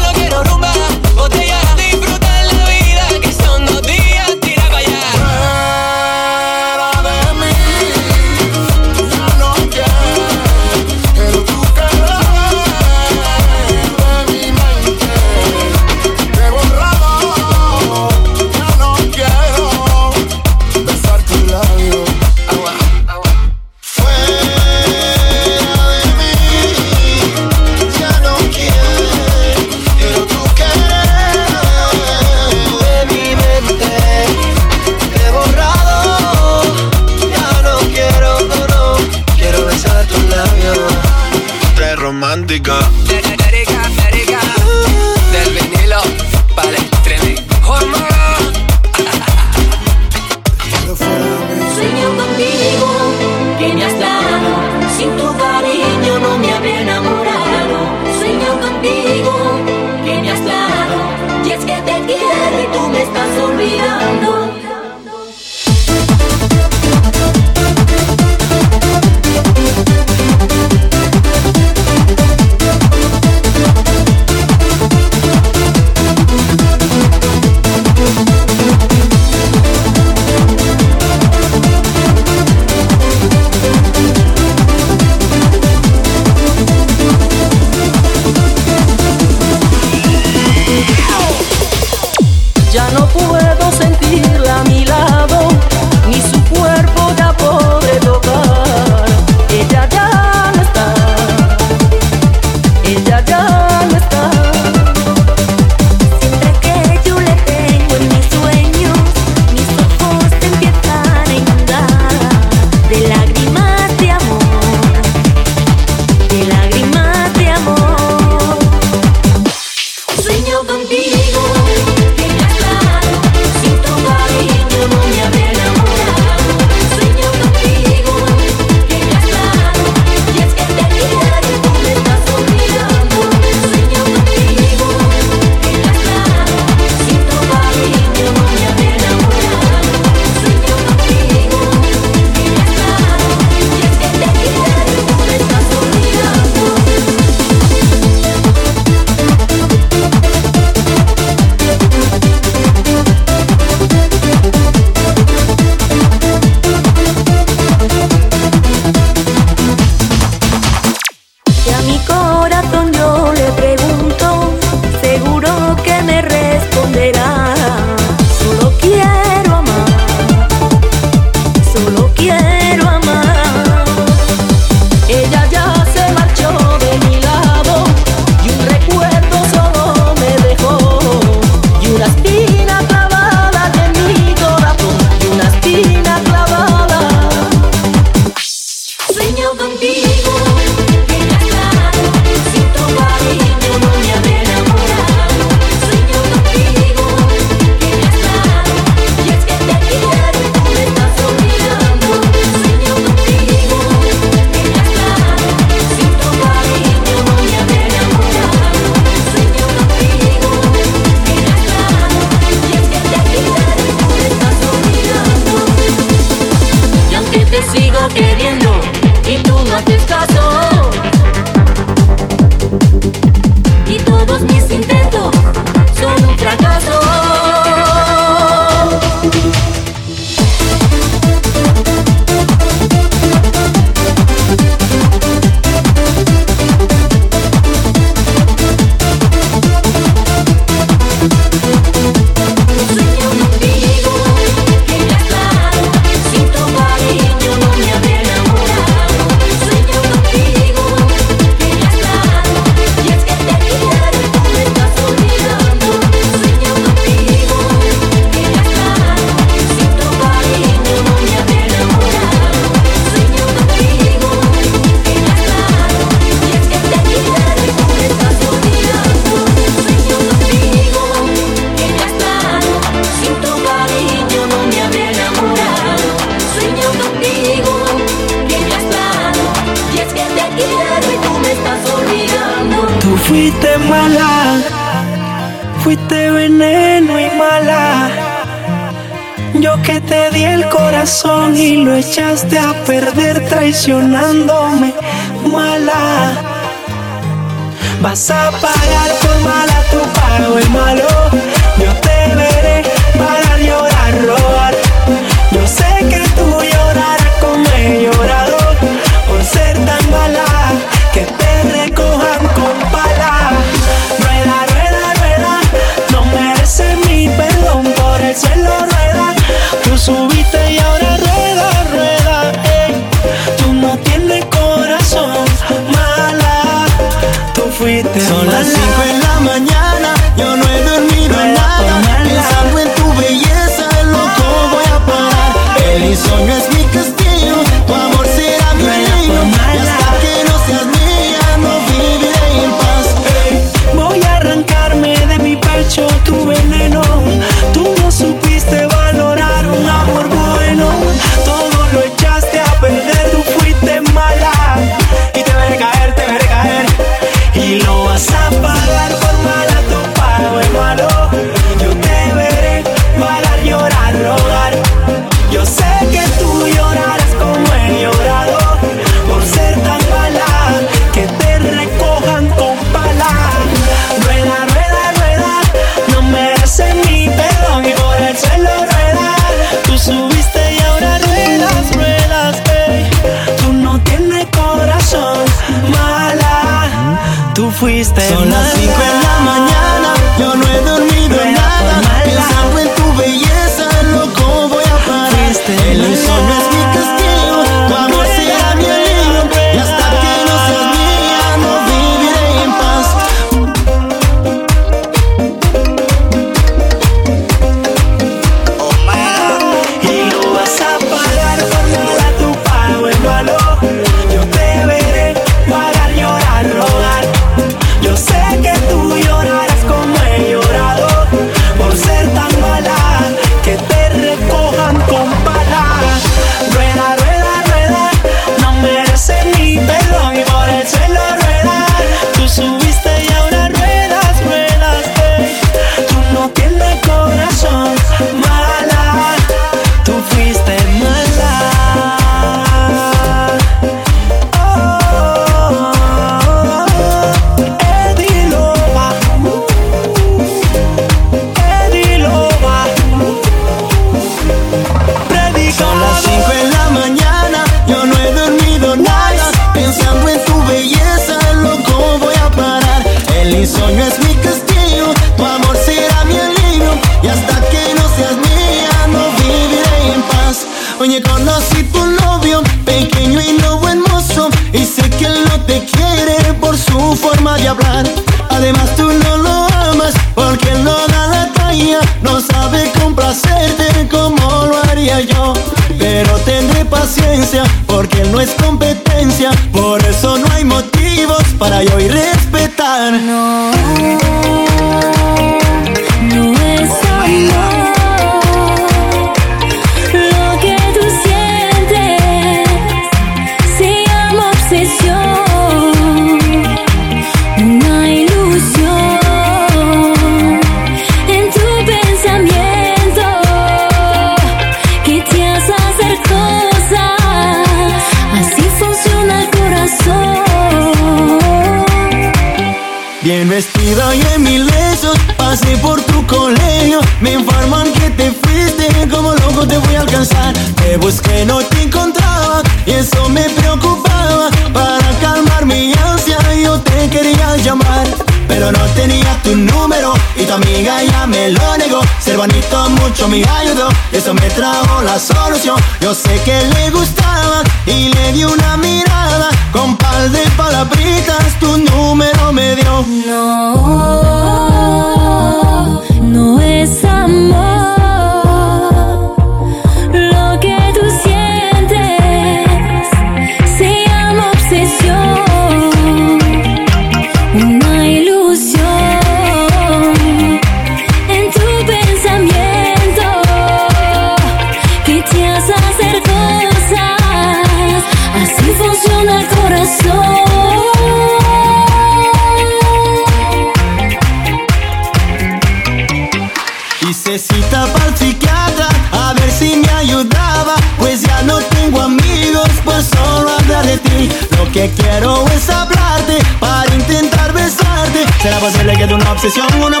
Posible que de una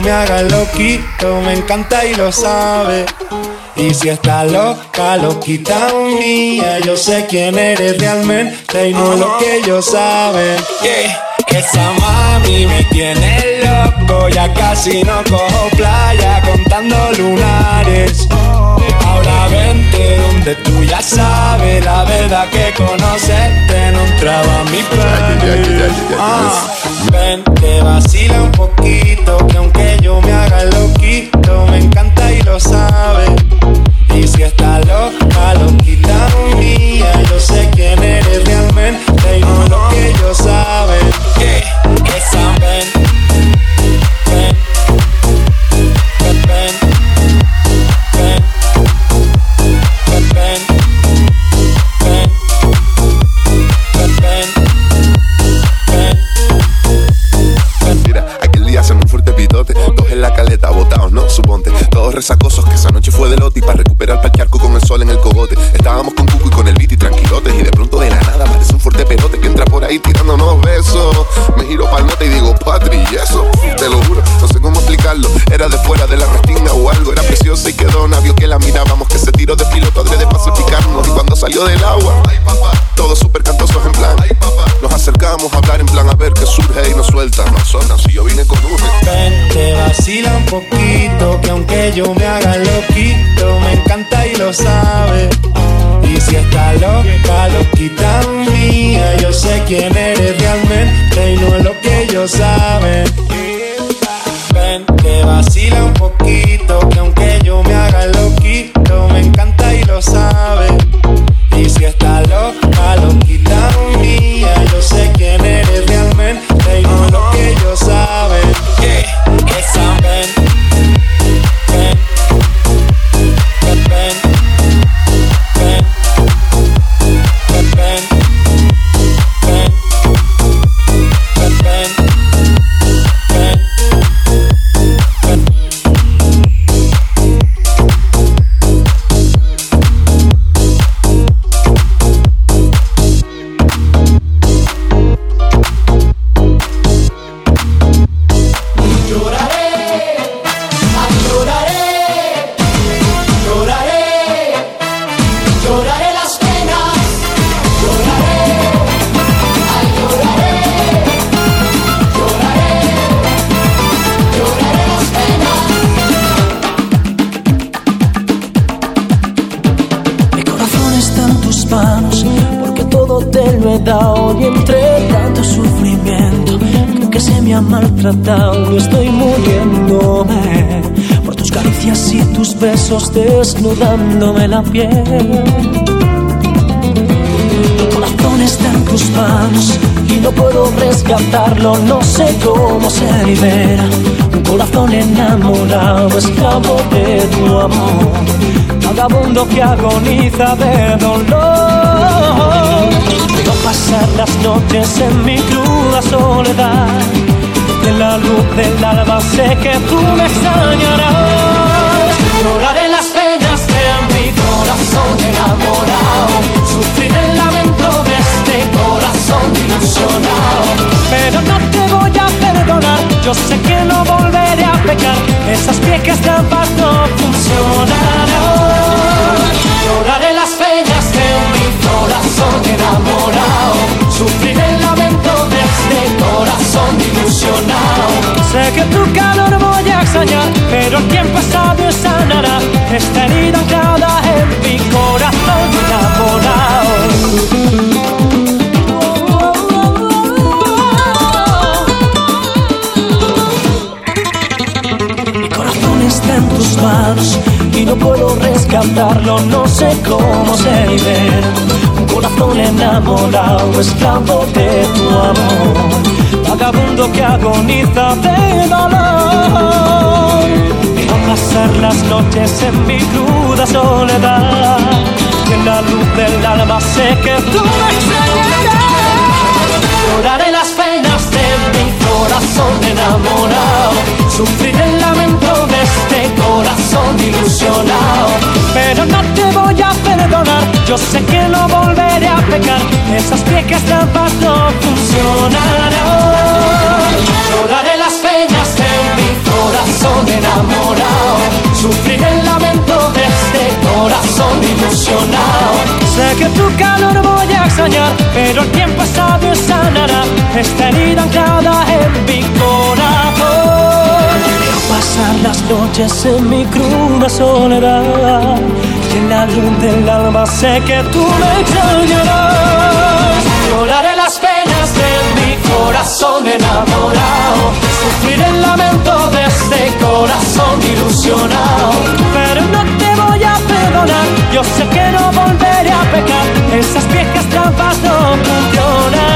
me hagas loquito, me encanta y lo sabe. Y si está loca, loquita mía, yo sé quién eres realmente y no lo que ellos saben. Yeah. Esa mami me tiene loco, ya casi no cojo playa contando lunares. Ahora vente donde tú ya sabes la verdad que conocerte no entraba mi plan. Ah, ven, te vacila un poquito que aunque yo me haga loquito. Me encanta y lo sabe. Eu me BH. mundo que agoniza de esclavo, esclavo de tu amor, vagabundo que agoniza de dolor. Quiero pasar las noches en mi cruda soledad, que en la luz del alma sé que tú me extrañarás. Lloraré las penas de mi corazón enamorado, sufriré el lamento de este corazón ilusionado, pero no te voy a perdonar, yo sé que no volveré a pecar. Esas viejas trampas no funcionarán. Lloraré las peñas de mi corazón enamorado. Sufriré el lamento de este corazón ilusionado. Sé que tu calor voy a extrañar, pero el tiempo sabio sanará esta herida anclada en mi corazón las noches en mi cruda soledad y en la luz del alma sé que tú me extrañarás. Lloraré las penas de mi corazón enamorado, sufriré el lamento de este corazón ilusionado. Pero no te voy a perdonar, yo sé que no volveré a pecar, esas viejas trampas no funcionan.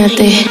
Imagínate,